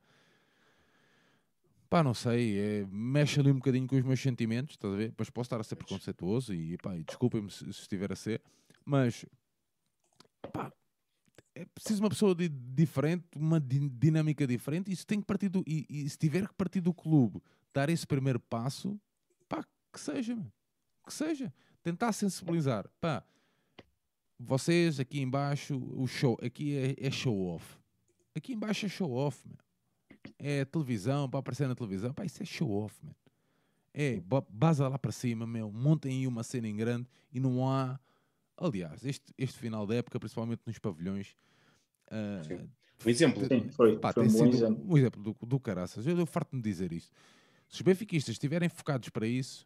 Speaker 1: pá, não sei, é, mexe ali um bocadinho com os meus sentimentos, estás a ver? Depois posso estar a ser preconceituoso e, pá, e desculpem-me se, se estiver a ser, mas pá, é preciso uma pessoa di- diferente, uma di- dinâmica diferente, e isso tem que partir do, e, e se tiver que partir do clube, dar esse primeiro passo, pá, que seja, que seja, tentar sensibilizar, pá, vocês aqui embaixo, o show, aqui é, é show off, aqui embaixo é show off, meu. é televisão, para aparecer na televisão, pá, isso é show off, meu. é, baza lá para cima, meu, montem aí uma cena em grande e não há Aliás, este, este final da época, principalmente nos pavilhões,
Speaker 2: Sim. Um exemplo.
Speaker 3: Sim, foi,
Speaker 1: pá,
Speaker 3: foi
Speaker 1: tem
Speaker 3: um bom exemplo.
Speaker 1: um exemplo do, do caraças. Eu, eu farto-me dizer isto. Se os benfiquistas estiverem focados para isso,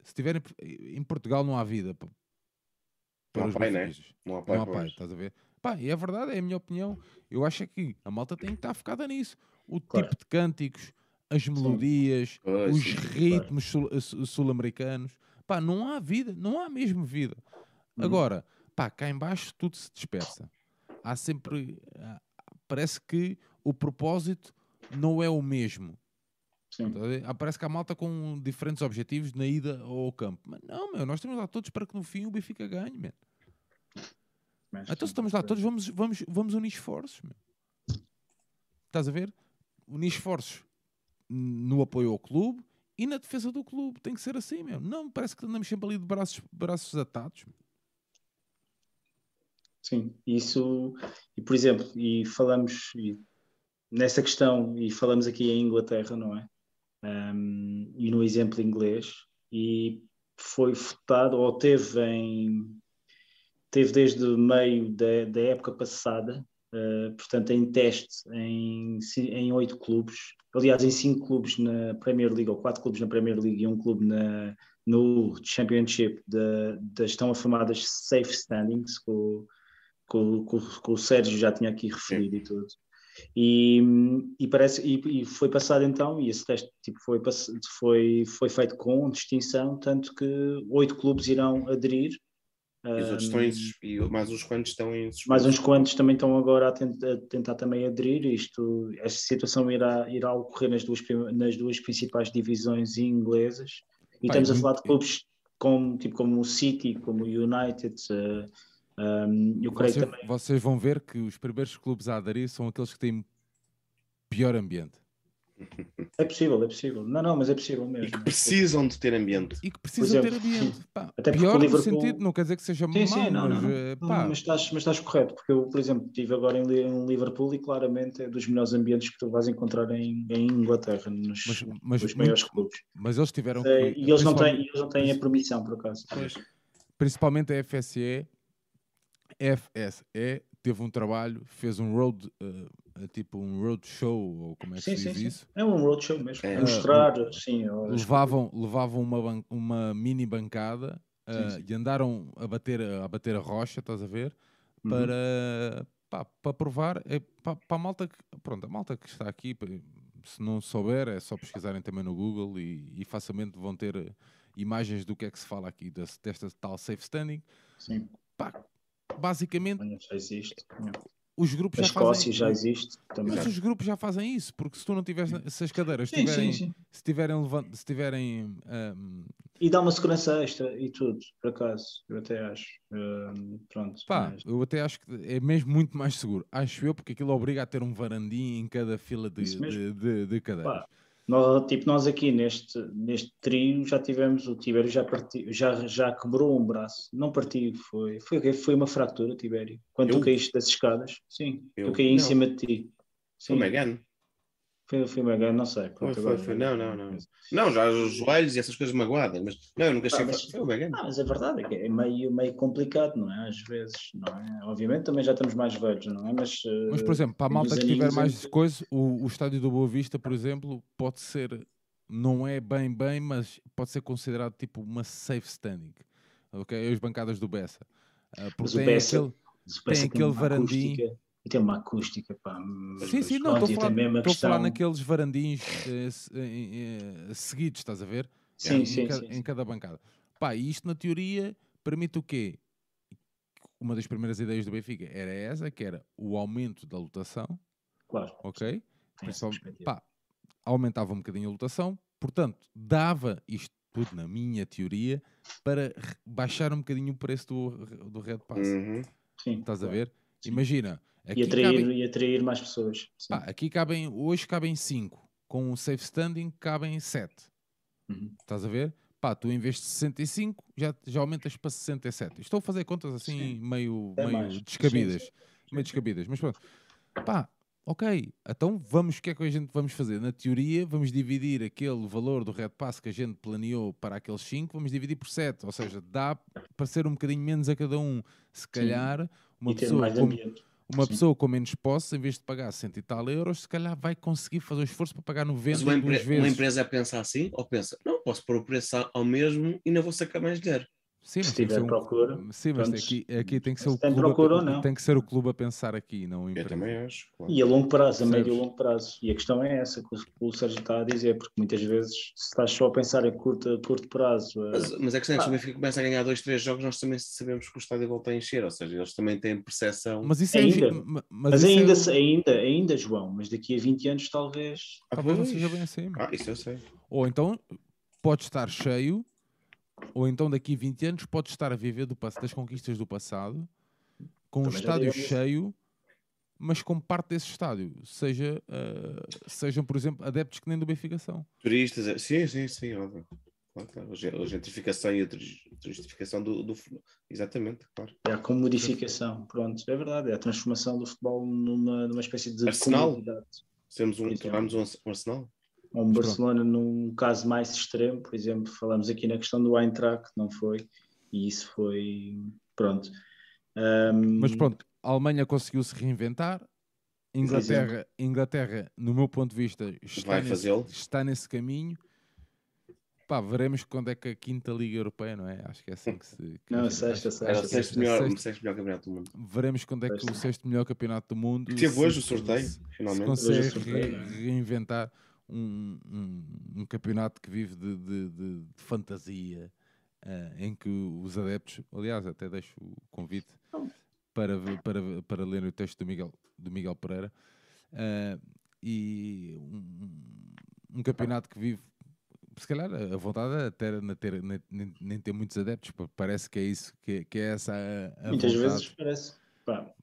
Speaker 1: se estiverem em Portugal não há vida para
Speaker 2: Não há
Speaker 1: os
Speaker 2: pai, né? Não há pai,
Speaker 1: Não há pai, estás a ver? Pá, e é verdade, é a minha opinião. Eu acho é que a malta tem que estar focada nisso. O
Speaker 3: Claro.
Speaker 1: tipo de cânticos, as melodias,
Speaker 2: Pois,
Speaker 1: os
Speaker 2: sim,
Speaker 1: ritmos sul- eh, sul- sul-americanos. Pá, não há vida, não há mesmo vida. Agora, pá, cá em baixo tudo se dispersa. Há sempre. ah, Parece que o propósito não é o mesmo.
Speaker 3: Sim.
Speaker 1: Ah, Parece que há malta com diferentes objetivos na ida ao campo. Mas não, meu, nós estamos lá todos para que no fim o Benfica ganhe, meu.
Speaker 3: Mas,
Speaker 1: Então, se estamos lá todos, vamos, vamos, vamos unir esforços. Meu. Estás a ver? Unir esforços no apoio ao clube e na defesa do clube. Tem que ser assim, meu. Não, parece que andamos sempre ali de braços, braços atados. meu.
Speaker 3: Sim, isso, e por exemplo, e falamos e nessa questão, e falamos aqui em Inglaterra, não é? Um, e no exemplo inglês, e foi votado, ou teve em, teve desde meio da, da época passada, uh, portanto, em teste em, em oito clubes, aliás, em cinco clubes na Premier League, ou quatro clubes na Premier League e um clube na, no Championship, da das tão afirmadas safe standings, com, com, com, com o Sérgio já tinha aqui referido e tudo. E, e parece e, e foi passado então e esse teste tipo foi foi foi feito com distinção tanto que oito clubes irão aderir
Speaker 2: E os outros estão em, e mais uns quantos estão em suspenso.
Speaker 3: mais uns quantos também estão agora a, tent- a tentar também aderir. Isto, esta situação irá, irá ocorrer nas duas, nas duas principais divisões inglesas. E
Speaker 1: Pá,
Speaker 3: estamos a falar de clubes como, tipo, como o City, como o United. eh, um, eu creio
Speaker 1: Vocês,
Speaker 3: também.
Speaker 1: vocês vão ver que os primeiros clubes a aderir são aqueles que têm pior ambiente
Speaker 3: É possível, é possível. Não, não, mas é possível
Speaker 2: E
Speaker 3: mesmo.
Speaker 2: que precisam de ter ambiente.
Speaker 1: e que precisam
Speaker 3: exemplo,
Speaker 1: ter ambiente. Pá,
Speaker 3: Até
Speaker 1: pior
Speaker 3: o
Speaker 1: no
Speaker 3: Liverpool-
Speaker 1: sentido, não quer dizer que seja
Speaker 3: Sim,
Speaker 1: mau,
Speaker 3: sim, não,
Speaker 1: mas,
Speaker 3: não,
Speaker 1: eh,
Speaker 3: não,
Speaker 1: pá,
Speaker 3: mas, estás, mas estás correto, porque eu, por exemplo, estive agora em, Li- em Liverpool e claramente é dos melhores ambientes que tu vais encontrar em, em Inglaterra, nos,
Speaker 1: Mas- mas
Speaker 3: nos maiores clubes.
Speaker 1: mas eles tiveram
Speaker 3: É, e eles não, têm, eles não têm a permissão, por acaso.
Speaker 1: principalmente a FSE, FSE teve um trabalho, fez um road, eh, eh, tipo um road show, ou como é que
Speaker 3: Sim,
Speaker 1: se
Speaker 3: sim,
Speaker 1: diz
Speaker 3: sim.
Speaker 1: isso?
Speaker 3: É um roadshow mesmo.
Speaker 2: É.
Speaker 3: É mostrar, sim. as-
Speaker 1: Levavam, levavam uma, uma mini bancada eh,
Speaker 3: Sim, sim.
Speaker 1: e andaram a bater, a bater a rocha, estás a ver?
Speaker 3: Uhum.
Speaker 1: Para, pá, para provar, é, para, para a malta que, pronto, a malta que está aqui, se não souber, é só pesquisarem também no Google e, e facilmente vão ter eh, imagens do que é que se fala aqui, desse- desta tal safe standing.
Speaker 3: Sim,
Speaker 1: Pá, basicamente,
Speaker 3: já existe.
Speaker 1: os grupos
Speaker 3: A
Speaker 1: já fazem
Speaker 3: Escócia já existe também.
Speaker 1: Mas os grupos já fazem isso, porque se tu não tiveres, se as cadeiras
Speaker 3: Sim,
Speaker 1: tiverem,
Speaker 3: sim, sim.
Speaker 1: se tiverem, levan- se tiverem ahm,
Speaker 3: E dá uma segurança extra e tudo, por acaso, eu até acho. Hum, pronto.
Speaker 1: pá,
Speaker 3: mas-
Speaker 1: eu até acho que é mesmo muito mais seguro. Acho eu, porque aquilo obriga a ter um varandim em cada fila de, de, de- de cadeiras.
Speaker 3: Pá, nós, tipo, nós aqui neste, neste trio já tivemos, o Tibério já, partiu, já, já quebrou um braço. Não partiu, foi, foi, foi uma fratura, Tibério. Quando
Speaker 2: Eu?
Speaker 3: tu caíste das escadas, sim,
Speaker 2: Eu?
Speaker 3: eu caí em
Speaker 2: Não.
Speaker 3: cima de ti. Sim,
Speaker 2: Megano.
Speaker 3: Foi, foi uma grande, não sei.
Speaker 2: Foi,
Speaker 3: pronto,
Speaker 2: foi,
Speaker 3: agora-
Speaker 2: foi. Não, não, não. Não, já os joelhos e essas coisas magoadas, mas não, eu nunca
Speaker 3: Ah,
Speaker 2: cheguei.
Speaker 3: mas-
Speaker 2: Foi o Megano.
Speaker 3: Ah, mas a verdade é que é meio, meio complicado, não é? Às vezes, não é? Obviamente também já estamos mais velhos, não é? Mas,
Speaker 1: Mas,
Speaker 3: eh,
Speaker 1: por exemplo, para a malta que tiver mais
Speaker 3: em-
Speaker 1: coisa, o, o estádio do Boa Vista, por exemplo, pode ser, não é bem bem, mas pode ser considerado tipo uma safe standing. Ok? As bancadas do Bessa. Ah, porque
Speaker 3: Mas o
Speaker 1: tem
Speaker 3: Bessa-
Speaker 1: aquele-
Speaker 3: Mas
Speaker 1: tem
Speaker 3: que tem
Speaker 1: aquele varandim.
Speaker 3: acústica- E tem uma acústica, pá.
Speaker 1: Sim, sim, não, estou a falar,
Speaker 3: a
Speaker 1: a falar
Speaker 3: questão-
Speaker 1: naqueles varandins eh, eh, eh, seguidos, estás a ver?
Speaker 3: Sim,
Speaker 1: em,
Speaker 3: sim,
Speaker 1: ca-
Speaker 3: sim,
Speaker 1: em
Speaker 3: sim.
Speaker 1: cada bancada. Pá, e isto na teoria permite o quê? Uma das primeiras ideias do Benfica era essa, que era o aumento da lotação,
Speaker 3: Claro,
Speaker 1: ok?
Speaker 3: perspectiva.
Speaker 1: pá, aumentava um bocadinho a lotação, portanto, dava isto tudo na minha teoria para baixar um bocadinho o preço do, do Red Pass.
Speaker 2: Uhum.
Speaker 3: Sim,
Speaker 1: Estás a
Speaker 3: claro.
Speaker 1: ver?
Speaker 3: Sim.
Speaker 1: Imagina, aqui
Speaker 3: E atrair,
Speaker 1: cabem-
Speaker 3: e atrair mais pessoas. Sim.
Speaker 1: Pá, aqui cabem, hoje cabem 5, com o safe standing cabem 7.
Speaker 3: Uhum.
Speaker 1: Estás a ver? Pá, tu em vez de 65 já, já aumentas para 67. Estou a fazer contas assim
Speaker 3: Sim.
Speaker 1: meio,
Speaker 3: Até
Speaker 1: meio
Speaker 3: mais.
Speaker 1: descabidas.
Speaker 3: Sim,
Speaker 1: Meio descabidas. Mas pronto. Pá, ok. Então vamos, o que é que a gente vamos fazer? Na teoria, vamos dividir aquele valor do Red Pass que a gente planeou para aqueles 5, vamos dividir por 7. Ou seja, dá parecer um bocadinho menos a cada um. Se calhar, uma
Speaker 3: e ter
Speaker 1: pessoa
Speaker 3: mais
Speaker 1: com,
Speaker 3: ambiente.
Speaker 1: Uma
Speaker 3: Sim.
Speaker 1: pessoa com menos posse, em vez de pagar 100 e tal euros, se calhar vai conseguir fazer o esforço para pagar 90
Speaker 2: Mas uma, empre-
Speaker 1: vezes.
Speaker 2: uma empresa pensa assim, ou pensa, não, posso pôr o preço ao mesmo e não vou sacar mais dinheiro.
Speaker 1: Sim,
Speaker 3: Se
Speaker 1: mas tem que ser
Speaker 3: tiver
Speaker 1: um-
Speaker 3: procura,
Speaker 1: Sim, mas
Speaker 3: pronto,
Speaker 1: aqui, aqui tem que ser
Speaker 3: se
Speaker 1: o
Speaker 3: tem
Speaker 1: clube a-
Speaker 3: procura ou não.
Speaker 1: tem que ser o clube a pensar aqui, não a
Speaker 2: Eu
Speaker 1: empresa.
Speaker 2: também acho. claro.
Speaker 3: E a longo prazo, a médio e longo prazo. E a questão é essa que o, que o Sérgio está a dizer, porque muitas vezes, se estás só a pensar a curto, a curto prazo, eh,
Speaker 2: Mas, mas a questão é que se o Benfica começa a ganhar dois, três jogos, nós também sabemos que o estádio volta a encher, ou seja, eles também têm percepção.
Speaker 1: Mas isso é
Speaker 3: Ainda.
Speaker 1: ma- mas
Speaker 3: mas,
Speaker 1: isso é-
Speaker 3: ainda, se- ainda, ainda, João, mas daqui a 20 anos talvez.
Speaker 2: Ah,
Speaker 1: talvez não seja bem assim.
Speaker 2: Ah, isso eu sei.
Speaker 1: Ou então pode estar cheio, ou então daqui a 20 anos pode estar a viver do, das conquistas do passado, com um
Speaker 3: Também já
Speaker 1: estádio cheio, mas com parte desse estádio. Seja, ah, sejam, por exemplo, adeptos que nem do Benfica são.
Speaker 2: Turistas, é- sim, sim, sim, óbvio. Claro, claro. A a gentrificação e a turi- turistificação do, do futebol. Exatamente, claro.
Speaker 3: É a comodificação, pronto, é verdade, é a transformação do futebol numa, numa espécie de
Speaker 2: Arsenal? Temos um, um, um Arsenal.
Speaker 3: Ou um Barcelona num caso mais extremo, por exemplo, falamos aqui na questão do Eintracht, não foi? E isso foi, pronto. Ahm,
Speaker 1: Mas pronto, a Alemanha conseguiu se reinventar. Inglaterra, Inglaterra, no meu ponto de vista, está,
Speaker 2: Vai
Speaker 1: nesse, está nesse caminho. Pá, veremos quando é que a quinta Liga Europeia, não é? Acho que é assim que se. que
Speaker 3: Não, sexta, sexta.
Speaker 2: Era o sexto
Speaker 1: a
Speaker 2: melhor,
Speaker 1: sexta-
Speaker 2: o sexto melhor campeonato do mundo.
Speaker 1: Veremos quando é que o
Speaker 3: Sexta.
Speaker 1: sexto melhor campeonato do mundo
Speaker 2: Teve
Speaker 1: se-
Speaker 2: hoje o
Speaker 1: se-
Speaker 2: sorteio,
Speaker 1: se- se
Speaker 2: finalmente.
Speaker 1: consegue
Speaker 3: Hoje o sorteio,
Speaker 1: re-
Speaker 3: é?
Speaker 1: reinventar um, um- um campeonato que vive de, de- de- de fantasia, ah, em que os adeptos, aliás, até deixo o convite para, para, para ler o texto do Miguel, do Miguel Pereira, ah, e um, um campeonato que vive. Se calhar a vontade é até na ter, nem, nem- nem ter muitos adeptos, parece que é isso, que, que é essa a, a
Speaker 3: Muitas
Speaker 1: vontade.
Speaker 3: vezes parece. Pá,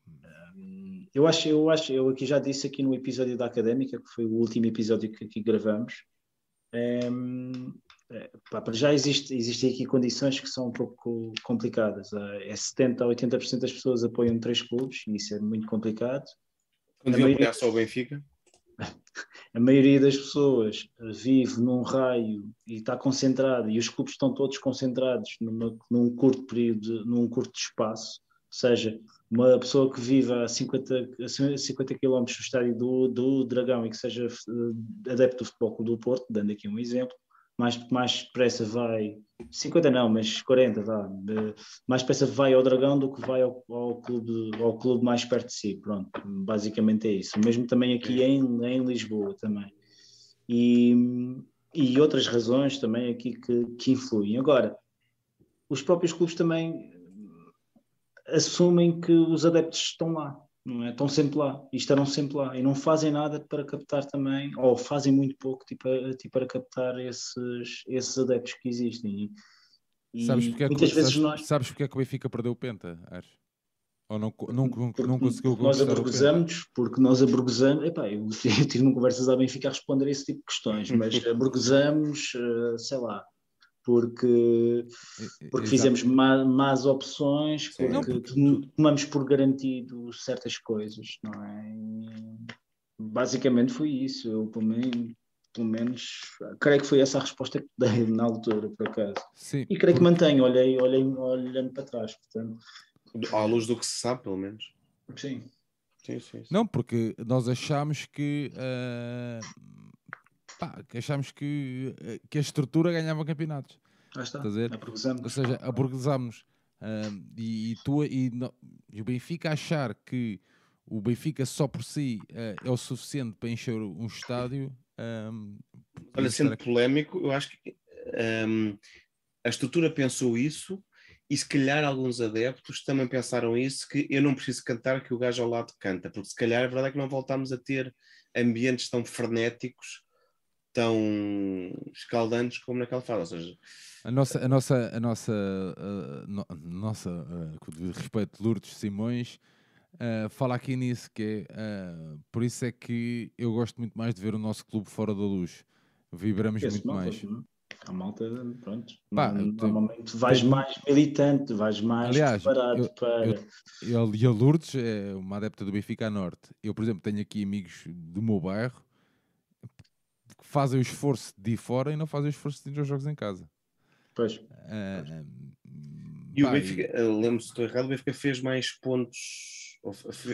Speaker 3: eu acho, eu acho, eu aqui já disse aqui no episódio da Académica, que foi o último episódio que aqui gravamos. hum, é, pá, para já existe, existem aqui condições que são um pouco complicadas. Ah, É 70% a 80% das pessoas apoiam três clubes, e isso é muito complicado.
Speaker 2: Quando
Speaker 3: maioria-
Speaker 2: apoiar só o Benfica, [LAUGHS]
Speaker 3: A maioria das pessoas eh, vive num raio e está concentrada, e os clubes estão todos concentrados numa- num curto período, num curto espaço. Ou seja, uma pessoa que vive a 50, a 50 km do estádio do, do Dragão e que seja eh, adepto do Futebol Clube do Porto, dando aqui um exemplo, mais, mais depressa vai, 50 não, mas 40, vá, mais depressa vai ao Dragão do que vai ao, ao, clube, ao clube mais perto de si. Pronto, basicamente é isso. Mesmo também aqui em, em Lisboa também. E, e outras razões também aqui que, que influem. Agora, os próprios clubes também assumem que os adeptos estão lá, não é? Estão sempre lá e estarão sempre lá e não fazem nada para captar também, ou fazem muito pouco tipo, tipo, para captar esses, esses adeptos que existem. E,
Speaker 1: Sabes porque, é que,
Speaker 3: muitas vezes
Speaker 1: sabes,
Speaker 3: nós,
Speaker 1: sabes porque é que o Benfica perdeu o Penta, Ares? Ou não, não,
Speaker 3: porque
Speaker 1: não conseguiu
Speaker 3: nós aburguesamos, porque nós aburguesamos, epá, eu [LAUGHS] tive conversas à Benfica a responder a esse tipo de questões, mas [LAUGHS] aburguesamos, eh, sei lá, porque porque
Speaker 1: exato.
Speaker 3: fizemos má- más opções,
Speaker 2: Sim.
Speaker 1: Não,
Speaker 3: porque
Speaker 1: porque
Speaker 3: tom- tomamos por garantido certas coisas, não é? E basicamente foi isso. Eu, pelo menos, pelo menos, creio que foi essa a resposta que dei na altura, por acaso.
Speaker 1: Sim,
Speaker 3: E creio que
Speaker 1: porque-
Speaker 3: mantenho, olhei, olhei, olhando para trás, portanto.
Speaker 2: à luz do que se sabe, pelo menos.
Speaker 3: Sim.
Speaker 2: Sim, sim. sim.
Speaker 1: Não, porque nós achámos que. ah, pá, que achámos que, eh, que a estrutura ganhava campeonatos.
Speaker 3: Lá está.
Speaker 1: Ou seja, aburguesámos. ah, e, e, tu, e, no- e o Benfica achar que o Benfica só por si ah, é o suficiente para encher um estádio. ah,
Speaker 2: Olha, sendo polémico, eu acho que hum, a estrutura pensou isso e se calhar alguns adeptos também pensaram isso, que eu não preciso cantar que o gajo ao lado canta, porque se calhar a verdade é que não voltámos a ter ambientes tão frenéticos, tão escaldantes como naquela fase, ou seja,
Speaker 1: A nossa, a nossa, a nossa, ah, no- nossa ah, com devido respeito, Lourdes Simões, ah, fala aqui nisso, que é, por isso é que eu gosto muito mais de ver o nosso clube fora da luz. Vibramos
Speaker 3: Esse
Speaker 1: muito mais.
Speaker 3: não? A malta, pronto.
Speaker 1: Pá, eu tenho-
Speaker 3: normalmente vais mais militante, vais mais
Speaker 1: Aliás,
Speaker 3: preparado
Speaker 1: eu-
Speaker 3: para.
Speaker 1: eu- E a- e a Lourdes é uma adepta do Benfica a Norte. Eu, por exemplo, tenho aqui amigos do meu bairro fazem o esforço de ir fora e não fazem o esforço de ir aos jogos em casa.
Speaker 3: Pois.
Speaker 1: Ah,
Speaker 2: E o Benfica, eu lembro se estou errado, o Benfica fez mais pontos.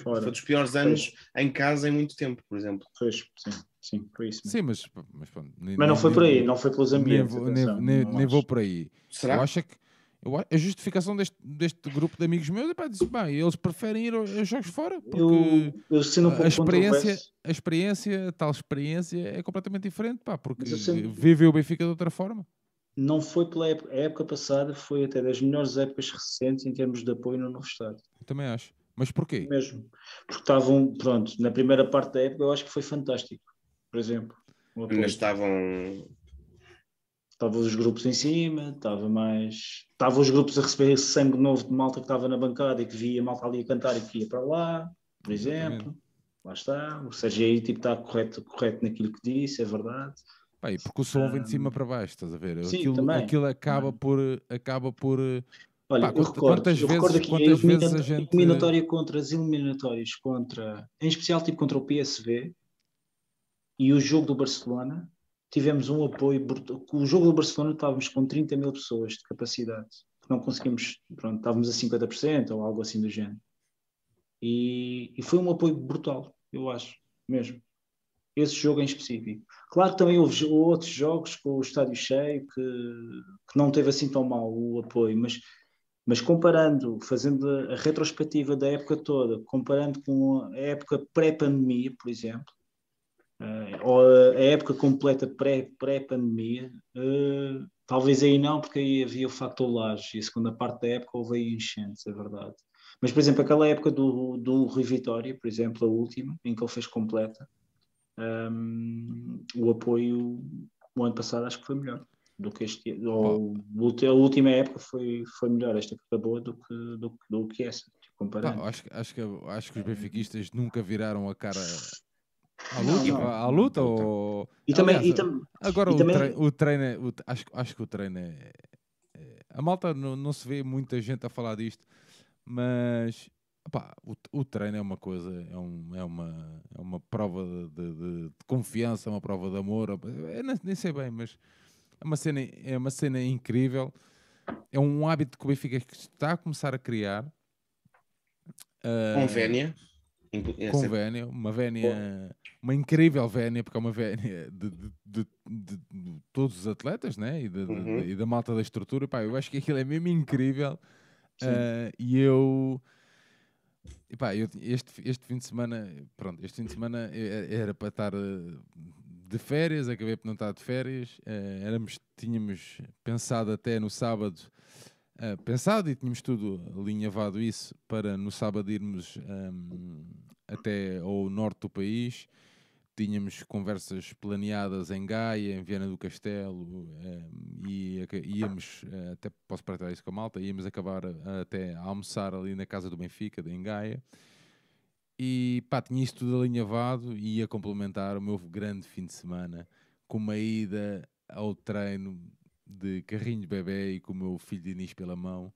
Speaker 3: Fora.
Speaker 2: Foi dos piores anos em casa em muito tempo, por exemplo.
Speaker 3: Pois, sim, sim, foi isso. mesmo.
Speaker 1: Sim, mas, mas, pronto, nem-
Speaker 3: Mas não
Speaker 1: nem-
Speaker 3: foi por aí,
Speaker 1: nem-
Speaker 3: não foi pelos
Speaker 1: Nem,
Speaker 3: ambientes.
Speaker 1: vou, nem, nem-
Speaker 3: não
Speaker 1: nem
Speaker 3: acho.
Speaker 1: vou por aí.
Speaker 2: Será?
Speaker 1: Eu acho é que eu a- justificação deste, deste grupo de amigos meus é para dizer, bem, eles preferem ir aos jogos fora, porque
Speaker 3: Eu, eu sendo um
Speaker 1: a experiência, a experiência, a tal experiência é completamente diferente, pá, porque
Speaker 3: Mas sempre-
Speaker 1: vive o Benfica de outra forma.
Speaker 3: não foi pela época, a época passada, foi até das melhores épocas recentes em termos de apoio no novo estádio.
Speaker 1: Eu também acho. Mas porquê?
Speaker 3: Mesmo. Porque estavam, pronto, na primeira parte da época eu acho que foi fantástico. Por exemplo.
Speaker 2: Ainda estavam.
Speaker 3: Estavam os grupos em cima, estava mais. Estavam os grupos a receber esse sangue novo de malta que estava na bancada e que via malta ali a cantar e que ia para lá, por exemplo. Lá está. O Sérgio aí tipo, está correto, correto naquilo que disse, é verdade.
Speaker 1: E porque o som vem de cima para baixo, estás a ver?
Speaker 3: Sim,
Speaker 1: aquilo,
Speaker 3: também.
Speaker 1: aquilo acaba
Speaker 3: Também.
Speaker 1: por acaba por
Speaker 3: Olha,
Speaker 1: Pá,
Speaker 3: eu, recordo, eu
Speaker 1: vezes-
Speaker 3: recordo aqui
Speaker 1: quantas vezes a gente-
Speaker 3: eliminatória contra as eliminatórias contra, em especial tipo contra o PSV e o jogo do Barcelona, tivemos um apoio brutal. O jogo do Barcelona estávamos com 30 mil pessoas de capacidade, não conseguimos, pronto, estávamos a 50% ou algo assim do género. E, e foi um apoio brutal, eu acho, mesmo. Esse jogo em específico. Claro que também houve outros jogos com o estádio cheio que, que não teve assim tão mal o apoio, mas mas comparando, fazendo a retrospectiva da época toda, comparando com a época pré-pandemia, por exemplo, eh, ou a época completa pré- pré-pandemia, eh, talvez aí não, porque aí havia o fator laje, e a segunda parte da época houve aí enchentes, é verdade. Mas, por exemplo, aquela época do, do Rui Vitória, por exemplo, a última, em que ele fez completa, ehm, o apoio, o ano passado acho que foi melhor do que este ou a última época foi, foi melhor esta que acabou do que, do, do que essa, tipo, comparando.
Speaker 1: acho, que- acho, que, acho que os benfiquistas nunca viraram a cara à
Speaker 3: Não,
Speaker 1: luta,
Speaker 3: não.
Speaker 1: à luta ou...
Speaker 3: E também,
Speaker 1: Aliás,
Speaker 3: e tam-
Speaker 1: Agora
Speaker 3: e
Speaker 1: o,
Speaker 3: também-
Speaker 1: treino, o treino é- o- acho, acho que o treino é, é- a malta não, não se vê muita gente a falar disto, mas o, o treino é uma coisa, é, um- é uma, é uma prova de, de- de confiança, é uma prova de amor, eu nem, nem sei bem, mas é uma cena, é uma cena incrível, é um hábito que o Benfica está a começar a criar. Ah,
Speaker 2: Com Vénia. inclu- é
Speaker 1: com
Speaker 2: sempre-
Speaker 1: vénia, uma vénia, uma incrível vénia, porque é uma vénia de, de- de- de- todos os atletas, né? E,
Speaker 2: Uhum.
Speaker 1: e da malta da estrutura. Pá, eu acho que aquilo é mesmo incrível. Ah, e eu, e pá, eu- este, este fim de semana, pronto, este fim de semana era para estar eh, de férias, acabei por não estar de férias. eh, éramos, tínhamos pensado até no sábado Uh, pensado e tínhamos tudo alinhavado isso para no sábado irmos um, até ao norte do país. Tínhamos conversas planeadas em Gaia, em Viana do Castelo, um, e aca- íamos, uh, até posso partilhar isso com a malta, íamos acabar uh, até a almoçar ali na casa do Benfica, em Gaia. E pá, tinha isso tudo alinhavado e ia complementar o meu grande fim de semana com uma ida ao treino de carrinho de bebê e com o meu filho de Inês pela mão.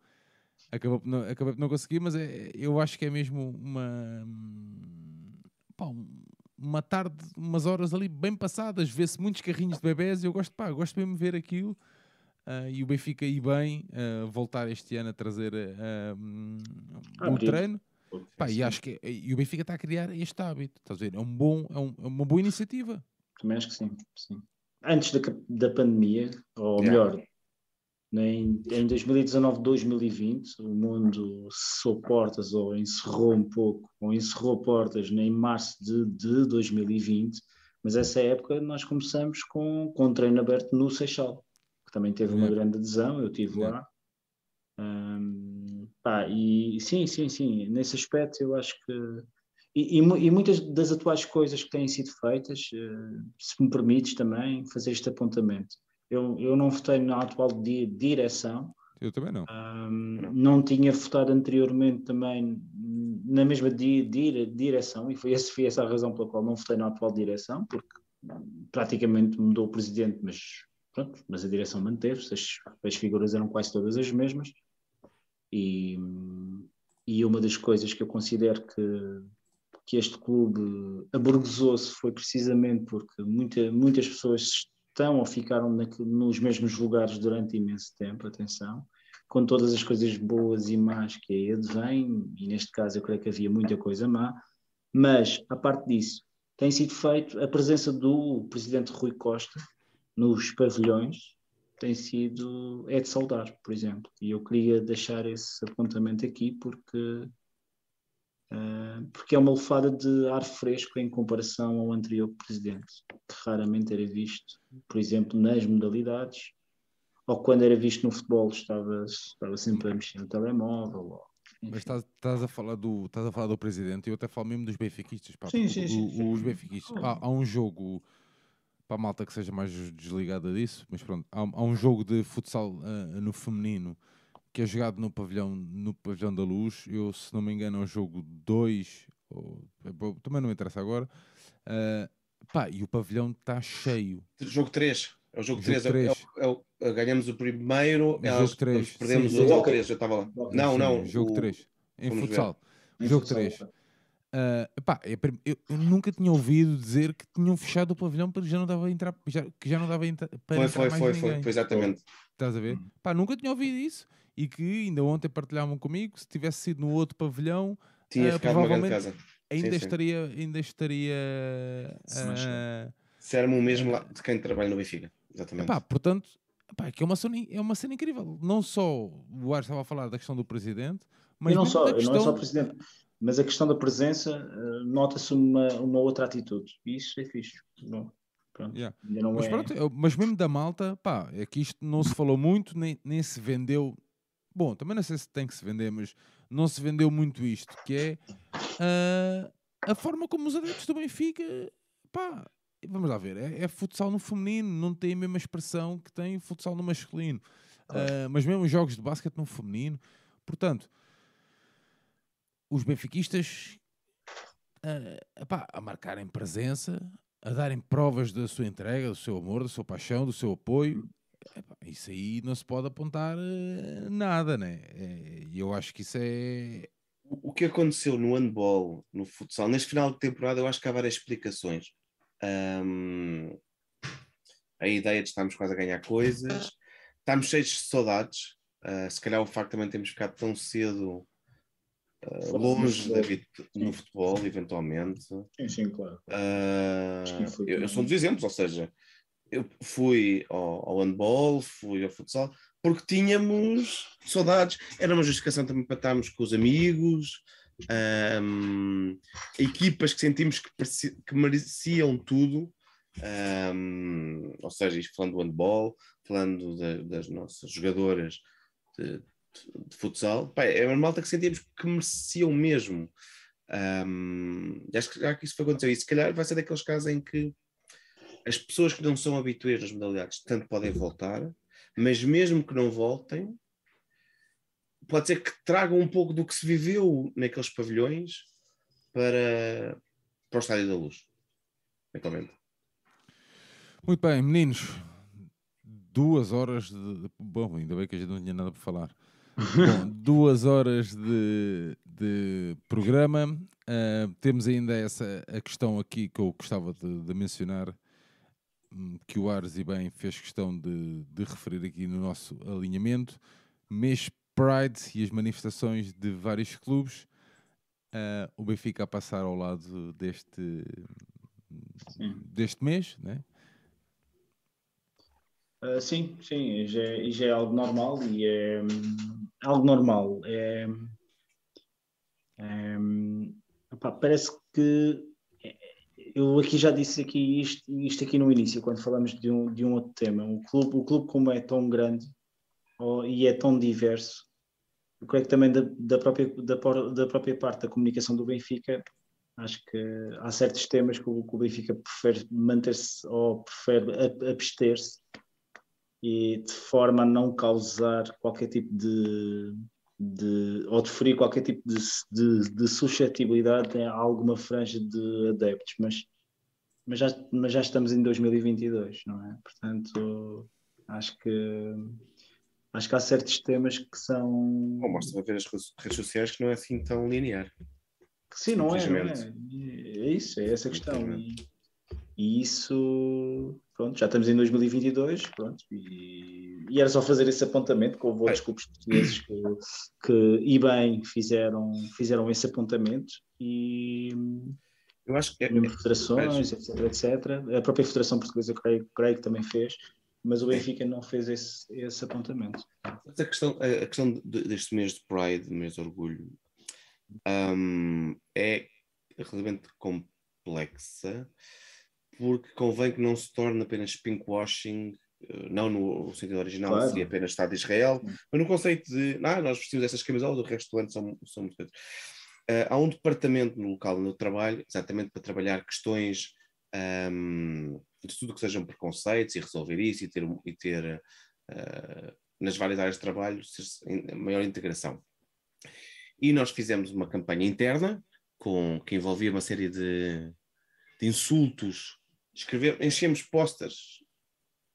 Speaker 1: Acabou por não, acabei por não conseguir, mas é- eu acho que é mesmo uma, pá, um- uma tarde, umas horas ali bem passadas. Vê-se muitos carrinhos de bebés e eu gosto, pá, gosto mesmo de ver aquilo. Ah, e o Benfica aí bem, ah, voltar este ano a trazer ah, um,
Speaker 3: Ah,
Speaker 1: o
Speaker 3: bonito.
Speaker 1: treino. Pá, e acho que e o Benfica está a criar este hábito, estás a ver? É, um bom, é, um- é uma boa iniciativa.
Speaker 3: Também acho que sim, sim. Antes da, da pandemia, ou
Speaker 2: Yeah.
Speaker 3: melhor, em, em 2019, 2020, o mundo cessou portas ou encerrou um pouco, ou encerrou portas em março de, de 2020, mas essa época nós começamos com, com um treino aberto no Seixal, que também teve uma
Speaker 1: Yeah.
Speaker 3: grande adesão, eu estive
Speaker 1: Yeah.
Speaker 3: lá. Ahm, pá, e sim, sim, sim, nesse aspecto eu acho que e, e e muitas das atuais coisas que têm sido feitas, eh, se me permites também fazer este apontamento. Eu, eu não votei na atual di- direção,
Speaker 1: Eu também não.
Speaker 3: ahm, não tinha votado anteriormente também na mesma di- di- direção, e foi, esse, foi essa a razão pela qual não votei na atual direção, porque praticamente mudou o presidente, mas pronto, mas a direção manteve-se, as, as figuras eram quase todas as mesmas, e, e uma das coisas que eu considero que, que este clube aburguesou-se foi precisamente porque muita, muitas pessoas estão ou ficaram naque- nos mesmos lugares durante imenso tempo, atenção, com todas as coisas boas e más que aí advém, e neste caso eu creio que havia muita coisa má, mas, a parte disso, tem sido feito a presença do presidente Rui Costa nos pavilhões, tem sido, é de saudar, por exemplo, e eu queria deixar esse apontamento aqui porque porque é uma lefada de ar fresco em comparação ao anterior presidente, que raramente era visto, por exemplo, nas modalidades, ou quando era visto no futebol estava, estava sempre a mexer no telemóvel. Ou,
Speaker 1: Mas estás, estás, a falar do, estás a falar do presidente e eu até falo mesmo dos benfiquistas. Pá,
Speaker 3: sim, sim, sim, sim,
Speaker 1: Os benfiquistas. Há, há, um jogo, para a malta que seja mais desligada disso, mas pronto, há, há um jogo de futsal uh, no feminino que é jogado no pavilhão, no pavilhão da Luz. Eu, se não me engano, é o jogo 2, também não interessa agora. Uh, pá, e o pavilhão está cheio.
Speaker 2: Jogo 3. É o jogo 3. É, é, é, ganhamos o primeiro,
Speaker 1: é jogo 3.
Speaker 2: perdemos sim, o jogo 3. Eu estava lá. Não, sim, não.
Speaker 1: Jogo 3. Em Vamos futsal. Ver. Jogo 3. Uh, pá, eu, eu, nunca tinha ouvido dizer que tinham fechado o pavilhão porque já não dava entrar, já, que já não dava entra, para
Speaker 2: foi,
Speaker 1: entrar
Speaker 2: foi,
Speaker 1: mais
Speaker 2: foi,
Speaker 1: ninguém.
Speaker 2: foi, foi, exatamente.
Speaker 1: Estás a ver? Hum. Pá, nunca tinha ouvido isso e que ainda ontem partilhavam comigo, se tivesse sido no outro pavilhão,
Speaker 2: tinha uh, ficado provavelmente casa.
Speaker 1: Ainda,
Speaker 2: sim,
Speaker 1: estaria, sim. ainda estaria. Uh,
Speaker 2: se era o mesmo lá de quem trabalha no Benfica, exatamente.
Speaker 1: Epá, portanto, epá, que é uma, cena, é uma cena incrível. Não só o Ar estava a falar da questão do presidente, mas
Speaker 3: e não, só,
Speaker 1: questão...
Speaker 3: não é só o presidente, mas a questão da presença uh, nota-se uma, uma outra atitude. E isso é fixe. Bom. Pronto,
Speaker 1: yeah. mas,
Speaker 3: é...
Speaker 1: pronto, mas mesmo da malta, pá, é que isto não se falou muito, nem, nem se vendeu Bom, também não sei se tem que se vender, mas não se vendeu muito isto, que é uh, a forma como os adeptos do Benfica, pá, vamos lá ver, é, é, futsal no feminino, não tem a mesma expressão que tem futsal no masculino. Uh, mas mesmo os jogos de basquete no feminino. Portanto, os benfiquistas uh, epá, a marcarem presença, a darem provas da sua entrega, do seu amor, da sua paixão, do seu apoio. Isso aí não se pode apontar uh, nada, né? E eu acho que isso é.
Speaker 2: O que aconteceu no handball, no futsal, neste final de temporada, eu acho que há várias explicações. Um, a ideia de estarmos quase a ganhar coisas, estamos cheios de saudades. Uh, se calhar o facto também temos ficado tão cedo uh, longe da vida no futebol, eventualmente.
Speaker 3: Sim, sim, claro.
Speaker 2: Uh, eu, eu sou um dos exemplos, ou seja, eu fui ao, ao handball, fui ao futsal, porque tínhamos saudades, era uma justificação também para estarmos com os amigos, um, equipas que sentimos que, que mereciam tudo, um, ou seja, isto falando do handball, falando de, das nossas jogadoras de, de, de futsal, é uma malta que sentimos que mereciam mesmo. Um, acho, que, acho que isso foi acontecer, e se calhar vai ser daqueles casos em que as pessoas que não são habituês das modalidades tanto podem voltar, mas mesmo que não voltem, pode ser que tragam um pouco do que se viveu naqueles pavilhões para, para o Estádio da Luz. Eventualmente.
Speaker 1: Muito bem, meninos. Duas horas de. Bom, ainda bem que a gente não tinha nada para falar. Bom, [LAUGHS] duas horas de, de programa. Uh, temos ainda essa a questão aqui que eu gostava de, de mencionar que o Ares e bem fez questão de, de referir aqui no nosso alinhamento, mês Pride e as manifestações de vários clubes, uh, o Benfica a passar ao lado deste, sim. deste mês, né?
Speaker 3: Uh, sim, sim, e já, é, já, é algo normal e é um, algo normal. É, é, opa, parece que eu aqui já disse aqui isto, isto aqui no início, quando falamos de um, de um outro tema. O clube, o clube como é tão grande oh, e é tão diverso, eu creio que também da, da, própria, da, da própria parte da comunicação do Benfica, acho que há certos temas que o, que o Benfica prefere manter-se ou prefere abster-se e de forma a não causar qualquer tipo de, de, ou de ferir qualquer tipo de, de, de suscetibilidade a alguma franja de adeptos, mas, mas, já, mas já estamos em 2022, não é? Portanto, acho que acho que há certos temas que são.
Speaker 2: Bom, mostra a ver as redes sociais que não é assim tão linear.
Speaker 3: Sim, não é, não é. É isso, é essa questão. E, E isso, pronto, já estamos em 2022, pronto, e, e era só fazer esse apontamento, que houve outros clubes portugueses que, que, e bem, fizeram, fizeram esse apontamento e
Speaker 2: Eu acho que é,
Speaker 3: federações, etc, etc. A própria Federação Portuguesa, creio, creio que também fez, mas o Benfica não fez esse, esse apontamento.
Speaker 2: A questão, a questão de- deste mês de Pride, mês de orgulho, hum, é relativamente complexa, porque convém que não se torne apenas pinkwashing, eh, não no sentido original,
Speaker 3: Claro.
Speaker 2: seria apenas Estado de Israel, mas no conceito de, ah, nós vestimos essas camisolas, o resto do ano são, são muito. Eh, há um departamento no local onde eu trabalho, exatamente para trabalhar questões hum, de tudo que sejam preconceitos e resolver isso e ter, um- e ter eh, nas várias áreas de trabalho maior integração. E nós fizemos uma campanha interna com, que envolvia uma série de, de insultos. Escrever, enchemos posters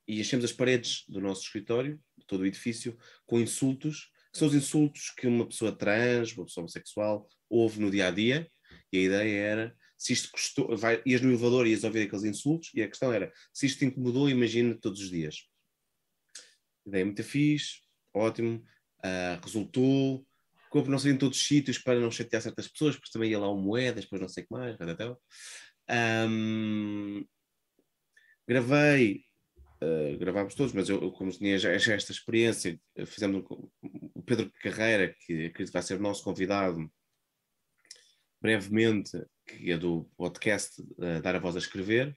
Speaker 2: e enchemos as paredes do nosso escritório, de todo o edifício, com insultos, que são os insultos que uma pessoa trans, uma pessoa homossexual, ouve no dia a dia. E a ideia era se isto custou, vai, ias no elevador e ias ouvir aqueles insultos, e a questão era se isto te incomodou, imagina todos os dias. Ideia muito fixe, ótimo, ah, resultou, compro não sei em todos os sítios para não chatear certas pessoas, porque também ia lá o moedas, depois não sei o que mais, tal. Ahm, gravei, ah, gravámos todos, mas eu, como tinha já, já esta experiência, eh, fizemos um- o Pedro Carreira, que acredito vai ser o nosso convidado brevemente, que é do podcast eh, Dar a Voz a Escrever.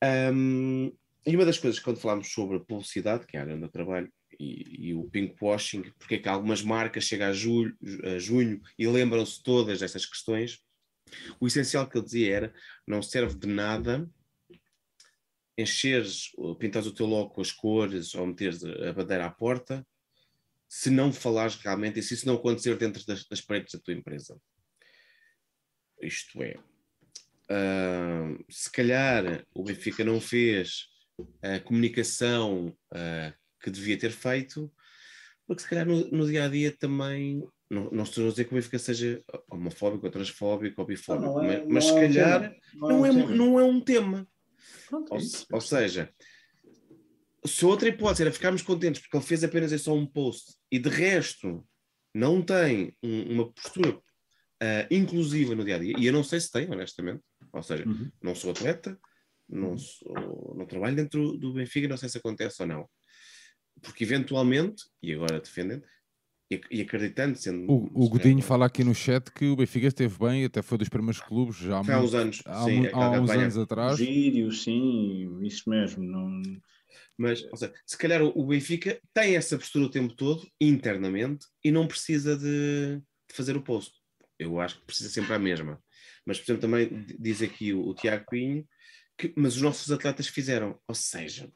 Speaker 2: Ahm, e uma das coisas, quando falámos sobre publicidade, que é a área onde eu trabalho, e, e o pinkwashing, porque é que algumas marcas chegam a, julho, a junho e lembram-se todas dessas questões, o essencial que ele dizia era, não serve de nada encheres, pintares o teu logo com as cores ou meteres a bandeira à porta, se não falares realmente e se isso não acontecer dentro das, das paredes da tua empresa. Isto é, ah, se calhar o Benfica não fez a comunicação ah, que devia ter feito, porque se calhar no, no dia a dia também. Não, não estou a dizer que o Benfica seja homofóbico, ou transfóbico, ou bifóbico,
Speaker 3: Não, não é-
Speaker 2: mas, mas
Speaker 3: não
Speaker 2: se
Speaker 3: é um
Speaker 2: calhar
Speaker 3: tema.
Speaker 2: não é,
Speaker 3: um tema.
Speaker 2: não é um tema.
Speaker 3: Pronto,
Speaker 2: Ou,
Speaker 3: é
Speaker 2: ou seja, se outra hipótese era ficarmos contentes porque ele fez apenas esse só um post e de resto não tem um- uma postura ah, inclusiva no dia a dia, e eu não sei se tem, honestamente, ou seja,
Speaker 3: Uhum.
Speaker 2: não sou atleta, não, sou, não trabalho dentro do Benfica, não sei se acontece ou não. Porque eventualmente, e agora defendendo, e, e acreditando, sendo.
Speaker 1: O, o Godinho fala aqui no chat que o Benfica esteve bem, até foi dos primeiros clubes, já há,
Speaker 2: há
Speaker 1: muito-
Speaker 2: uns anos,
Speaker 1: há,
Speaker 2: sim,
Speaker 1: mu-
Speaker 2: aquela
Speaker 1: há uns anos atrás.
Speaker 3: Vídeos, sim, isso mesmo. Não...
Speaker 2: Mas, ou seja, se calhar o o Benfica tem essa postura o tempo todo, internamente, e não precisa de, de fazer o post. Eu acho que precisa sempre a mesma. Mas, por exemplo, também diz aqui o, o Tiago Pinho, que, mas os nossos atletas fizeram. Ou seja,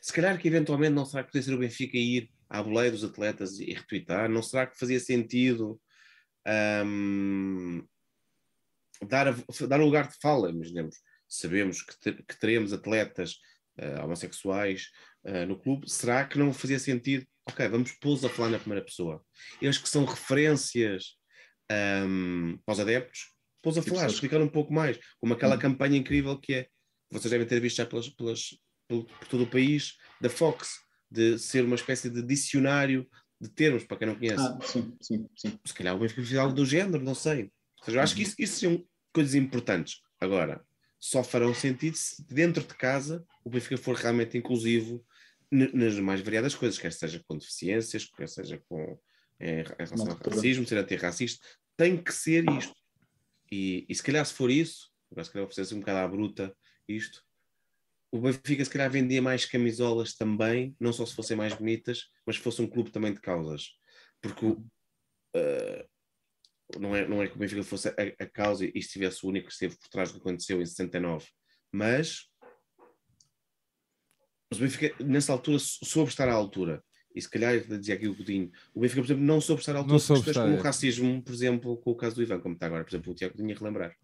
Speaker 2: se calhar que eventualmente não será que podia ser o Benfica ir à boleia dos atletas e retweetar? Não será que fazia sentido ahm, dar, a- dar um lugar de fala? Imaginemos, sabemos que, ter- que teremos atletas ah, homossexuais ah, no clube, será que não fazia sentido? Ok, vamos pô-los a falar na primeira pessoa. Eles que são referências ahm, para os adeptos, pô-los a falar, explicar um pouco mais, como aquela
Speaker 3: Uhum.
Speaker 2: campanha incrível que é, vocês devem ter visto já pelas, pelas, pelo- por todo o país, da Fox, de ser uma espécie de dicionário de termos, para quem não conhece.
Speaker 3: Ah, sim, sim, sim.
Speaker 2: Se calhar o Benfica algo do género, não sei. Ou seja, eu acho que isso, isso são coisas importantes. Agora, só farão sentido se dentro de casa o Benfica for realmente inclusivo nas mais variadas coisas, quer seja com deficiências, quer seja com em, em relação ao racismo, ser antirracista, tem que ser isto. E, e se calhar se for isso, agora se calhar vou fazer assim um bocado à bruta isto, o Benfica se calhar vendia mais camisolas também, não só se fossem mais bonitas, mas se fosse um clube também de causas. Porque uh, não, é, não é que o Benfica fosse a, a causa e estivesse o único que esteve por trás do que aconteceu em 69, mas, mas o Benfica nessa altura sou- soube estar à altura. E se calhar, dizia aqui o Coutinho, o Benfica, por exemplo, não soube estar à altura de questões como
Speaker 1: é.
Speaker 2: o racismo, por exemplo, com o caso do Ivan, como está agora, por exemplo, o Tiago tinha a relembrar.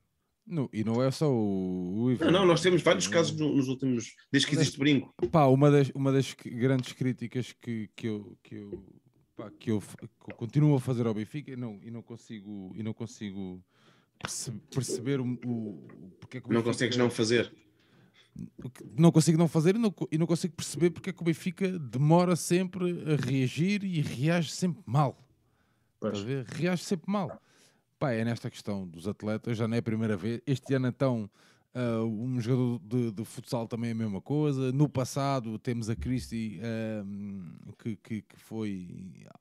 Speaker 1: Não, e não é só o, o.
Speaker 2: Não, não, nós temos vários casos no- nos últimos, desde que existe brinco.
Speaker 1: Pá, uma das, uma das grandes críticas que, que, eu, que, eu, pá, que, eu, que eu continuo a fazer ao Benfica e não, e não consigo, e não consigo perce- perceber o, o, porque é que
Speaker 2: Não consegues não fazer.
Speaker 1: não consigo não fazer e não, e não consigo perceber porque é que o Benfica demora sempre a reagir e reage sempre mal.
Speaker 3: Pois.
Speaker 1: Estás a ver? Reage sempre mal. Pá, é nesta questão dos atletas, já não é a primeira vez. Este ano, então, ah, um jogador de, de futsal também é a mesma coisa. No passado, temos a Cristi, ah, que, que, que foi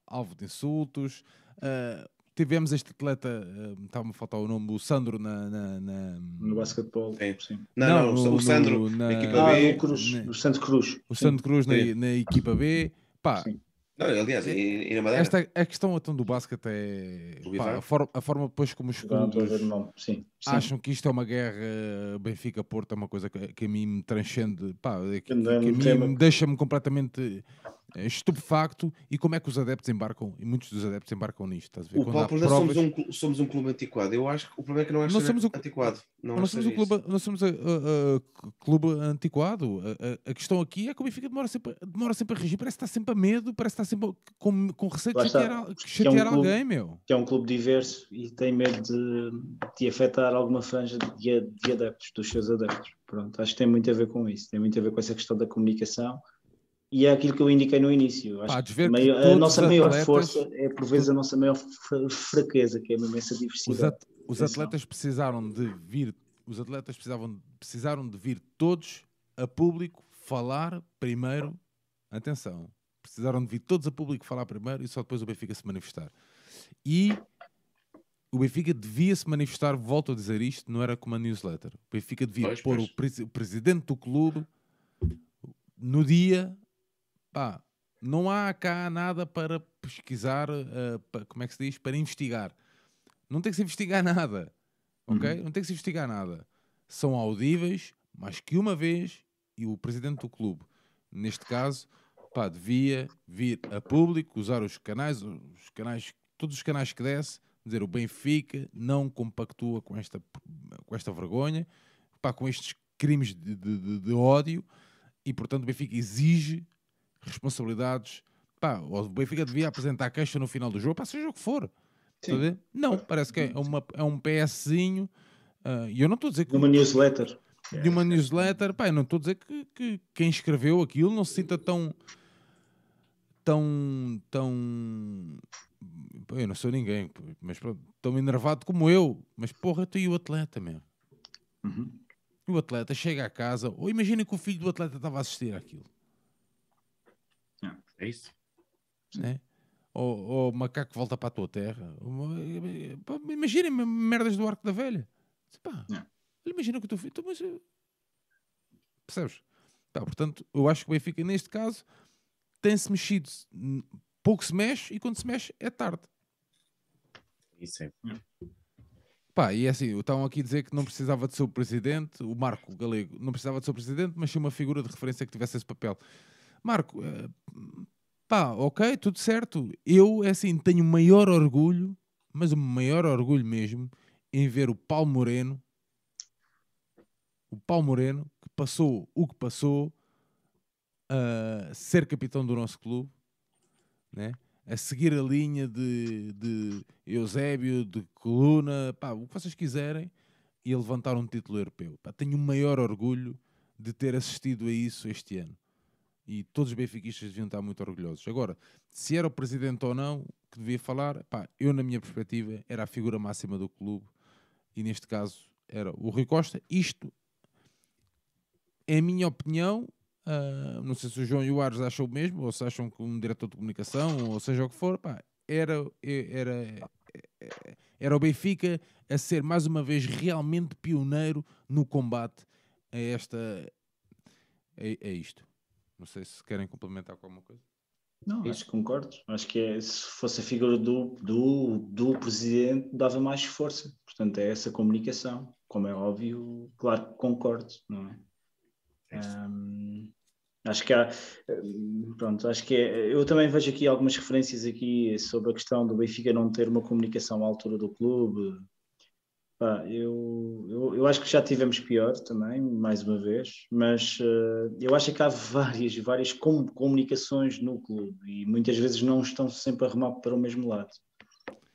Speaker 1: alvo de insultos. Ah, tivemos este atleta, ah, estava-me a faltar o nome, o Sandro, na. na, na-
Speaker 3: No basquetebol,
Speaker 2: Sim.
Speaker 3: sim.
Speaker 2: Não, não,
Speaker 1: no-
Speaker 2: o Sandro,
Speaker 1: no- na-
Speaker 2: na equipa
Speaker 3: Ah,
Speaker 2: B.
Speaker 3: Cruz,
Speaker 1: né?
Speaker 3: no Santo Cruz.
Speaker 1: o
Speaker 3: Sim.
Speaker 1: Santo Cruz na, na equipa B. Pá,
Speaker 3: Sim.
Speaker 2: Não, aliás, e, e na Madeira.
Speaker 1: esta, a questão então, do basquete é pá, a, forma, a forma depois como os
Speaker 3: não
Speaker 1: clubes
Speaker 3: ver o nome. Sim. Sim.
Speaker 1: acham que isto é uma guerra Benfica-Porto, é uma coisa que, que a mim me transcende, pá, que, que,
Speaker 3: Não é
Speaker 1: a
Speaker 3: um
Speaker 1: mim deixa-me completamente eh, estupefacto e como é que os adeptos embarcam, e muitos dos adeptos embarcam nisto, estás a ver?
Speaker 2: O
Speaker 1: Quando
Speaker 2: Paulo, somos
Speaker 1: provas-
Speaker 2: um, clu- somos um clube antiquado. Eu acho que o problema é que não é ser
Speaker 1: somos o-
Speaker 2: antiquado. Não,
Speaker 1: Nós
Speaker 2: acho
Speaker 1: somos um clube, nós somos a, a- a- clube antiquado. A, a- a questão aqui é que o Benfica demora sempre, demora sempre a reagir, parece que está sempre a medo, parece que está sempre com, com receio de chatear, al-
Speaker 3: porque é um
Speaker 1: chatear
Speaker 3: clube-
Speaker 1: alguém, meu.
Speaker 3: que é um clube diverso e tem medo de, de afetar alguma franja de, de adeptos, dos seus adeptos. Pronto, acho que tem muito a ver com isso, tem muito a ver com essa questão da comunicação e é aquilo que eu indiquei no início. Acho
Speaker 1: Pá,
Speaker 3: que meio- a nossa
Speaker 1: os
Speaker 3: maior
Speaker 1: atletas-
Speaker 3: força é por vezes a nossa maior fra- fraqueza, que é mesmo essa
Speaker 1: Os,
Speaker 3: diversidade.
Speaker 1: at- os atletas precisaram de vir, os atletas precisavam, precisaram de vir todos a público falar primeiro. Atenção, precisaram de vir todos a público falar primeiro e só depois o Benfica se manifestar. E o Benfica devia se manifestar, volto a dizer isto, não era como a newsletter. O Benfica devia
Speaker 2: Pois,
Speaker 1: pôr
Speaker 2: pois.
Speaker 1: O presidente do clube no dia. Pá, não há cá nada para pesquisar, eh, pa- como é que se diz? Para investigar. Não tem que se investigar [LAUGHS] nada. Ok? Não tem que se investigar nada. São audíveis, mas que uma vez, e o presidente do clube, neste caso, pá, devia vir a público, usar os canais, os canais, todos os canais que desse, dizer o Benfica não compactua com esta, com esta vergonha, pá, com estes crimes de, de- de- de ódio, e portanto o Benfica exige responsabilidades. Pá, o Benfica devia apresentar queixa no final do jogo, pá, seja o que for. A? Não, parece que é, uma, é um PSzinho. ah, E eu não estou a dizer que
Speaker 3: Numa newsletter.
Speaker 1: de uma newsletter, pá, eu não estou a dizer que, que quem escreveu aquilo não se sinta tão. tão. tão. Eu não sou ninguém, mas pronto, tão enervado como eu. Mas porra, tu e o atleta, meu.
Speaker 3: Uhum.
Speaker 1: O atleta chega à casa, ou imagina que o filho do atleta estava a assistir àquilo,
Speaker 2: É isso.
Speaker 1: né? Ou, ou o macaco volta para a tua terra. Imaginem merdas do arco da velha. Pá,
Speaker 3: É.
Speaker 1: imagina que o teu filho. então, mas, eh, percebes? Pá, portanto, eu acho que o Benfica, neste caso, tem-se mexido. Pouco se mexe e quando se mexe é tarde.
Speaker 2: Isso é.
Speaker 1: Pá, e é assim, estavam aqui a dizer que não precisava de ser o presidente, o Marco Galego não precisava de ser o presidente, mas sim uma figura de referência que tivesse esse papel. Marco, eh, pá, ok, tudo certo. Eu, é assim, tenho maior orgulho, mas o maior orgulho mesmo, em ver o Paulo Moreno, o Paulo Moreno, que passou o que passou, a ser capitão do nosso clube, né? a seguir a linha de, de Eusébio, de Coluna, pá, o que vocês quiserem, e a levantar um título europeu. Pá, tenho o maior orgulho de ter assistido a isso este ano. E todos os benfiquistas deviam estar muito orgulhosos. Agora, se era o presidente ou não que devia falar, pá, eu, na minha perspectiva, era a figura máxima do clube, e neste caso era o Rui Costa. Isto é a minha opinião. ah, não sei se o João e o Ares acham o mesmo, ou se acham que um diretor de comunicação, ou seja o que for, pá, era, era, era o Benfica a ser mais uma vez realmente pioneiro no combate a esta a, a isto. Não sei se querem complementar com alguma coisa.
Speaker 3: Não, acho que concordo. Acho que é, se fosse a figura do, do, do presidente, dava mais força. Portanto, é essa comunicação. Como é óbvio, claro que concordo, não é?
Speaker 2: É
Speaker 3: acho que há, pronto, acho que é, eu também vejo aqui algumas referências aqui sobre a questão do Benfica não ter uma comunicação à altura do clube. Pá, eu, eu, eu acho que já tivemos pior também, mais uma vez, mas eh, eu acho que há várias, várias com- comunicações no clube e muitas vezes não estão sempre a remar para o mesmo lado.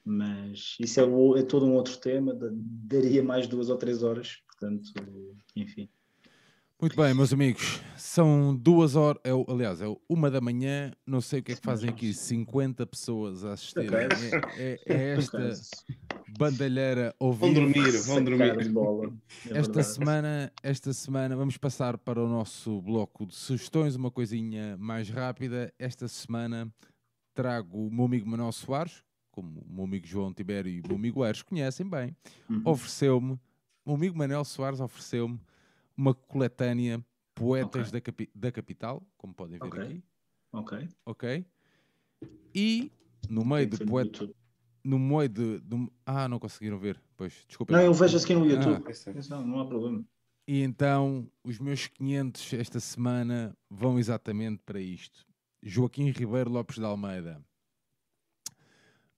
Speaker 3: Mas isso é, é todo um outro tema, da- daria mais duas ou três horas, portanto, enfim.
Speaker 1: Muito bem, meus amigos. São duas horas, é, aliás, é uma da manhã. Não sei o que é que fazem aqui 50 pessoas a assistirem. É, é- é esta bandalheira ao
Speaker 2: Vão dormir, vão dormir.
Speaker 3: É
Speaker 1: Esta semana, esta semana vamos passar para o nosso bloco de sugestões, uma coisinha mais rápida. Esta semana trago o meu amigo Manuel Soares, como o meu amigo João Tibério e o meu amigo Aires conhecem bem,
Speaker 3: Uhum.
Speaker 1: ofereceu-me, o meu amigo Manuel Soares ofereceu-me uma coletânea Poetas
Speaker 3: Ok.
Speaker 1: da, capi- da Capital, como podem ver
Speaker 3: Ok.
Speaker 1: aqui,
Speaker 3: Ok.
Speaker 1: ok? E no meio de poeta, no meio de, de- ah, não conseguiram ver, pois, desculpa.
Speaker 3: Não, eu vejo aqui no YouTube.
Speaker 2: Ah.
Speaker 3: Não, não há problema.
Speaker 1: E então, os meus 500 esta semana vão exatamente para isto. Joaquim Ribeiro Lopes de Almeida.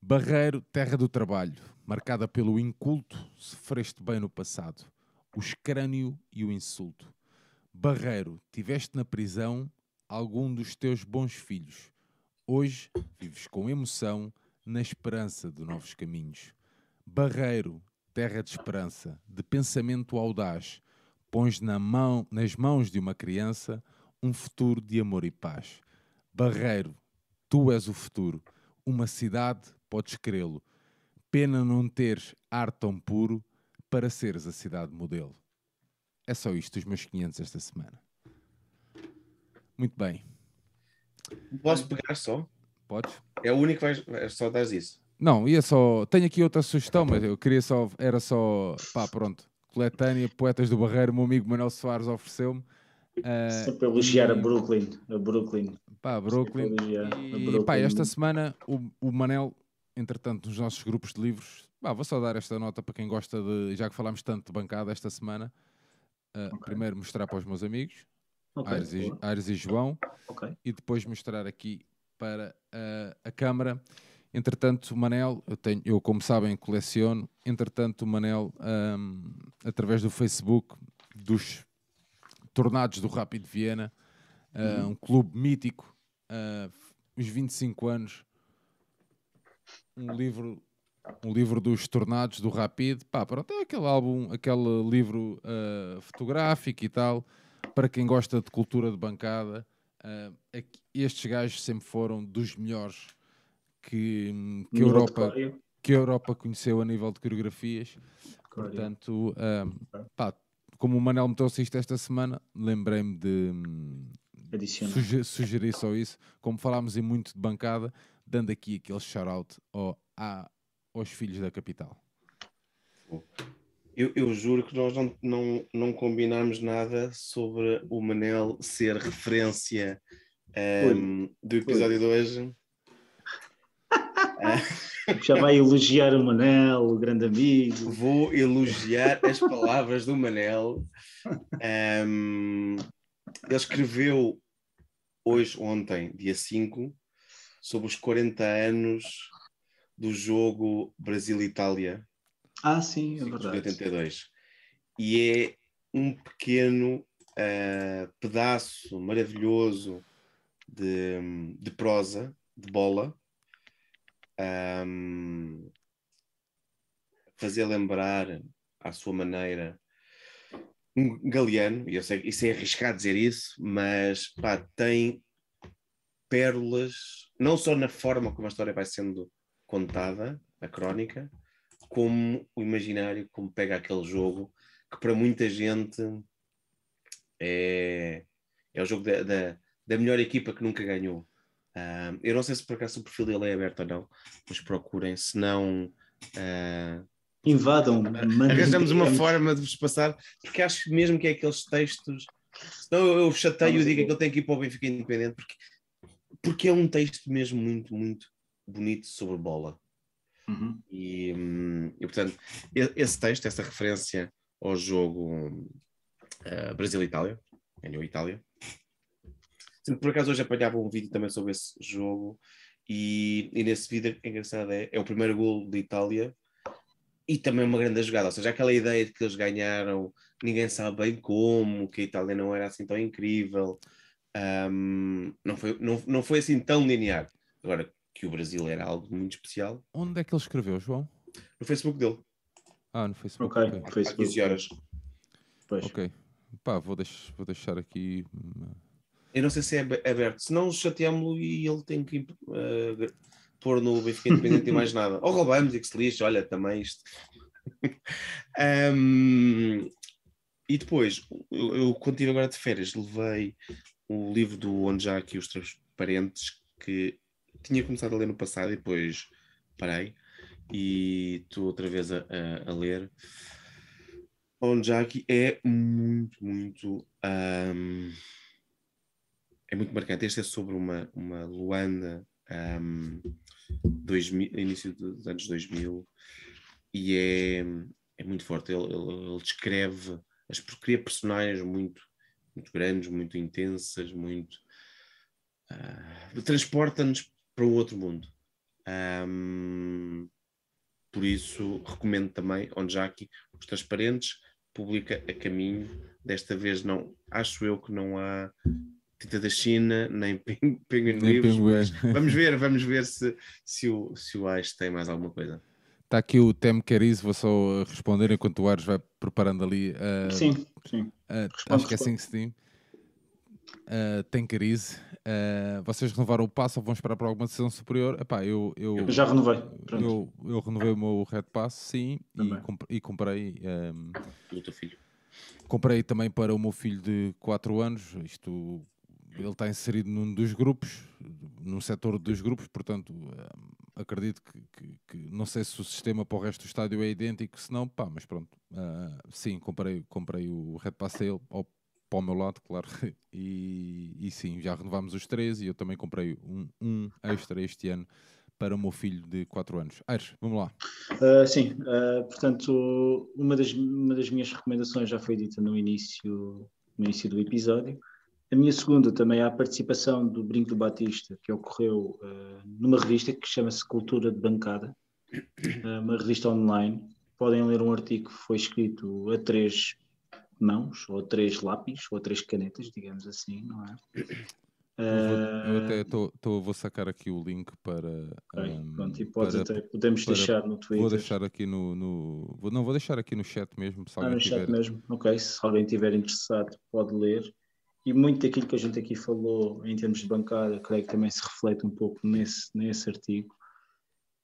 Speaker 1: Barreiro, terra do trabalho, marcada pelo inculto, sofreste bem no passado, o escrânio e o insulto. Barreiro, tiveste na prisão algum dos teus bons filhos. Hoje vives com emoção na esperança de novos caminhos. Barreiro, terra de esperança, de pensamento audaz, pões na mão, nas mãos de uma criança um futuro de amor e paz. Barreiro, tu és o futuro, uma cidade, podes crê-lo. Pena não teres ar tão puro para seres a cidade modelo. É só isto, os meus 500 esta semana. Muito bem,
Speaker 2: Posso pegar só?
Speaker 1: podes?
Speaker 2: É o único que vais. é Só dar isso.
Speaker 1: Não, ia só. Tenho aqui outra sugestão, mas eu queria só. Era só. Pá, pronto. Coletânea, Poetas do Barreiro, meu amigo Manuel Soares ofereceu-me.
Speaker 3: Sempre elogiar a
Speaker 1: e-
Speaker 3: Brooklyn. A Brooklyn.
Speaker 1: Pá, Brooklyn.
Speaker 3: Elogiar a
Speaker 1: E
Speaker 3: Brooklyn.
Speaker 1: pá, esta semana o, o Manel, entretanto, nos nossos grupos de livros, pá, vou só dar esta nota para quem gosta de. Já que falámos tanto de bancada esta semana, ah,
Speaker 3: Ok.
Speaker 1: primeiro mostrar para os meus amigos,
Speaker 3: Ok,
Speaker 1: Aires, e,
Speaker 3: boa.
Speaker 1: Aires e João,
Speaker 3: Ok.
Speaker 1: e depois mostrar aqui para ah, a Câmara. Entretanto, o Manel, eu, tenho, eu como sabem coleciono, entretanto o Manel, ahm, através do Facebook, dos tornados do Rápido Viena, ah, um clube mítico, ah, os 25 anos, um livro, um livro dos tornados do Rápido, pá, pronto, é aquele álbum, aquele livro ah, fotográfico e tal, para quem gosta de cultura de bancada, aqui- estes gajos sempre foram dos melhores que, que, a Europa, que a Europa conheceu a nível de coreografias. Portanto, ah, pá, como o Manel me trouxe isto esta semana, lembrei-me de hum, sugerir só isso. Como falámos em muito de bancada, dando aqui aquele shout-out ao, à- aos filhos da capital.
Speaker 2: Eu, eu juro que nós não, não, não combinámos nada sobre o Manel ser referência ehm, do episódio de hoje. [LAUGHS]
Speaker 3: Já vai elogiar o Manel, o grande amigo.
Speaker 2: Vou elogiar as palavras do Manel. Ehm, ele escreveu hoje, ontem, dia 5, sobre os 40 anos do jogo Brasil-Itália
Speaker 3: Ah, sim, é
Speaker 2: de
Speaker 3: verdade.
Speaker 2: 82. E é um pequeno ah, pedaço maravilhoso de, de prosa, de bola, Ahm, fazer lembrar à sua maneira um galeano, e eu sei que isso é arriscado dizer isso, mas pá, tem pérolas, não só na forma como a história vai sendo contada, a crónica, como o imaginário, como pega aquele jogo, que para muita gente é, é o jogo da, da, da melhor equipa que nunca ganhou. Ah, eu não sei se por acaso o perfil dele é aberto ou não, mas procurem, se não. ah,
Speaker 3: Invadam.
Speaker 2: arranjamos uma forma de vos passar, porque acho mesmo que é aqueles textos. Senão eu, eu chateio e digo que ele tem que ir para o Benfica Independente, porque, porque é um texto mesmo muito, muito bonito sobre bola.
Speaker 3: Uhum.
Speaker 2: E, hum, e, portanto, esse texto, essa referência ao jogo eh, Brasil-Itália, ganhou Itália. Sempre por acaso hoje apanhava um vídeo também sobre esse jogo e, e nesse vídeo, é engraçado, é, é o primeiro gol de Itália e também uma grande jogada, ou seja, aquela ideia de que eles ganharam, ninguém sabe bem como, que a Itália não era assim tão incrível, hum, não, foi, não, não foi assim tão linear. Agora, que o Brasil era algo muito especial,
Speaker 1: Onde é que ele escreveu, João?
Speaker 2: no Facebook dele.
Speaker 1: Ah, no Facebook.
Speaker 3: Ok,
Speaker 1: ok.
Speaker 2: Há
Speaker 3: Facebook.
Speaker 2: 15 horas.
Speaker 3: Pois.
Speaker 1: Ok. Pá, vou, deix- vou deixar aqui. hum,
Speaker 2: Eu não sei se é ab- aberto. Se não, chateámo-lo e ele tem que gra- pôr no Benfica Independente e mais nada. Ou roubamos e que se lixe, olha, também isto. [LAUGHS] Ahm, e depois, eu, eu, quando estive agora de férias, levei o livro do Aqui os Transparentes, que tinha começado a ler no passado e depois parei. E estou outra vez a, a- a ler. Aqui é muito, muito. ahm, é muito marcante. Este é sobre uma, uma Luanda, ahm, 2000 início dos anos 2000, e é, é muito forte. Ele, ele- ele descreve, as, cria personagens muito, muito grandes, muito intensas, muito. ah, transporta-nos para um outro mundo. Ahm, por isso, recomendo também, onde já aqui, os transparentes, publica a caminho. Desta vez não, acho eu que não há tinta da China, nem [LAUGHS] Peng- Penguin mas Vamos ver, vamos ver se, se o, se o Ash tem mais alguma coisa.
Speaker 1: Está aqui o Tem Cariz, vou só uh, responder enquanto o Ares vai preparando ali. uh,
Speaker 3: Sim, sim.
Speaker 1: uh,
Speaker 3: Responde,
Speaker 1: acho que é assim que se diz. Uh, tem carize. Uh, vocês renovaram o passo ou vão esperar para alguma decisão superior? Epá, eu, eu,
Speaker 3: Eu já renovei. Pronto.
Speaker 1: eu, eu renovei o meu Red Pass, sim, e, comp- e comprei, um,
Speaker 2: Do teu filho.
Speaker 1: comprei também para o meu filho de 4 anos. Isto, ele está inserido num dos grupos, num setor dos grupos, portanto, um, acredito que, que- que- não sei se o sistema para o resto do estádio é idêntico, se não, pá, mas pronto, uh, sim, comprei, comprei o Red Pass a ele, ao, para o meu lado, claro, [LAUGHS] e, e sim, já renovámos os três e eu também comprei um, um extra este ano para o meu filho de 4 anos. Aires, vamos lá.
Speaker 3: Uh, sim, uh, portanto, uma das, uma das minhas recomendações já foi dita no início, no início do episódio. A minha segunda também é a participação do Brinco do Batista, que ocorreu uh, numa revista que chama-se Cultura de Bancada, uh, uma revista online. Podem ler um artigo que foi escrito a três mãos, ou a três lápis, ou a três canetas, digamos assim, não é?
Speaker 1: Eu, vou, eu
Speaker 3: Uh,
Speaker 1: até tô, tô- vou sacar aqui o link para. um,
Speaker 3: pronto, e podes
Speaker 1: para-
Speaker 3: até, podemos
Speaker 1: para-
Speaker 3: deixar no Twitter.
Speaker 1: Vou deixar aqui no. no- vou- não, vou deixar aqui no chat mesmo. Se
Speaker 3: Ah, no chat
Speaker 1: tiver.
Speaker 3: mesmo. Ok, se alguém estiver interessado, pode ler. E muito daquilo que a gente aqui falou em termos de bancada, creio que também se reflete um pouco nesse, nesse artigo.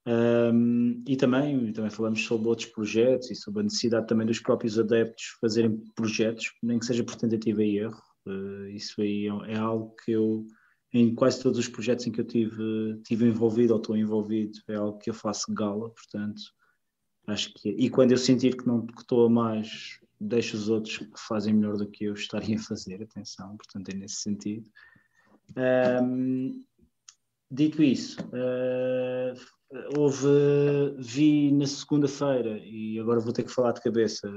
Speaker 3: Ahm, e também, também falamos sobre outros projetos e sobre a necessidade também dos próprios adeptos fazerem projetos, nem que seja por tentativa e erro. Eh, isso aí é, é algo que eu, em quase todos os projetos em que eu tive, tive envolvido ou estou envolvido, é algo que eu faço gala, portanto, acho que e quando eu sentir que não que estou a mais deixo os outros que fazem melhor do que eu estarem a fazer atenção portanto é nesse sentido. Ahm, dito isso ah, houve vi na segunda-feira e agora vou ter que falar de cabeça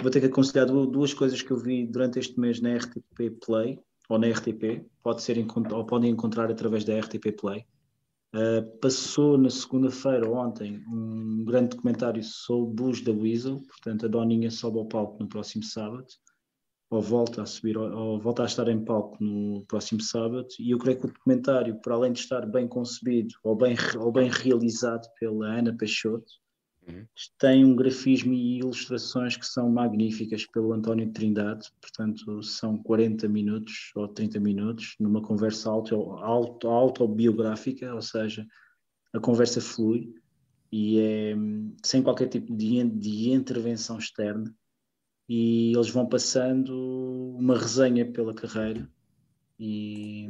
Speaker 3: vou ter que aconselhar du- duas coisas que eu vi durante este mês na RTP Play ou na RTP pode ser ou podem encontrar através da RTP Play Uh, passou na segunda-feira, ontem, um grande documentário sobre Bush da Weasel, portanto a Doninha sobe ao palco no próximo sábado, ou volta a subir, ao- ou volta a estar em palco no próximo sábado, e eu creio que o documentário, para além de estar bem concebido, ou bem, ou bem realizado pela Ana Peixoto,
Speaker 2: Uhum.
Speaker 3: tem um grafismo e ilustrações que são magníficas pelo António Trindade, portanto são 40 minutos ou 30 minutos numa conversa auto, auto, autobiográfica, ou seja, a conversa flui e é sem qualquer tipo de, de intervenção externa e eles vão passando uma resenha pela carreira e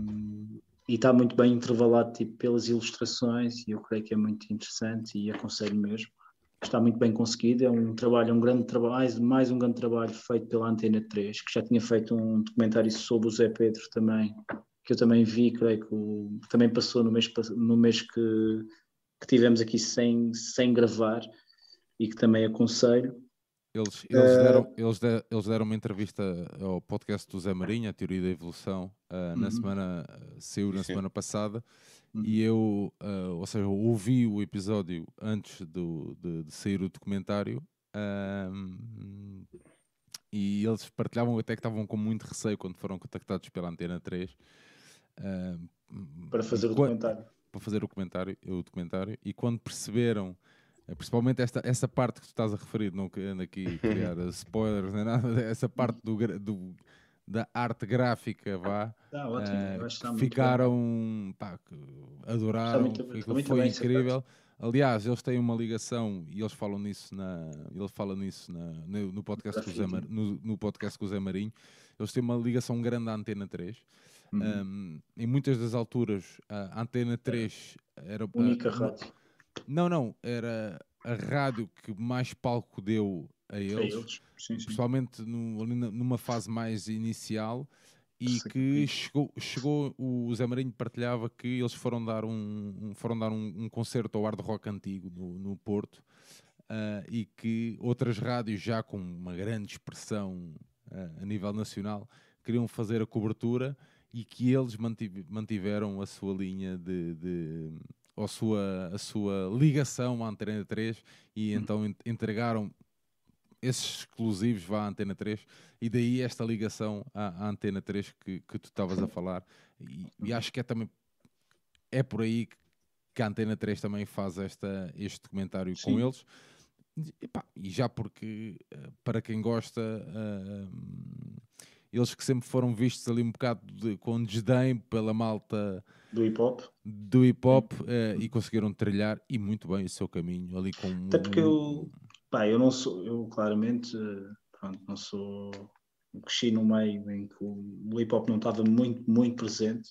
Speaker 3: e está muito bem intervalado tipo, pelas ilustrações e eu creio que é muito interessante e aconselho mesmo está muito bem conseguido, é um trabalho, um grande trabalho, mais, um grande trabalho feito pela Antena 3, que já tinha feito um documentário sobre o Zé Pedro também, que eu também vi, creio que o- também passou no mês, no mês que, que tivemos aqui sem, sem gravar e que também aconselho.
Speaker 1: Eles, eles,
Speaker 3: Eh,
Speaker 1: deram, eles, de- eles deram uma entrevista ao podcast do Zé Marinho, a Teoria da Evolução, uh, na
Speaker 3: Uhum.
Speaker 1: semana, saiu na
Speaker 2: Sim.
Speaker 1: semana passada,
Speaker 3: Uhum.
Speaker 1: e eu, uh, ou seja, eu ouvi o episódio antes do, de, de sair o documentário, um, e eles partilhavam até que estavam com muito receio quando foram contactados pela Antena 3. um,
Speaker 3: Para fazer o
Speaker 1: quan-
Speaker 3: documentário.
Speaker 1: para fazer o comentário, o documentário e quando perceberam Principalmente esta, essa parte que tu estás a referir, não querendo aqui [LAUGHS] criar spoilers nem nada, essa parte do, do- da arte gráfica, vá,
Speaker 3: Está ótimo, bem.
Speaker 1: ficaram, pá, adoraram,
Speaker 3: muito-
Speaker 1: foi
Speaker 3: essa
Speaker 1: incrível. Aliás, eles têm uma ligação e eles falam nisso na, ele fala nisso na, no, no podcast com o Zé, Mar- no, no podcast com o Zé Marinho. Eles têm uma ligação grande à Antena 3.
Speaker 3: Uhum.
Speaker 1: Um, em muitas das alturas, a Antena 3 era
Speaker 3: Única
Speaker 1: a-
Speaker 3: rádio
Speaker 1: Não, não, era a rádio que mais palco deu a eles,
Speaker 3: eles. Sim, sim.
Speaker 1: principalmente no- numa fase mais inicial. E
Speaker 3: Sim.
Speaker 1: que chegou, chegou, o Zé Marinho partilhava que eles foram dar um, foram dar um, um concerto ao Hard Rock Antigo no, no Porto ah, e que outras rádios já com uma grande expressão ah, a nível nacional queriam fazer a cobertura e que eles mantive- mantiveram a sua linha de, de ou a sua, a sua ligação à Antena 3 e então en- entregaram esses exclusivos vá à Antena 3 e daí esta ligação à, à Antena 3 que, que tu estavas a falar. E, e acho que é também é por aí que- que a Antena 3 também faz esta, este documentário com
Speaker 3: Sim.
Speaker 1: eles. E, pá, e já porque eh, para quem gosta eh, eles que sempre foram vistos ali um bocado de- com desdém pela malta
Speaker 3: Do hip hop.
Speaker 1: do hip hop eh, e conseguiram trilhar e muito bem o seu caminho ali com
Speaker 3: Até porque
Speaker 1: um-
Speaker 3: eu, pá, eu não sou, eu claramente, eh, pronto, não sou, cresci num meio em que o hip hop não estava muito, muito presente.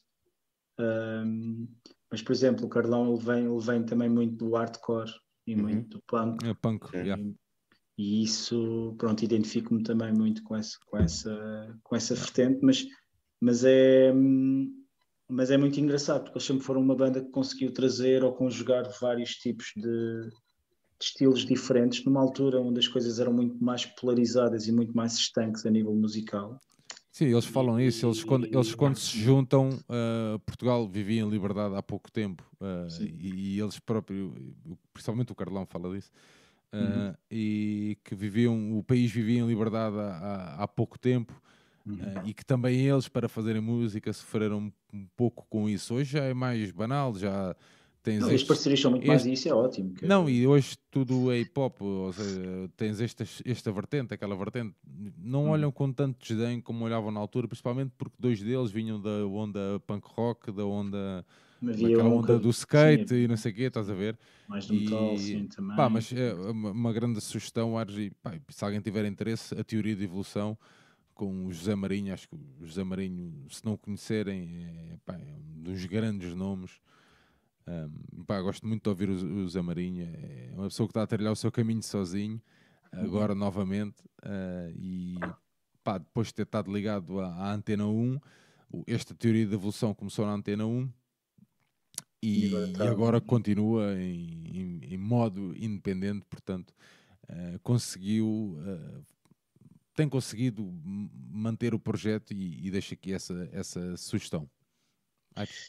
Speaker 3: Ahm, mas, por exemplo, o Carlão ele vem, ele vem também muito do hardcore e
Speaker 2: Uhum.
Speaker 3: muito do punk.
Speaker 1: eh, punk, yeah.
Speaker 3: E, isso, pronto, identifico-me também muito com essa, com essa, com essa vertente, mas, mas, é, mas é muito engraçado, porque eles sempre foram uma banda que conseguiu trazer ou conjugar vários tipos de, de estilos diferentes numa altura onde as coisas eram muito mais polarizadas e muito mais estanques a nível musical.
Speaker 1: Sim, eles falam isso. Eles, quando, eles, quando se juntam, uh, Portugal vivia em liberdade há pouco tempo uh, e, e eles próprios, principalmente o Carlão, fala disso. Uh,
Speaker 3: Uhum.
Speaker 1: E que viviam, o país vivia em liberdade há, há- pouco tempo uh, e que também eles, para fazerem música, sofreram um pouco com isso. Hoje já é mais banal, já tens
Speaker 3: Não, as parcerias são muito mais
Speaker 1: este-
Speaker 3: e isso é ótimo.
Speaker 1: não, e hoje tudo é hip hop, ou seja, tens esta, esta vertente, aquela vertente, não
Speaker 3: Hum.
Speaker 1: olham com tanto desdém como olhavam na altura, principalmente porque dois deles vinham da onda punk rock, da onda,
Speaker 3: Havia
Speaker 1: daquela
Speaker 3: um
Speaker 1: onda do skate
Speaker 3: sim,
Speaker 1: e não sei o quê, estás a ver?
Speaker 3: mais do metal,
Speaker 1: E,
Speaker 3: sim, também.
Speaker 1: Pá, mas é uma, uma grande sugestão, e, pá, se alguém tiver interesse, a teoria de evolução com o José Marinho, acho que o José Marinho, se não conhecerem, é, pá, é um dos grandes nomes. Um, pá, gosto muito de ouvir o, o José Marinho, é uma pessoa que está a trilhar o seu caminho sozinho, agora novamente, ah, e pá, depois de ter estado ligado à, à Antena 1, o- esta teoria de evolução começou na Antena 1 e,
Speaker 3: E agora
Speaker 1: e continua em, em- em modo independente, portanto, ah, conseguiu, ah, tem conseguido manter o projeto e, e deixo aqui essa, essa sugestão.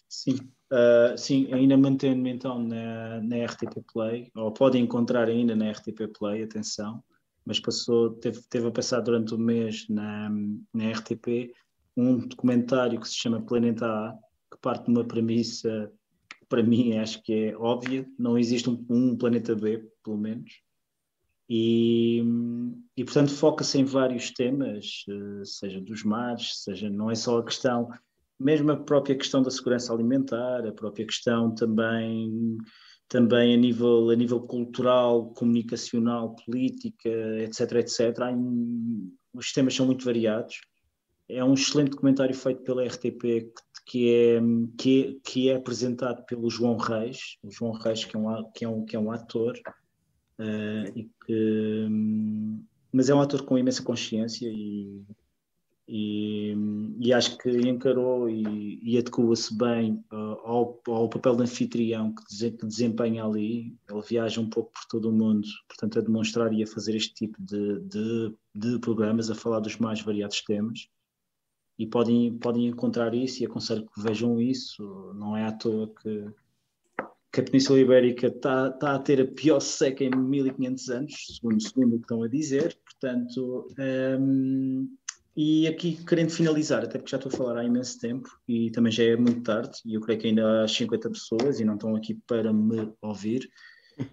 Speaker 3: Sim, ah, sim, ainda mantendo-me então na, na RTP Play, ou podem encontrar ainda na RTP Play, atenção, mas passou, teve, teve a passar durante o mês na, na RTP um documentário que se chama Planeta A, que parte de uma premissa para mim acho que é óbvia, não existe um, um planeta B, pelo menos, e, e portanto foca-se em vários temas, eh, seja dos mares, seja, não é só a questão mesmo a própria questão da segurança alimentar, a própria questão também, também a, nível, a nível cultural, comunicacional, política, etc, etc. Os temas são muito variados. É um excelente documentário feito pela RTP que, que é, que, que é apresentado pelo João Reis, o João Reis que é um, que é um, que é um ator, eh, e que, mas é um ator com imensa consciência e e, e acho que encarou e, e adequa-se bem uh, ao, ao papel de anfitrião que, que desempenha ali. Ele viaja um pouco por todo o mundo, portanto, a demonstrar e a fazer este tipo de, de, de programas, a falar dos mais variados temas. E podem, podem encontrar isso e aconselho que vejam isso. Não é à toa que, que a Península Ibérica está, está a ter a pior seca em 1500 anos, segundo, segundo o que estão a dizer. Portanto, hum, e aqui, querendo finalizar, até porque já estou a falar há imenso tempo e também já é muito tarde, e eu creio que ainda há 50 pessoas e não estão aqui para me ouvir,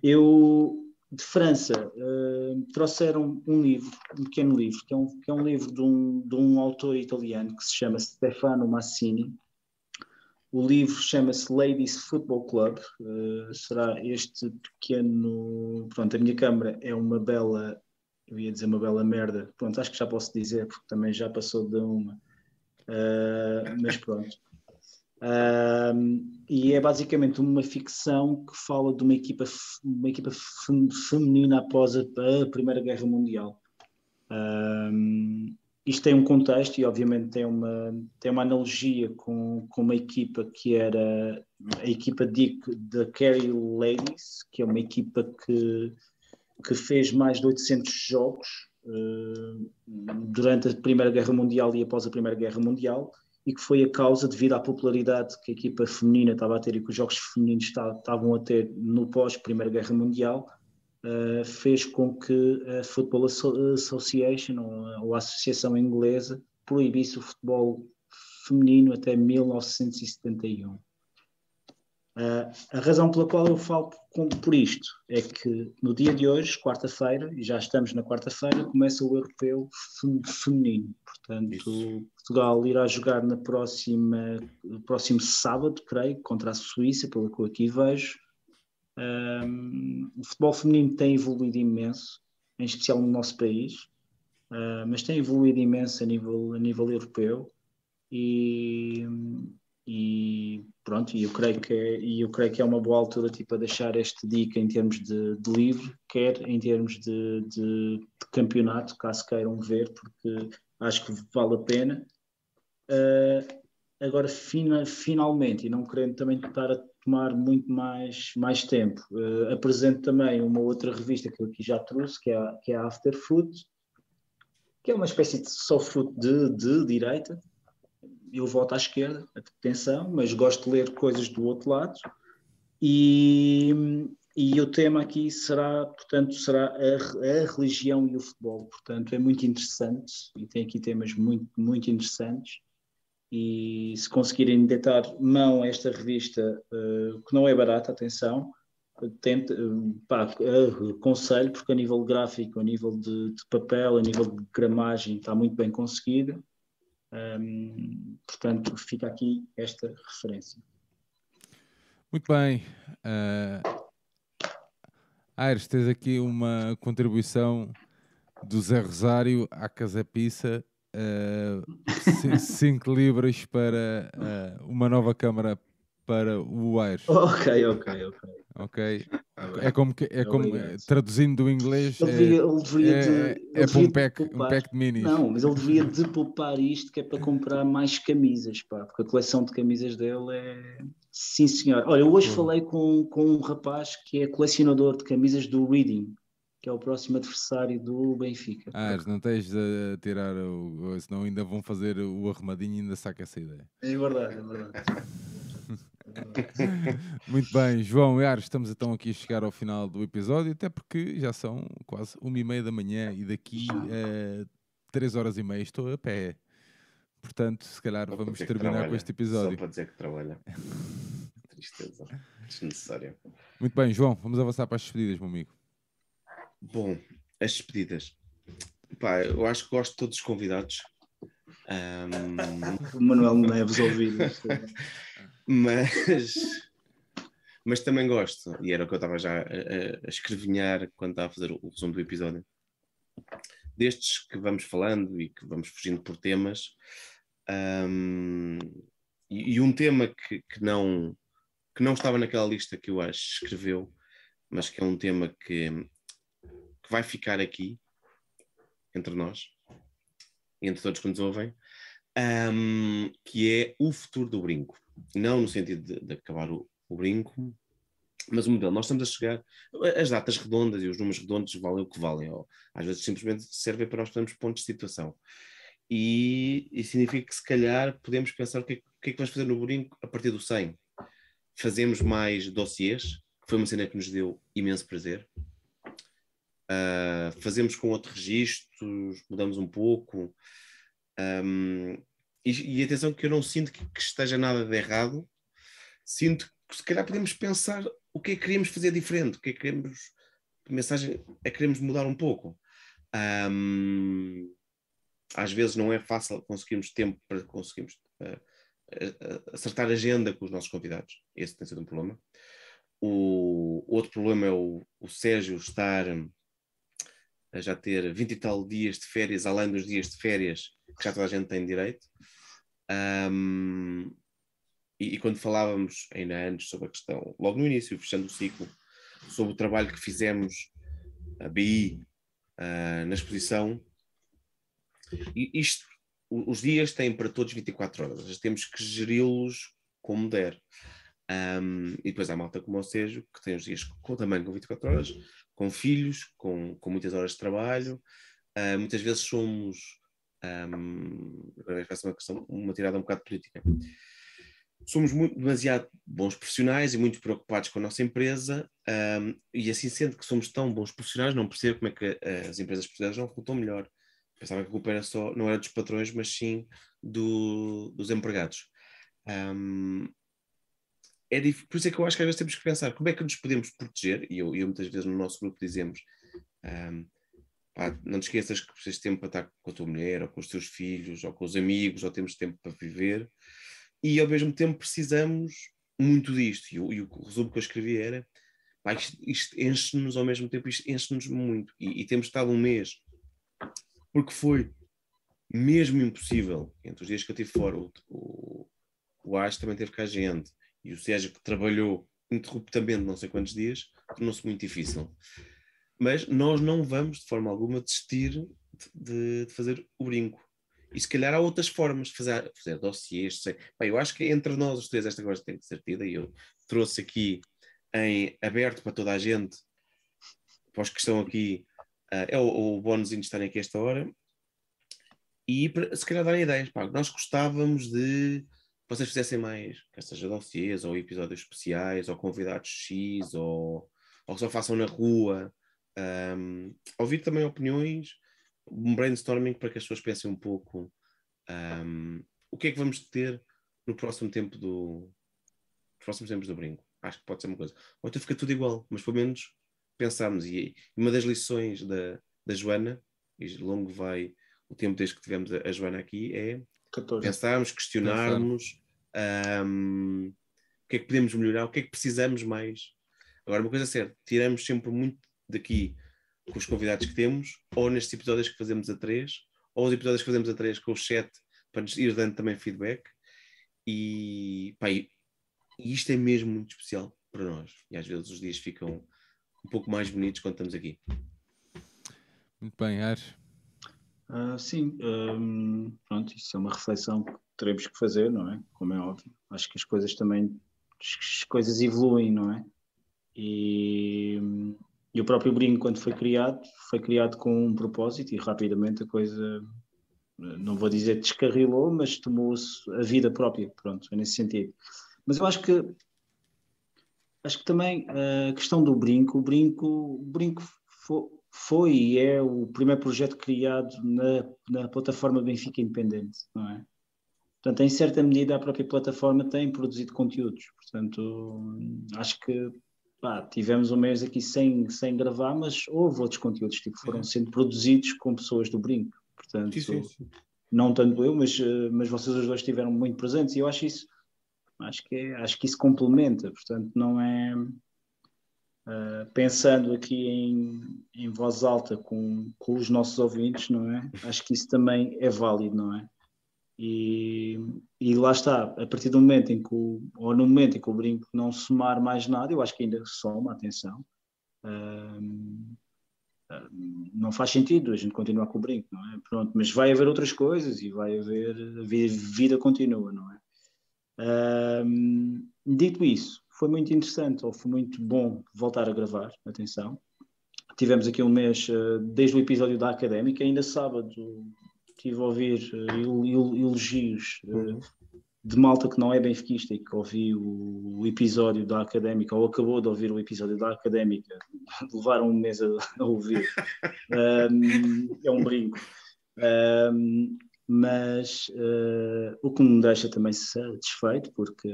Speaker 3: eu, de França, uh, trouxeram um livro, um pequeno livro, que é um, que é um livro de um, de um autor italiano que se chama Stefano Massini. O livro chama-se Ladies Football Club. Uh, será este pequeno. Pronto, a minha câmara é uma bela. Eu ia dizer uma bela merda. Pronto, acho que já posso dizer, porque também já passou de uma. Uh, mas pronto. Um, e é basicamente uma ficção que fala de uma equipa, uma equipa feminina após a, a Primeira Guerra Mundial. Um, isto tem um contexto e, obviamente, tem uma, tem uma analogia com, com uma equipa que era a equipa da Kerry Ladies, que é uma equipa que, que fez mais de 800 jogos uh, durante a Primeira Guerra Mundial e após a Primeira Guerra Mundial e que foi a causa, devido à popularidade que a equipa feminina estava a ter e que os jogos femininos estavam a ter no pós-Primeira Guerra Mundial, uh, fez com que a Football Association, ou, ou a Associação Inglesa, proibisse o futebol feminino até 1971. Uh, a razão pela qual eu falo por isto é que no dia de hoje, quarta-feira, e já estamos na quarta-feira, começa o europeu feminino. Portanto, Isso. Portugal irá jogar na próxima, no próximo sábado, creio, contra a Suíça, pelo que eu aqui vejo. Um, o futebol feminino tem evoluído imenso, em especial no nosso país, uh, mas tem evoluído imenso a nível, a nível europeu. E, e pronto, e eu creio que é, e eu creio que é uma boa altura tipo, a deixar esta dica em termos de, de livro, quer em termos de, de, de, campeonato, caso queiram ver, porque acho que vale a pena. Uh, agora, fina, finalmente, e não querendo também estar a tomar muito mais, mais tempo, uh, apresento também uma outra revista que eu aqui já trouxe, que é a, que é After Food, que é uma espécie de soft food de, de direita, eu voto à esquerda, atenção, mas gosto de ler coisas do outro lado. E, e o tema aqui será, portanto, será a, a, religião e o futebol. Portanto, é muito interessante e tem aqui temas muito, muito interessantes. E se conseguirem deitar mão a esta revista, uh, que não é barata, atenção, tente, uh, pá, uh, aconselho, porque a nível gráfico, a nível de, de papel, a nível de gramagem, está muito bem conseguida um, portanto, fica aqui esta referência.
Speaker 1: Muito bem. Uh, Aires, tens aqui uma contribuição do Zé Rosário à Casa Pizza. [LAUGHS] 5 uh, libras para uh, uma nova câmara para o Aires. [LAUGHS]
Speaker 3: Ok, ok, ok.
Speaker 1: Ok. É como, que, é como traduzindo do inglês.
Speaker 3: Ele deveria, ele deveria é, de,
Speaker 1: é, é para um pack, um pack de minis.
Speaker 3: Não, mas ele devia de poupar isto que é para comprar mais camisas, pá, porque a coleção de camisas dele é. Sim, senhor. Olha, eu hoje falei com, com um rapaz que é colecionador de camisas do Reading, que é o próximo adversário do Benfica.
Speaker 1: Ah, não tens de tirar o. Senão ainda vão fazer o arrumadinho e ainda saca essa ideia.
Speaker 3: É verdade, é verdade.
Speaker 1: Muito bem, João e Ares, estamos então aqui a chegar ao final do episódio, até porque já são quase uma e meia da manhã e daqui a três horas e meia estou a pé. Portanto, se calhar Só vamos terminar com este episódio. Só
Speaker 2: para dizer que trabalha. [LAUGHS] Tristeza. Desnecessária.
Speaker 1: Muito bem, João, vamos avançar para as despedidas, meu amigo.
Speaker 2: Bom, as despedidas. Pá, eu acho que gosto de todos os convidados.
Speaker 3: Um... O [LAUGHS] Manuel Neves ouvido. [LAUGHS]
Speaker 2: Mas, mas também gosto, e era o que eu estava já a, a, escrevinhar quando estava a fazer o, resumo do episódio, destes que vamos falando e que vamos fugindo por temas. Um, e, e, um tema que, que, não, que não estava naquela lista que o Ash escreveu, mas que é um tema que, que vai ficar aqui entre nós, entre todos que nos ouvem, um, que é o futuro do brinco não no sentido de, de acabar o, o, brinco, mas o modelo. Nós estamos a chegar, as datas redondas e os números redondos valem o que valem, ou às vezes simplesmente servem para nós termos pontos de situação. E, e significa que se calhar podemos pensar o que, é, que é que vamos fazer no brinco a partir do 100. Fazemos mais dossiês, que foi uma cena que nos deu imenso prazer. Uh, fazemos com outros registros, mudamos um pouco. Um, e, e, atenção que eu não sinto que, que, esteja nada de errado, sinto que se calhar podemos pensar o que é que queríamos fazer diferente, o que é que queremos, a mensagem é que queremos mudar um pouco. Um, às vezes não é fácil conseguirmos tempo para conseguirmos uh, acertar agenda com os nossos convidados. Esse tem sido um problema. O outro problema é o, o Sérgio estar a já ter 20 e tal dias de férias, além dos dias de férias que já toda a gente tem direito. Um, e, e, quando falávamos ainda antes sobre a questão, logo no início, fechando o ciclo, sobre o trabalho que fizemos, a BI, uh, na exposição, e isto, os dias têm para todos 24 horas, temos que geri-los como der. Um, e depois há malta como o Sejo, que tem os dias com, também com 24 horas, com filhos, com, com muitas horas de trabalho. Uh, muitas vezes somos. Um, agora vai ser uma questão, uma tirada um bocado política. Somos muito, demasiado bons profissionais e muito preocupados com a nossa empresa, um, e assim sendo que somos tão bons profissionais, não percebo como é que as empresas portuguesas não resultam melhor. Pensava que a culpa era só, não era dos patrões, mas sim do, dos empregados. Um, é dif... Por isso é que eu acho que às vezes temos que pensar como é que nos podemos proteger, e eu, eu muitas vezes no nosso grupo dizemos um, não te esqueças que precisas de tempo para estar com a tua mulher, ou com os teus filhos, ou com os amigos, ou temos tempo para viver, e ao mesmo tempo precisamos muito disto. E, e o resumo que eu escrevi era pá, isto, isto enche-nos ao mesmo tempo, isto enche-nos muito, e, e temos estado um mês, porque foi mesmo impossível, entre os dias que eu estive fora, o, o, o Ash também teve cá gente, e o Sérgio que trabalhou interruptamente não sei quantos dias, tornou-se muito difícil. Mas nós não vamos, de forma alguma, desistir de, de fazer o brinco. E se calhar há outras formas de fazer, fazer dossiês. Sei. Bem, eu acho que entre nós os três esta coisa tem que ser tida e eu trouxe aqui em aberto para toda a gente, para os que estão aqui, uh, é o, o bónus de estarem aqui esta hora. E se calhar darem ideias. Pá, nós gostávamos de vocês fizessem mais, quer seja dossiês, ou episódios especiais, ou convidados X, ou, ou só façam na rua. Um, ouvir também opiniões, um brainstorming para que as pessoas pensem um pouco um, o que é que vamos ter no próximo tempo do próximos tempos do brinco. Acho que pode ser uma coisa. Ou então fica tudo igual, mas pelo menos pensarmos. E uma das lições da, da Joana, e longo vai o tempo desde que tivemos a, a Joana aqui, é 14. pensarmos, questionarmos um, o que é que podemos melhorar, o que é que precisamos mais. Agora, uma coisa é certa, tiramos sempre muito daqui com os convidados que temos, ou nestes episódios que fazemos a três, ou os episódios que fazemos a três com o chat, para nos ir dando também feedback. E, pá, e isto é mesmo muito especial para nós. E às vezes os dias ficam um pouco mais bonitos quando estamos aqui.
Speaker 1: Muito bem, Ares.
Speaker 3: Uh, sim, um, pronto, isso é uma reflexão que teremos que fazer, não é? Como é óbvio. Acho que as coisas também, as coisas evoluem, não é? E, e o próprio brinco, quando foi criado, foi criado com um propósito e rapidamente a coisa, não vou dizer descarrilou, mas tomou-se a vida própria, pronto, é nesse sentido. Mas eu acho que acho que também a questão do brinco, o brinco, o brinco foi, foi e é o primeiro projeto criado na, na plataforma Benfica Independente, não é? Portanto, em certa medida, a própria plataforma tem produzido conteúdos. Portanto, acho que pá, tivemos um mês aqui sem, sem gravar, mas houve outros conteúdos que tipo, foram sendo produzidos com pessoas do Brinco. Portanto, sim, sim, sim. não tanto eu, mas, eh, mas vocês os dois estiveram muito presentes e eu acho isso, acho que, é, acho que isso complementa. Portanto, não é Uh, pensando aqui em, em voz alta com, com os nossos ouvintes, não é? Acho que isso também é válido, não é? E, e lá está, a partir do momento em que, o, ou no momento em que o brinco não somar mais nada, eu acho que ainda soma, atenção, uh, não faz sentido a gente continuar com o brinco, não é? Pronto, mas vai haver outras coisas e vai haver, a vida continua, não é? Uh, dito isso, foi muito interessante, ou foi muito bom voltar a gravar, atenção. Tivemos aqui um mês, eh, desde o episódio da Académica, ainda sábado, estive a ouvir eh, elogios eh, uhum. de malta que não é benfiquista e que ouviu o episódio da Académica, ou acabou de ouvir o episódio da Académica, [LAUGHS] levaram um mês a, a ouvir. [LAUGHS] um, é um brinco. Um, mas uh, o que me deixa também satisfeito, porque,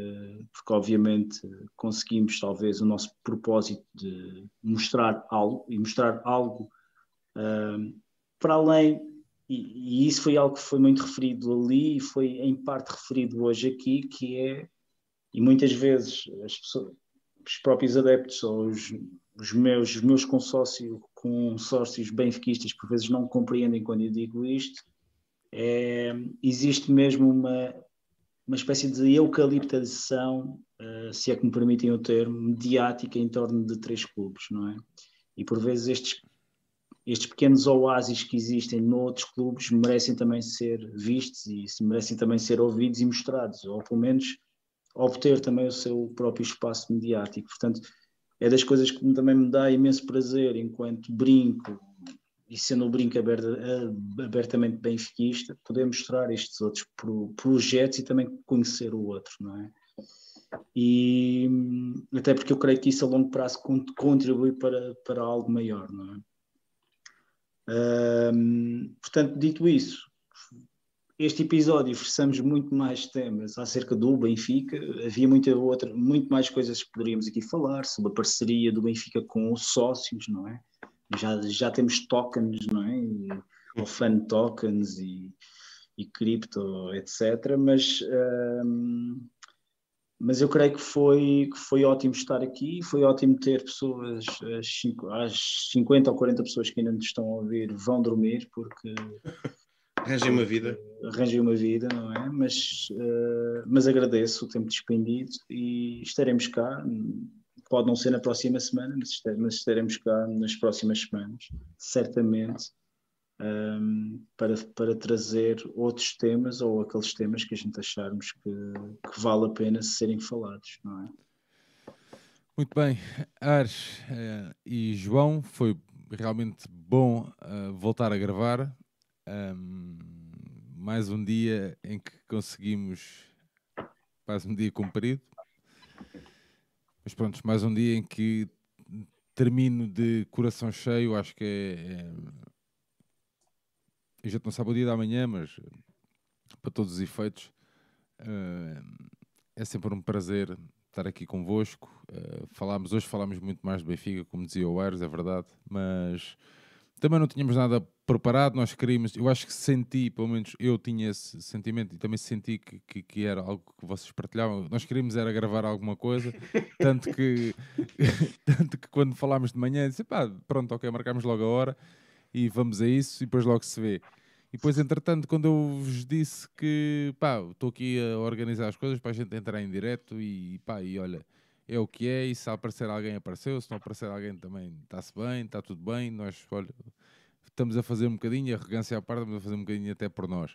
Speaker 3: porque obviamente conseguimos talvez o nosso propósito de mostrar algo e mostrar algo uh, para além, e, e, isso foi algo que foi muito referido ali e foi em parte referido hoje aqui, que é, e muitas vezes as pessoas, os próprios adeptos ou os, os meus, os meus consórcios, consórcios benfiquistas por vezes não compreendem quando eu digo isto, é, existe mesmo uma, uma espécie de eucaliptização, uh, se é que me permitem o termo, mediática em torno de três clubes, não é? E por vezes estes, estes pequenos oásis que existem noutros clubes merecem também ser vistos e merecem também ser ouvidos e mostrados, ou pelo menos obter também o seu próprio espaço mediático. Portanto, é das coisas que também me dá imenso prazer enquanto brinco e sendo um brinco aberta, abertamente benfiquista, poder mostrar estes outros pro, projetos e também conhecer o outro, não é? E até porque eu creio que isso a longo prazo contribui para, para algo maior, não é? Portanto, dito isso, este episódio oferecemos muito mais temas acerca do Benfica. Havia muita outra, muito mais coisas que poderíamos aqui falar sobre a parceria do Benfica com os sócios, não é? já, já temos tokens, não é? E, ou fan tokens e, e cripto, etc. Mas, um, mas eu creio que foi, que foi ótimo estar aqui, foi ótimo ter pessoas, as, cinco, as 50 ou 40 pessoas que ainda nos estão a ouvir vão dormir, porque. [LAUGHS]
Speaker 2: Arranjem uma vida.
Speaker 3: Arranjem uma vida, não é? Mas, uh, mas agradeço o tempo despendido e estaremos cá pode não ser na próxima semana, mas estaremos cá nas próximas semanas, certamente, um, para, para trazer outros temas ou aqueles temas que a gente acharmos que, que vale a pena serem falados, não é?
Speaker 1: Muito bem, Ares uh, e João, foi realmente bom uh, voltar a gravar. Um, mais um dia em que conseguimos, mais um dia cumprido. Mas pronto, mais um dia em que termino de coração cheio, acho que é. é... Eu já não sabe o dia da manhã, mas para todos os efeitos, uh, é sempre um prazer estar aqui convosco. Uh, falámos, hoje falámos muito mais de Benfica, como dizia o Aires, é verdade, mas também não tínhamos nada preparado, nós queríamos, eu acho que senti, pelo menos eu tinha esse sentimento e também senti que, que, que, era algo que vocês partilhavam. Nós queríamos era gravar alguma coisa, [LAUGHS] tanto que, [LAUGHS] tanto que quando falámos de manhã, disse pá, pronto, ok, marcámos logo a hora e vamos a isso e depois logo se vê. E depois, entretanto, quando eu vos disse que pá, estou aqui a organizar as coisas para a gente entrar em direto e pá, e olha, é o que é, e se aparecer alguém apareceu, se não aparecer alguém também está-se bem, está tudo bem, nós olha, estamos a fazer um bocadinho, arrogância à parte, estamos a fazer um bocadinho até por nós.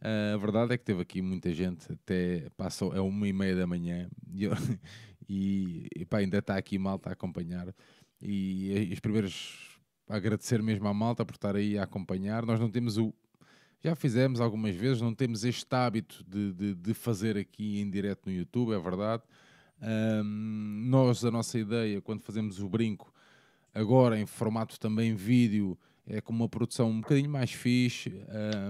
Speaker 1: Uh, a verdade é que teve aqui muita gente, até passou, é uma e meia da manhã, [LAUGHS] e, eu, e, e pá, ainda está aqui malta a acompanhar, e, e as primeiras, agradecer mesmo à malta por estar aí a acompanhar, nós não temos o, já fizemos algumas vezes, não temos este hábito de, de, de fazer aqui em direto no YouTube, é verdade, um, nós, a nossa ideia, quando fazemos o brinco, agora em formato também vídeo, é com uma produção um bocadinho mais fixe,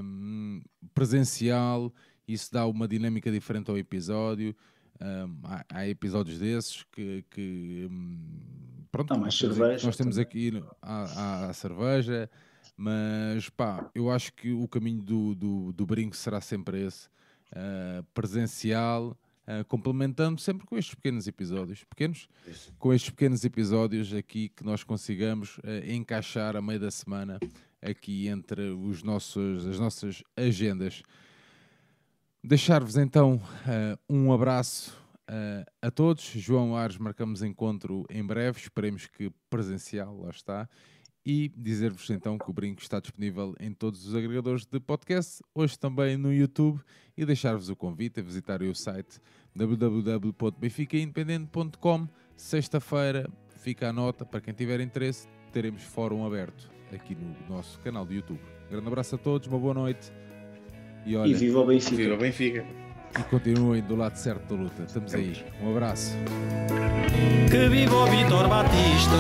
Speaker 1: um, presencial, isso dá uma dinâmica diferente ao episódio. Um, há, há, episódios desses que, que
Speaker 3: hum, pronto, há mais nós, cerveja,
Speaker 1: nós temos aqui a, a, cerveja, mas pá, eu acho que o caminho do, do, do brinco será sempre esse, uh, presencial, Uh, complementando sempre com estes pequenos episódios, pequenos, Isso. com estes pequenos episódios aqui que nós consigamos uh, encaixar a meio da semana aqui entre os nossos, as nossas agendas. Deixar-vos então uh, um abraço a todos. João Ares, marcamos encontro em breve, esperemos que presencial, lá está. E dizer-vos então que o Brinco está disponível em todos os agregadores de podcast, hoje também no YouTube, e deixar-vos o convite a visitarem o site www.benficaindependente.com. Sexta-feira fica a nota, para quem tiver interesse, teremos fórum aberto aqui no nosso canal do YouTube. Grande abraço a todos, uma boa noite.
Speaker 3: E, olha, e viva o Benfica.
Speaker 2: Viva o Benfica.
Speaker 1: E continuem do lado certo da luta. Estamos aí. Um abraço.
Speaker 4: Que viva o Vitor Batista.